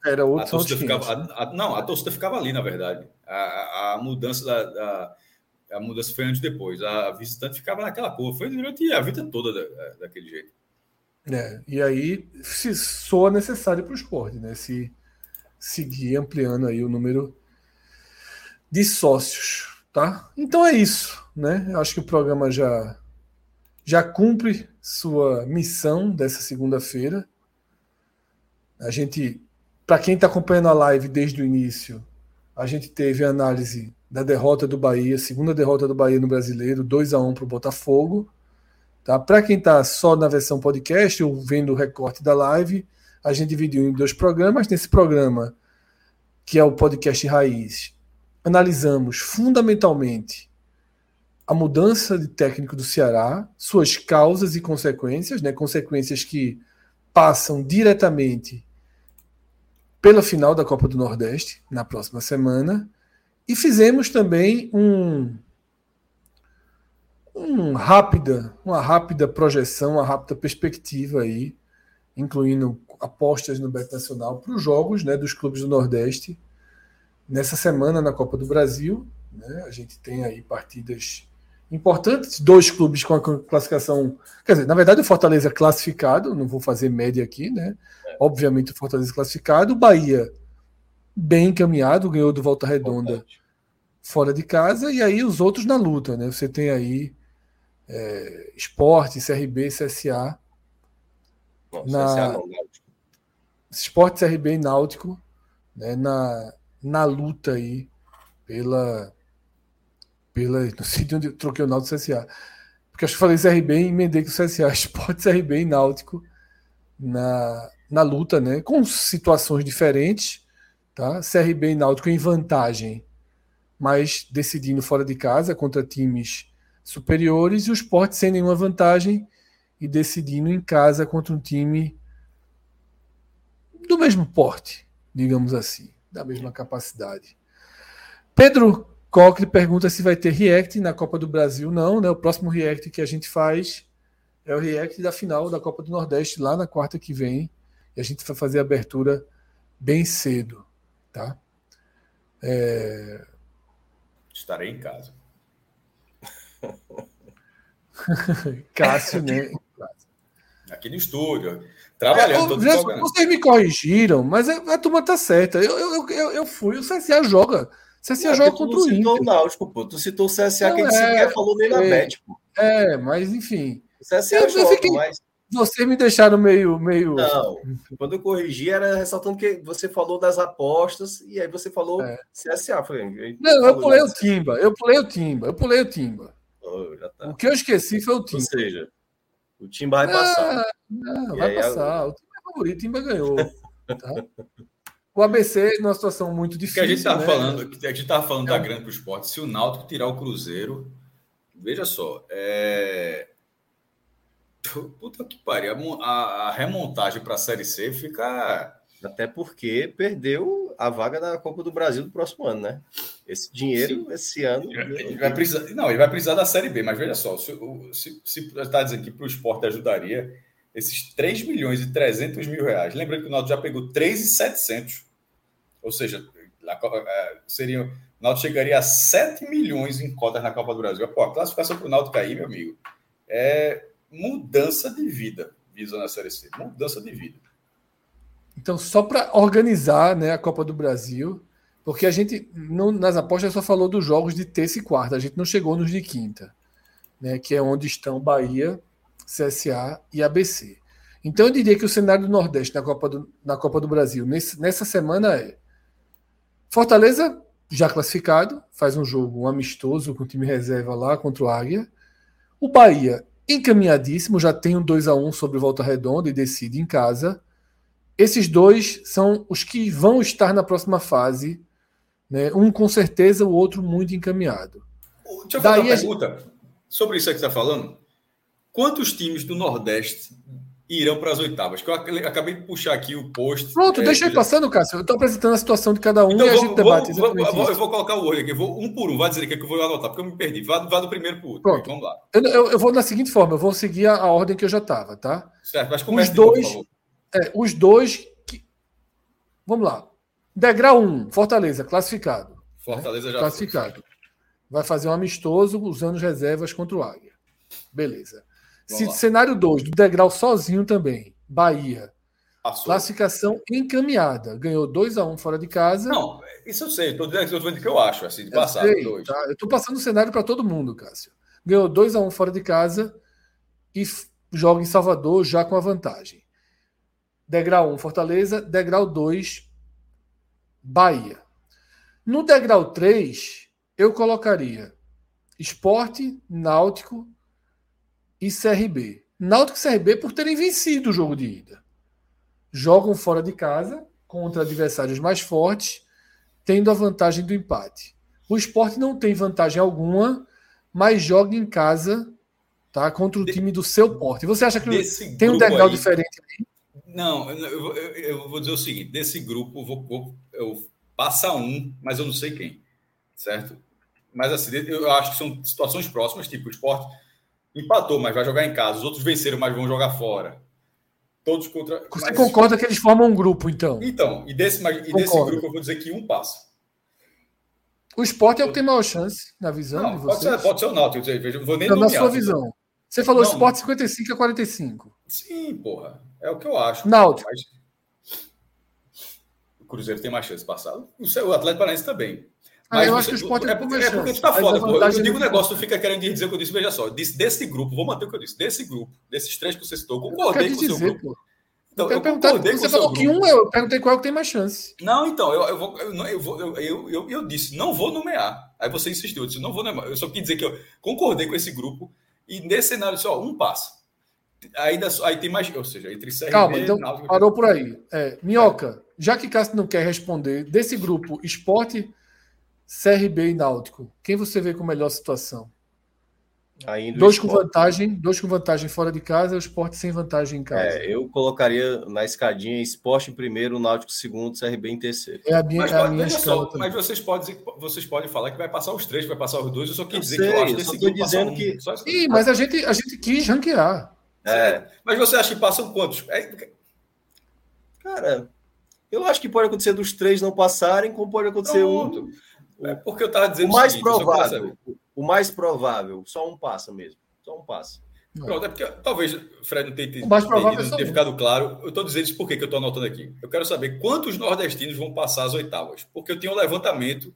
Era outro a torcida ficava, a, a, Não, a torcida ficava ali, na verdade. A, a mudança da, da, a mudança foi antes depois. A visitante ficava naquela cor. Foi durante a vida toda da, daquele jeito. É, e aí se soa necessário para o esporte, né? Se seguir ampliando aí o número de sócios, tá? Então é isso, né? Eu acho que o programa já já cumpre sua missão dessa segunda-feira. A gente, para quem está acompanhando a live desde o início, a gente teve a análise da derrota do Bahia, segunda derrota do Bahia no Brasileiro, 2 a 1 para o Botafogo. Tá? Para quem está só na versão podcast ou vendo o recorte da live, a gente dividiu em dois programas. Nesse programa, que é o podcast Raiz, analisamos fundamentalmente a mudança de técnico do Ceará, suas causas e consequências, né, consequências que passam diretamente pela final da Copa do Nordeste na próxima semana, e fizemos também um, um rápida, uma rápida projeção, uma rápida perspectiva aí, incluindo apostas no Bet Nacional para os jogos né, dos clubes do Nordeste nessa semana na Copa do Brasil. Né, a gente tem aí partidas importantes, dois clubes com a classificação. Quer dizer, na verdade, o Fortaleza é classificado, não vou fazer média aqui, né? É. Obviamente, o Fortaleza é classificado. O Bahia, bem encaminhado, ganhou do Volta Redonda Importante. fora de casa, e aí os outros na luta, né? Você tem aí é, Esporte, CRB, CSA. Não, na... CSA não, Esporte, CRB e Náutico, né? na, na luta aí pela pela. *laughs* Não sei de onde eu troquei o Náutico CSA. Porque acho que falei CRB e emendei com o CSA. *laughs* Esporte, CRB e Náutico na, na luta, né? Com situações diferentes. Tá? CRB e Náutico em vantagem, mas decidindo fora de casa contra times superiores. E o Sport sem nenhuma vantagem e decidindo em casa contra um time do mesmo porte, digamos assim, da mesma capacidade. Pedro Coque pergunta se vai ter react na Copa do Brasil. Não, né? O próximo react que a gente faz é o react da final da Copa do Nordeste, lá na quarta que vem. E a gente vai fazer a abertura bem cedo, tá? É... Estarei em casa. *laughs* Cássio, né? Aqui no estúdio, trabalhando. É, vocês me corrigiram, mas a, a turma tá certa. Eu, eu, eu, eu fui, o CSA joga CSA não, joga contra o Inter. o Náutico, pô. Tu citou o CSA não, que a gente é, sequer falou nem na é, bet, pô. É, mas enfim. O CSA eu, joga, fiquei, mas... Vocês me deixaram meio. meio... Não, quando eu corrigi era ressaltando que você falou das apostas e aí você falou é. CSA. Falei, não, eu pulei o Timba, eu pulei o Timba, eu pulei o Timba. Oh, tá. O que eu esqueci foi o Timba. Ou seja, o Timba vai passar. Não, vai passar. O Timba é favorito, o Timba ganhou. *laughs* Tá? O ABC numa situação muito difícil. Que a gente estava né? falando, a gente estava falando é. da grande para o esporte. Se o Náutico tirar o Cruzeiro, veja só, é... puta que pariu, a, a remontagem para a Série C fica até porque perdeu a vaga da Copa do Brasil do próximo ano, né? Esse dinheiro, Sim. esse ano. Ele vai precisar, não, ele vai precisar da Série B, mas veja só, se, se, se está dizendo que para o esporte ajudaria, esses 3 milhões e 300 mil reais. Lembrando que o Náutico já pegou 3,700. Ou seja, é, seria, o Náutico chegaria a 7 milhões em cotas na Copa do Brasil. Pô, a classificação para o Náutico aí, meu amigo, é mudança de vida, visa na Série C. Mudança de vida. Então, só para organizar né, a Copa do Brasil, porque a gente, não, nas apostas, só falou dos jogos de terça e quarta, a gente não chegou nos de quinta, né, que é onde estão Bahia, CSA e ABC. Então, eu diria que o cenário do Nordeste na Copa do, na Copa do Brasil nesse, nessa semana é Fortaleza, já classificado, faz um jogo um amistoso com o time reserva lá contra o Águia. O Bahia, encaminhadíssimo, já tem um 2 a 1 sobre Volta Redonda e decide em casa. Esses dois são os que vão estar na próxima fase. Né? Um com certeza, o outro muito encaminhado. Deixa eu fazer uma pergunta gente... sobre isso que você está falando. Quantos times do Nordeste irão para as oitavas? Que eu acabei de puxar aqui o post. Pronto, é, deixa aí passando, Cássio. Eu estou apresentando a situação de cada um então, e vou, a gente debate. Vou, vou, eu vou colocar o olho aqui, vou um por um, vai dizer que, é que eu vou anotar, porque eu me perdi. Vá, vá do primeiro para o último. Pronto. Vamos lá. Eu, eu, eu, vou da seguinte forma, eu vou seguir a, a ordem que eu já estava, tá? Certo, mas os dois, novo, é, os dois que... Vamos lá. Degrau 1, Fortaleza, classificado. Fortaleza já classificado. Foi. Vai fazer um amistoso usando reservas contra o Águia. Beleza. Se, cenário 2, do degrau sozinho também. Bahia. Passou. Classificação encaminhada. Ganhou 2 a 1 um fora de casa. Não, isso eu sei. Estou dizendo que eu acho, assim, de passar. Tá? Eu estou passando o cenário para todo mundo, Cássio. Ganhou 2 a 1 um fora de casa e joga em Salvador já com a vantagem. Degrau 1, um, Fortaleza. Degrau 2, Bahia. No degrau 3, eu colocaria Esporte, Náutico e CRB. Náutico e CRB por terem vencido o jogo de ida. Jogam fora de casa contra adversários mais fortes, tendo a vantagem do empate. O esporte não tem vantagem alguma, mas joga em casa tá, contra o time do seu porte. Você acha que tem um degrau aí, diferente aí? Não, eu, eu, eu, vou dizer o seguinte: desse grupo, eu vou, vou eu passar um, mas eu não sei quem, certo? Mas assim, eu acho que são situações próximas, tipo o esporte empatou, mas vai jogar em casa. Os outros venceram, mas vão jogar fora. Todos contra. Você mas... concorda que eles formam um grupo, então? Então, e desse, mas, e desse grupo eu vou dizer que um passa. O esporte é o que tem maior chance, na visão não, de vocês? Pode ser, pode ser o Náutico, eu vou nem não, Na sua visão. Você falou não, esporte 55 a 45. Sim, porra. É o que eu acho. Náutico. Mas... O Cruzeiro tem mais chance de passar. O Atlético Paranaense também. Ah, mas eu você, acho que o esporte é, é porque, é porque tu tá foda, pô. Eu digo um negócio, tu fica querendo dizer o que eu disse, veja só. Desse, desse grupo, vou manter o que eu disse, desse grupo, desses três que você citou, concordei com o seu grupo. Pô. Então, eu, eu com você falou que um, eu perguntei qual é que tem mais chance. Não, então, eu, eu, vou, eu, eu, vou, eu, eu, eu, eu, disse, não vou nomear. Aí você insistiu, eu disse, não vou nomear. Eu só quis dizer que eu concordei com esse grupo e nesse cenário só um passa. Aí, aí tem mais, ou seja, entre CRB Calma, então Náutico, parou por aí. É, Minhoca, já que Cássio não quer responder, desse grupo, esporte CRB e Náutico. Quem você vê com melhor situação? Ainda dois com vantagem, dois com vantagem fora de casa, o esporte sem vantagem em casa. É, eu colocaria na escadinha esporte em primeiro, Náutico em segundo, CRB em terceiro. É a minha, mas, é a minha só, mas vocês podem, vocês podem falar que vai passar os três, vai passar os dois. Eu só quis dizer sei, que eu acho que dizendo um, que. Sim, mas a gente, a gente quis ranquear. É. Mas você acha que passam quantos? É... Cara, eu acho que pode acontecer dos três não passarem, como pode acontecer Pronto. um. É porque eu estava dizendo o mais seguinte, provável. O mais provável, só um passa mesmo. Só um passa. Pronto, é porque talvez o Fred não tenha, tenha, tenha, tenha ficado claro. Eu estou dizendo isso porque que eu estou anotando aqui. Eu quero saber quantos nordestinos vão passar as oitavas. Porque eu tenho um levantamento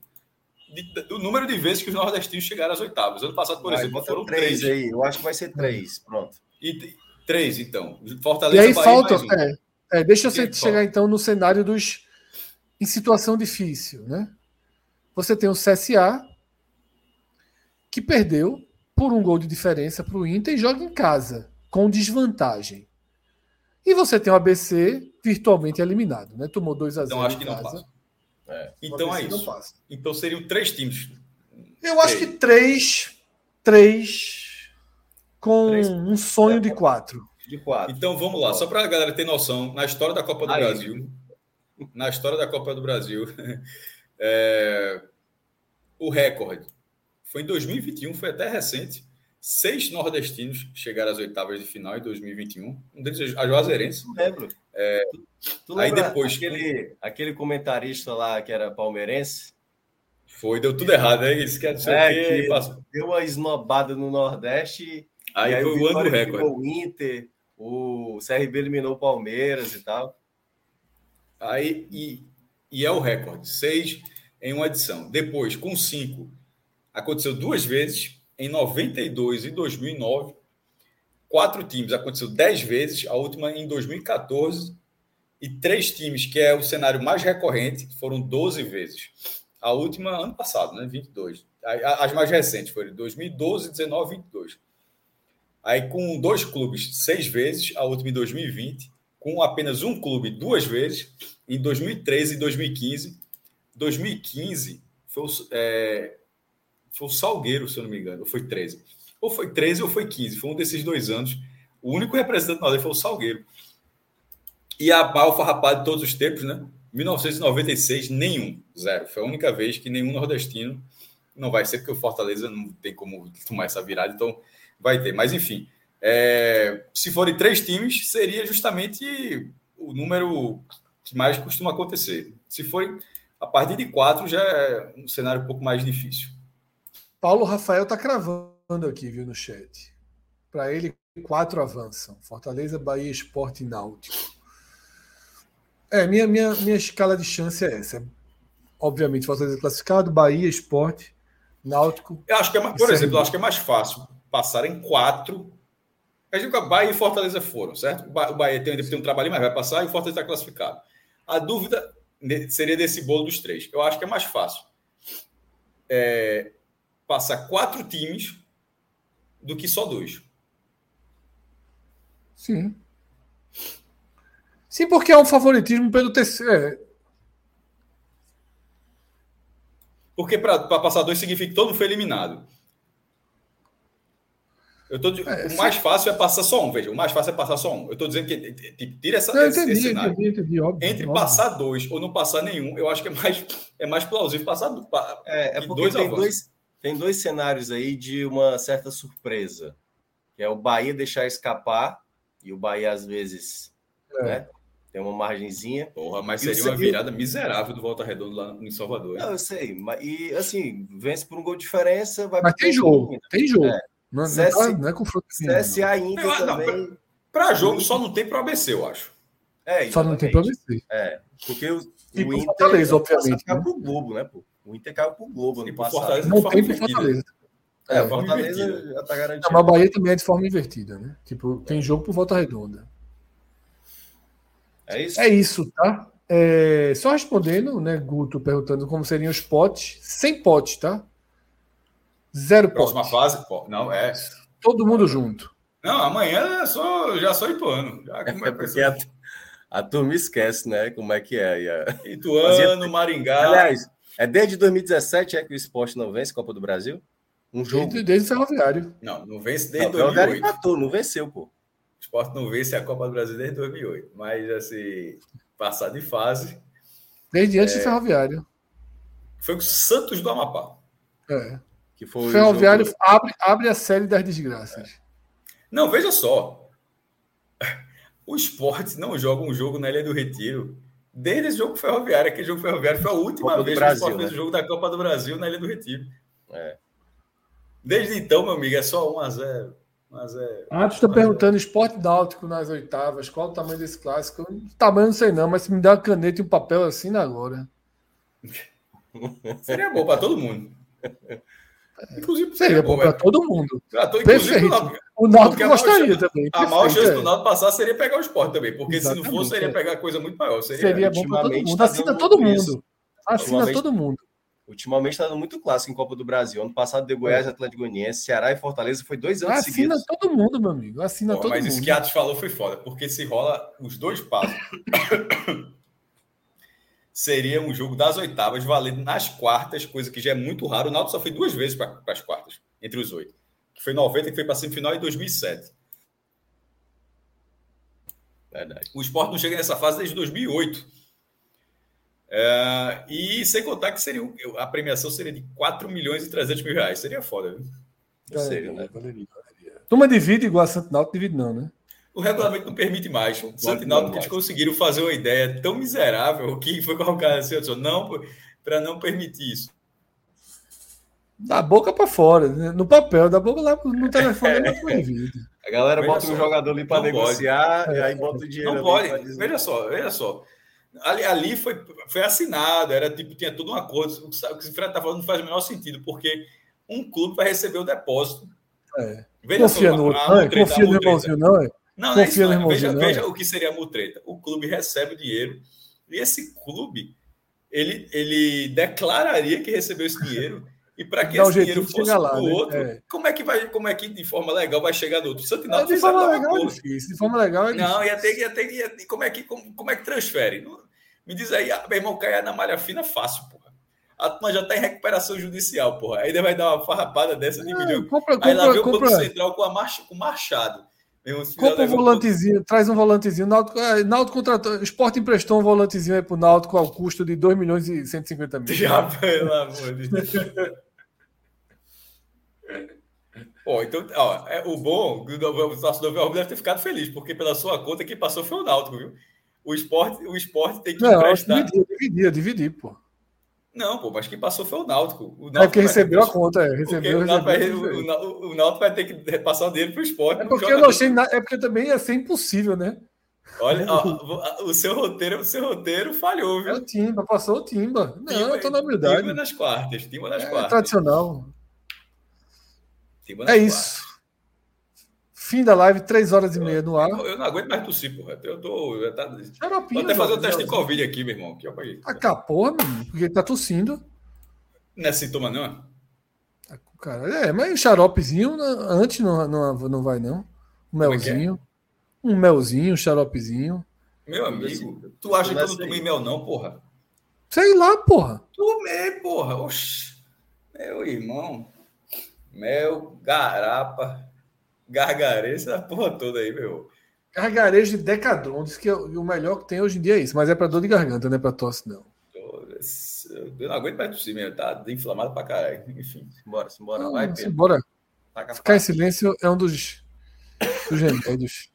de, do número de vezes que os nordestinos chegaram às oitavas. Ano passado, por vai, exemplo, foram três. três. aí. Eu acho que vai ser três. Pronto. E Três, então. E Fortaleza, aí Bahia, falta. mais um. É, é, deixa eu chegar então no cenário dos. Em situação difícil, né? Você tem o CSA, que perdeu por um gol de diferença para o Inter e joga em casa, com desvantagem. E você tem o ABC virtualmente eliminado, né? Tomou 2 a 0 Então acho em que não casa. passa. É. Então é isso. passa. Então seriam três times. Eu acho que Três. três, com Três. um sonho de quatro. De quatro. Então vamos lá, só para a galera ter noção, na história da Copa do Aí. Brasil, na história da Copa do Brasil, *laughs* é, o recorde foi em 2021, foi até recente. Seis nordestinos chegaram às oitavas de final em 2021. Um deles a Juazeirense. Não lembro. Tu, tu Aí lembra depois- aquele, aquele comentarista lá que era palmeirense? Foi, deu tudo errado, né? Eles querem dizer É, quê, que passou. deu uma esnobada no Nordeste. Aí, e foi o ano do recorde. o Inter, o CRB eliminou o Palmeiras e tal. Aí, e, e é o recorde, seis em uma edição. Depois, com cinco, aconteceu duas vezes, em 92 e 2009. Quatro times, aconteceu dez vezes, a última em 2014. E três times, que é o cenário mais recorrente, foram 12 vezes. A última, ano passado, né? 22. Aí, a- As mais recentes foram 2012, 19 e 22. Aí, com dois clubes, seis vezes, a última em 2020. Com apenas um clube, duas vezes, em 2013 e 2015. 2015 foi o, é, foi o Salgueiro, se eu não me engano, ou foi 13. Ou foi 13 ou foi 15, foi um desses dois anos. O único representante Nordeste foi o Salgueiro. E a maior farrapada de todos os tempos, né? 1996, nenhum, zero. Foi a única vez que nenhum nordestino, não vai ser porque o Fortaleza não tem como tomar essa virada, então vai ter. Mas enfim, é, se forem três times, seria justamente o número que mais costuma acontecer. Se forem a partir de quatro, já é um cenário um pouco mais difícil. Paulo Rafael tá cravando aqui, viu, no chat. Para ele, quatro avançam. Fortaleza, Bahia, Esporte e Náutico. É, minha, minha, minha escala de chance é essa. Obviamente, Fortaleza classificado, Bahia, Esporte, Náutico. Eu acho que é, mais- por exemplo, acho que é mais fácil passar em quatro. A gente que Bahia e Fortaleza foram, certo? O Ba- o Bahia tem, tem um trabalho, mas vai passar e o Fortaleza está classificado. A dúvida seria desse bolo dos três. Eu acho que é mais fácil é, passar quatro times do que só dois. Sim. Sim, porque é um favoritismo pelo terceiro. É, Porque para passar dois significa que todo foi eliminado. Eu tô, de- É, o sim. mais fácil é passar só um, veja. O mais fácil é passar só um. Eu estou dizendo que tipo, tira essa, eu esse, esse entendi, cenário. entendi, entendi, óbvio. Entre óbvio. passar dois ou não passar nenhum, eu acho que é mais, é mais plausível passar É, é porque dois tem, dois, tem dois cenários aí de uma certa surpresa. Que é o Bahia deixar escapar, e o Bahia, às vezes, É. né, tem uma margenzinha. Porra, mas E seria uma virada miserável do Volta Redonda lá em Salvador. Não, eu sei, mas, e assim, vence por um gol de diferença, vai Mas tem jogo jogo, tem jogo. É. Não, não, CS não é confronto. nenhum, não. CSA e Inter Eu não, também. Para jogo só não tem para ABC, eu acho. É, Só não tem pra exatamente. vencer. É, porque o, E o Inter Fortaleza, obviamente, caiu né? pro Globo, né, pô? O Inter caiu pro Globo ano passado. Fortaleza Não tem pro invertida. Fortaleza. É, É, o Fortaleza invertida. já tá garantido. Não, mas a Bahia também é de forma invertida, né? Tipo, tem jogo por volta redonda. É isso? É isso, tá? É, só respondendo, né, Guto perguntando como seriam os potes. Sem pote, tá? Zero Próxima pote. fase, pô, não é. Todo mundo junto. Não, amanhã é só, já só Ituano. Já, *laughs* como É é a, a turma esquece, né? Como é que é. E a- Ituano, Maringá. Aliás, é desde 2017 é que o esporte não vence Copa do Brasil? Um jogo. Desde, desde o ferroviário. Não, não vence Não, desde o Ferroviário 2008. empatou, não venceu, pô. O esporte não vence a Copa do Brasil desde 2008. Mas, assim, passar de fase. Desde antes É. do ferroviário. Foi o Santos do Amapá. É. Que foi ferroviário jogo- abre, abre a série das desgraças. Não, veja só. O esporte não joga um jogo na Ilha do Retiro desde esse jogo ferroviário. Aquele jogo ferroviário foi a última Copa vez Brasil, que o esporte fez né? o jogo da Copa do Brasil na Ilha do Retiro. É. Desde então, meu amigo, é só 1x0. 1x0. Atos está perguntando esporte náutico nas oitavas. Qual o tamanho desse clássico? O tamanho não sei não, mas se me der uma caneta e um papel assim agora. *laughs* Seria bom para todo mundo. Inclusive, Seria bom para todo mundo. Perfeito. O Náutico gostaria também. A maior chance do Náutico passar seria pegar o esporte também, porque Exatamente, se não fosse, seria é. pegar coisa muito maior. Seria, seria bom para todo mundo. Assina todo mundo. Assina todo mundo. Ultimamente está dando muito clássico em Copa do Brasil. Ano passado, de Goiás, é. Atlético Goianiense, Ceará e Fortaleza foi dois anos Assina seguidos. Assina todo mundo, meu amigo. Assina Pô, todo mas mundo. Mas isso que Atos falou foi foda, porque se rola os dois passos, seria um jogo das oitavas valendo nas quartas, coisa que já é muito raro. O Náutico só foi duas vezes para as quartas, entre os oito. Que foi 90 e foi para a semifinal em 2007. Verdade. O esporte não chega nessa fase desde 2008. É, e sem contar que seria a premiação seria de 4 milhões e 300 mil reais. Seria foda, viu? É, seria, né? Valeria, valeria. Toma divide igual a Santo Náutico, divide não, né? O regulamento não permite mais. O Santo Náutico eles conseguiram fazer uma ideia tão miserável que foi colocado assim, eu não para não permitir isso. Da boca para fora, né? no papel, da boca lá no telefone *laughs* não foi. A galera bota o um jogador ali para negociar pode. e aí bota o dinheiro. Não pode. Veja só, veja só. Ali, ali foi, foi assinado, era tipo, tinha todo um acordo. O que o Fred está falando não faz o menor sentido, porque um clube vai receber o depósito. É. Veja confia só, no outro, não, é? confia no irmãozinho, não é? Não, não é isso, não. Veja, veja o que seria a mutreta. O clube recebe o dinheiro e esse clube ele, ele declararia que recebeu esse dinheiro e para que Dá esse um dinheiro fosse para o né? outro, é. como é que vai, como é que de forma legal vai chegar do outro? O Santinal é, de forma legal é difícil, de forma legal é. Não, ia ter, ia ter, ia ter, como é que como, como é que transfere? Me diz aí, ah, meu irmão, cair na malha fina fácil, porra. A turma já está em recuperação judicial, porra. Ainda vai dar uma farrapada dessa de é, milhão. Compra, aí lá vem o Banco Central com, a marcha, com o Machado. Compra um volantezinho, traz um volantezinho. Náutico, é, Náutico contratou, o Sport emprestou um volantezinho aí pro Náutico ao custo de 2 milhões e 150 mil. Já, pelo amor de Deus. *laughs* Pô, então, ó, é, o bom, o torcedor Velho deve ter ficado feliz, porque pela sua conta quem passou foi o Náutico, viu? O esporte, o esporte tem que não, emprestar. Dividir, dividir, dividir, pô. Não, pô, mas quem passou foi o Náutico. O Náutico é que recebeu a conta, é. Recebeu, o, Náutico recebeu, vai, o, Náutico vai ter que passar o dinheiro para o esporte. É porque eu não achei É porque também ia ser impossível, né? Olha, ó, *laughs* o seu roteiro, o seu roteiro falhou, viu? É o Timba, passou o Timba. Não, timba, eu tô na humildade. Timba nas quartas, Timba nas é, quartas. Tradicional. Timba nas é quartas. isso. Fim da live, três horas e meia no ar. Eu, eu não aguento mais tossir, porra. Eu tô. Eu tá... Vou até fazer o teste de Covid aqui, meu irmão. Aqui, ó, aí. Ah, porra, porque tá tossindo. Não é sintoma, não? Ah, cara, é, mas um xaropezinho antes não, não, não vai, não. Um é é? melzinho. É é? Um melzinho, um xaropezinho. Meu amigo, tu acha que eu não tomei mel, não, porra? Sei lá, porra. Tomei, porra. Oxi. Meu irmão. Mel, garapa gargarejo a porra toda aí, meu. Gargarejo de Decadron, diz que é o melhor que tem hoje em dia é isso, mas é para dor de garganta, não é para tosse, não. Eu não aguento mais tossir mesmo, tá inflamado pra caralho. Enfim, simbora, simbora. Não, vai, Pedro. Simbora. Ficar em silêncio é um dos, dos remédios.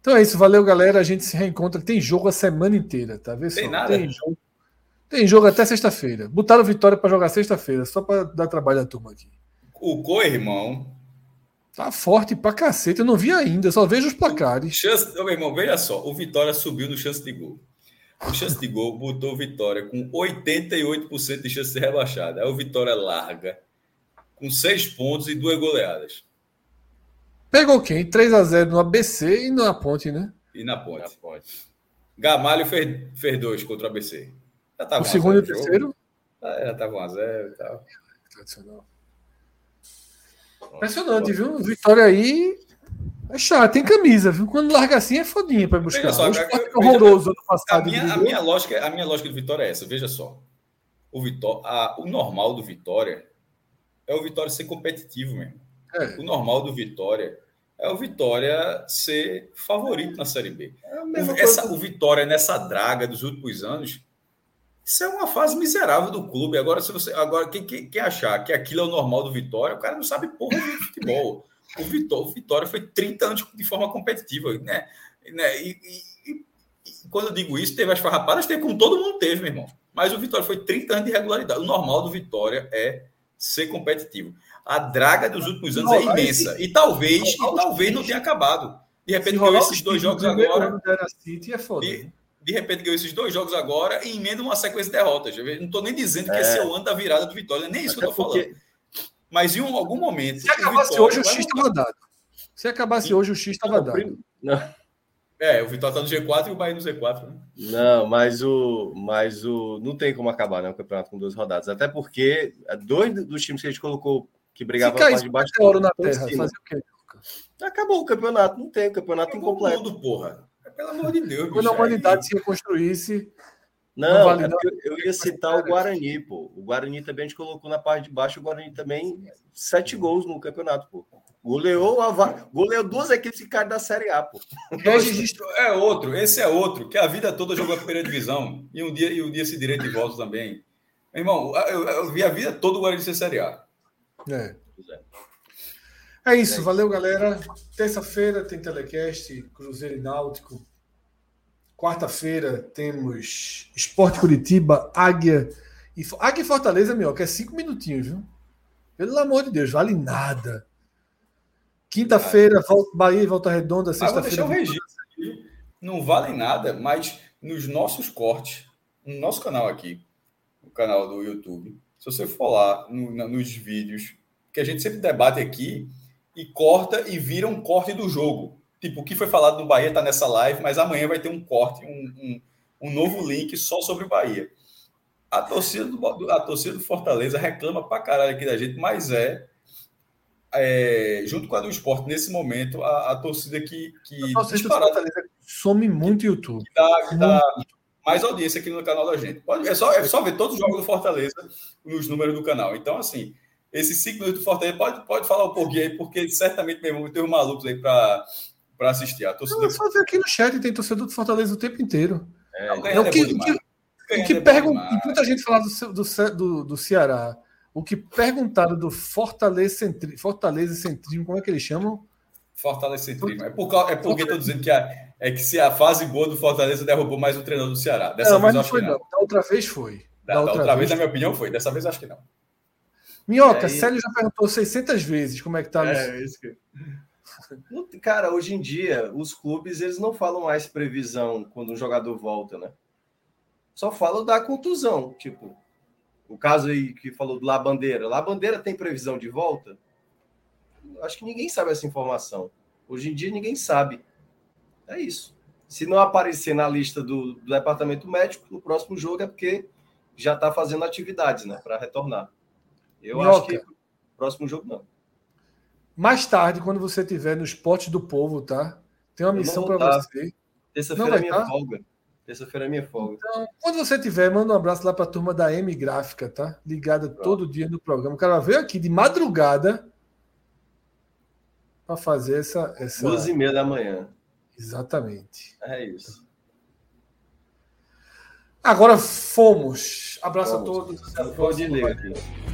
Então é isso, valeu, galera. A gente se reencontra. Tem jogo a semana inteira, tá? Vê tem só. nada. Tem jogo, tem jogo até sexta-feira. Botaram Vitória para jogar sexta-feira, só para dar trabalho à turma aqui. O co-irmão Tá forte pra cacete. Eu não vi ainda, só vejo os placares. Chance, meu irmão, veja só. O Vitória subiu no chance de gol. O chance de gol botou o Vitória com 88% de chance de ser rebaixada. Aí o Vitória larga com seis pontos e duas goleadas. Pegou quem? 3 a 0 no ABC e na Ponte, né? E na Ponte. Na ponte. Gamalho fez, fez dois contra o ABC. o segundo e o terceiro? Ah, já tava 1x0 e tal. Tradicional. Impressionante, viu? Vitória aí é chato, tem camisa, viu? Quando larga assim é fodinha para buscar. Só, o é horroroso ano passado. A minha, a, minha lógica, a minha lógica do Vitória é essa, veja só. O, Vitória, a, o normal do Vitória é o Vitória ser competitivo mesmo. É. O normal do Vitória é o Vitória ser favorito na Série B. É essa, o Vitória nessa draga dos últimos anos isso é uma fase miserável do clube. Agora, se você. Agora, quem, quem, quem, achar que aquilo é o normal do Vitória, o cara não sabe porra de futebol. O Vitória, o Vitória foi 30 anos de forma competitiva, né? né? E, e, e, quando eu digo isso, teve as farrapadas, teve como todo mundo teve, meu irmão. Mas o Vitória foi 30 anos de regularidade. O normal do Vitória é ser competitivo. A draga dos últimos anos é imensa. E talvez, e talvez não tenha acabado. De repente, ganhou esses dois jogos agora. City é foda. E, de repente ganhou esses dois jogos agora e emenda uma sequência de derrotas. Eu não estou nem dizendo que é. esse é o ano da virada do Vitória, nem isso Até que eu estou falando. Mas em um, algum momento. Se acabasse hoje, o X estava dado. Se acabasse hoje, o X estava dado. Não. É, o Vitória tá no G4 e o Bahia no Z4. Né? Não, mas o, mas o. Não tem como acabar, né? O campeonato com duas rodadas. Até porque dois dos times que a gente colocou que brigavam na parte de baixo. Ouro na terra, fazer o quê? Acabou o campeonato, não tem o campeonato Acabou incompleto. Tudo, porra. Pelo amor de Deus. Quando a humanidade se reconstruísse. Não, não vale é eu ia citar o Guarani, pô. O Guarani também a gente colocou na parte de baixo, o Guarani também sete gols no campeonato, pô. Goleou, a... Goleou duas equipes que caem da Série A, pô. Registro é outro, esse é outro, que a vida toda jogou a primeira divisão e um dia, e um dia se direito de volta também. Meu irmão, eu, eu, vi a vida toda o Guarani ser Série A. É. É isso, valeu galera. Terça-feira tem telecast, Cruzeiro e Náutico. Quarta-feira temos Esporte Curitiba, Águia e Águia e Fortaleza, meu, que é cinco minutinhos, viu? Pelo amor de Deus, vale nada. Quinta-feira, Bahia e Volta Redonda, sexta-feira. Não vale nada, mas nos nossos cortes, no nosso canal aqui, no canal do YouTube, se você for lá no, nos vídeos, que a gente sempre debate aqui, e corta e vira um corte do jogo. Tipo, o que foi falado no Bahia está nessa live, mas amanhã vai ter um corte, um, um, um novo link só sobre o Bahia. A torcida, do, a torcida do Fortaleza reclama pra caralho aqui da gente, mas é, é junto com a do esporte, nesse momento, a, a torcida que. que a torcida do Fortaleza some muito YouTube. Que dá, que dá mais audiência aqui no canal da gente. Pode, é, só, é só ver todos os jogos do Fortaleza nos números do canal. Então, assim, esses cinco minutos do Fortaleza, pode, pode falar um pouquinho aí, porque certamente mesmo tem um malucos aí para para assistir. A torcida... Não, só ver aqui no chat, tem torcedor do Fortaleza o tempo inteiro. É, é o que, é que, o que pergunta, muita gente fala do, do, do, do Ceará. O que perguntaram do Fortaleza, centri, Fortaleza Centrismo, como é que eles chamam? Fortaleza Centrismo. É, por, é porque estou dizendo que a, é que se a fase boa do Fortaleza derrubou mais o treinador do Ceará. Dessa não, vez mas não foi, não. não. Da outra vez foi. Da, da outra, outra, vez, na minha opinião, foi. Dessa vez, acho que não. Minhoca, é, Célio já perguntou 600 vezes como é que tá. É, isso que... Cara, hoje em dia, os clubes eles não falam mais previsão quando um jogador volta, né? Só falam da contusão. Tipo, o caso aí que falou do La Bandeira. La Bandeira tem previsão de volta? Acho que ninguém sabe essa informação. Hoje em dia, ninguém sabe. É isso. Se não aparecer na lista do, do departamento médico, no próximo jogo é porque já está fazendo atividades, né? Para retornar. Eu Minhoca. acho que próximo jogo não. Mais tarde, quando você estiver no Esporte do Povo, tá? Tem uma missão para você. Terça-feira é minha tá? folga. Terça-feira é minha folga. Então, quando você tiver, manda um abraço lá para a turma da M Gráfica, tá? Ligada Pronto. todo dia no programa. O cara veio aqui de madrugada para fazer essa, essa. Duas e meia da manhã. Exatamente. É isso. Agora fomos. Abraço fomos. a todos. Pode ler aqui.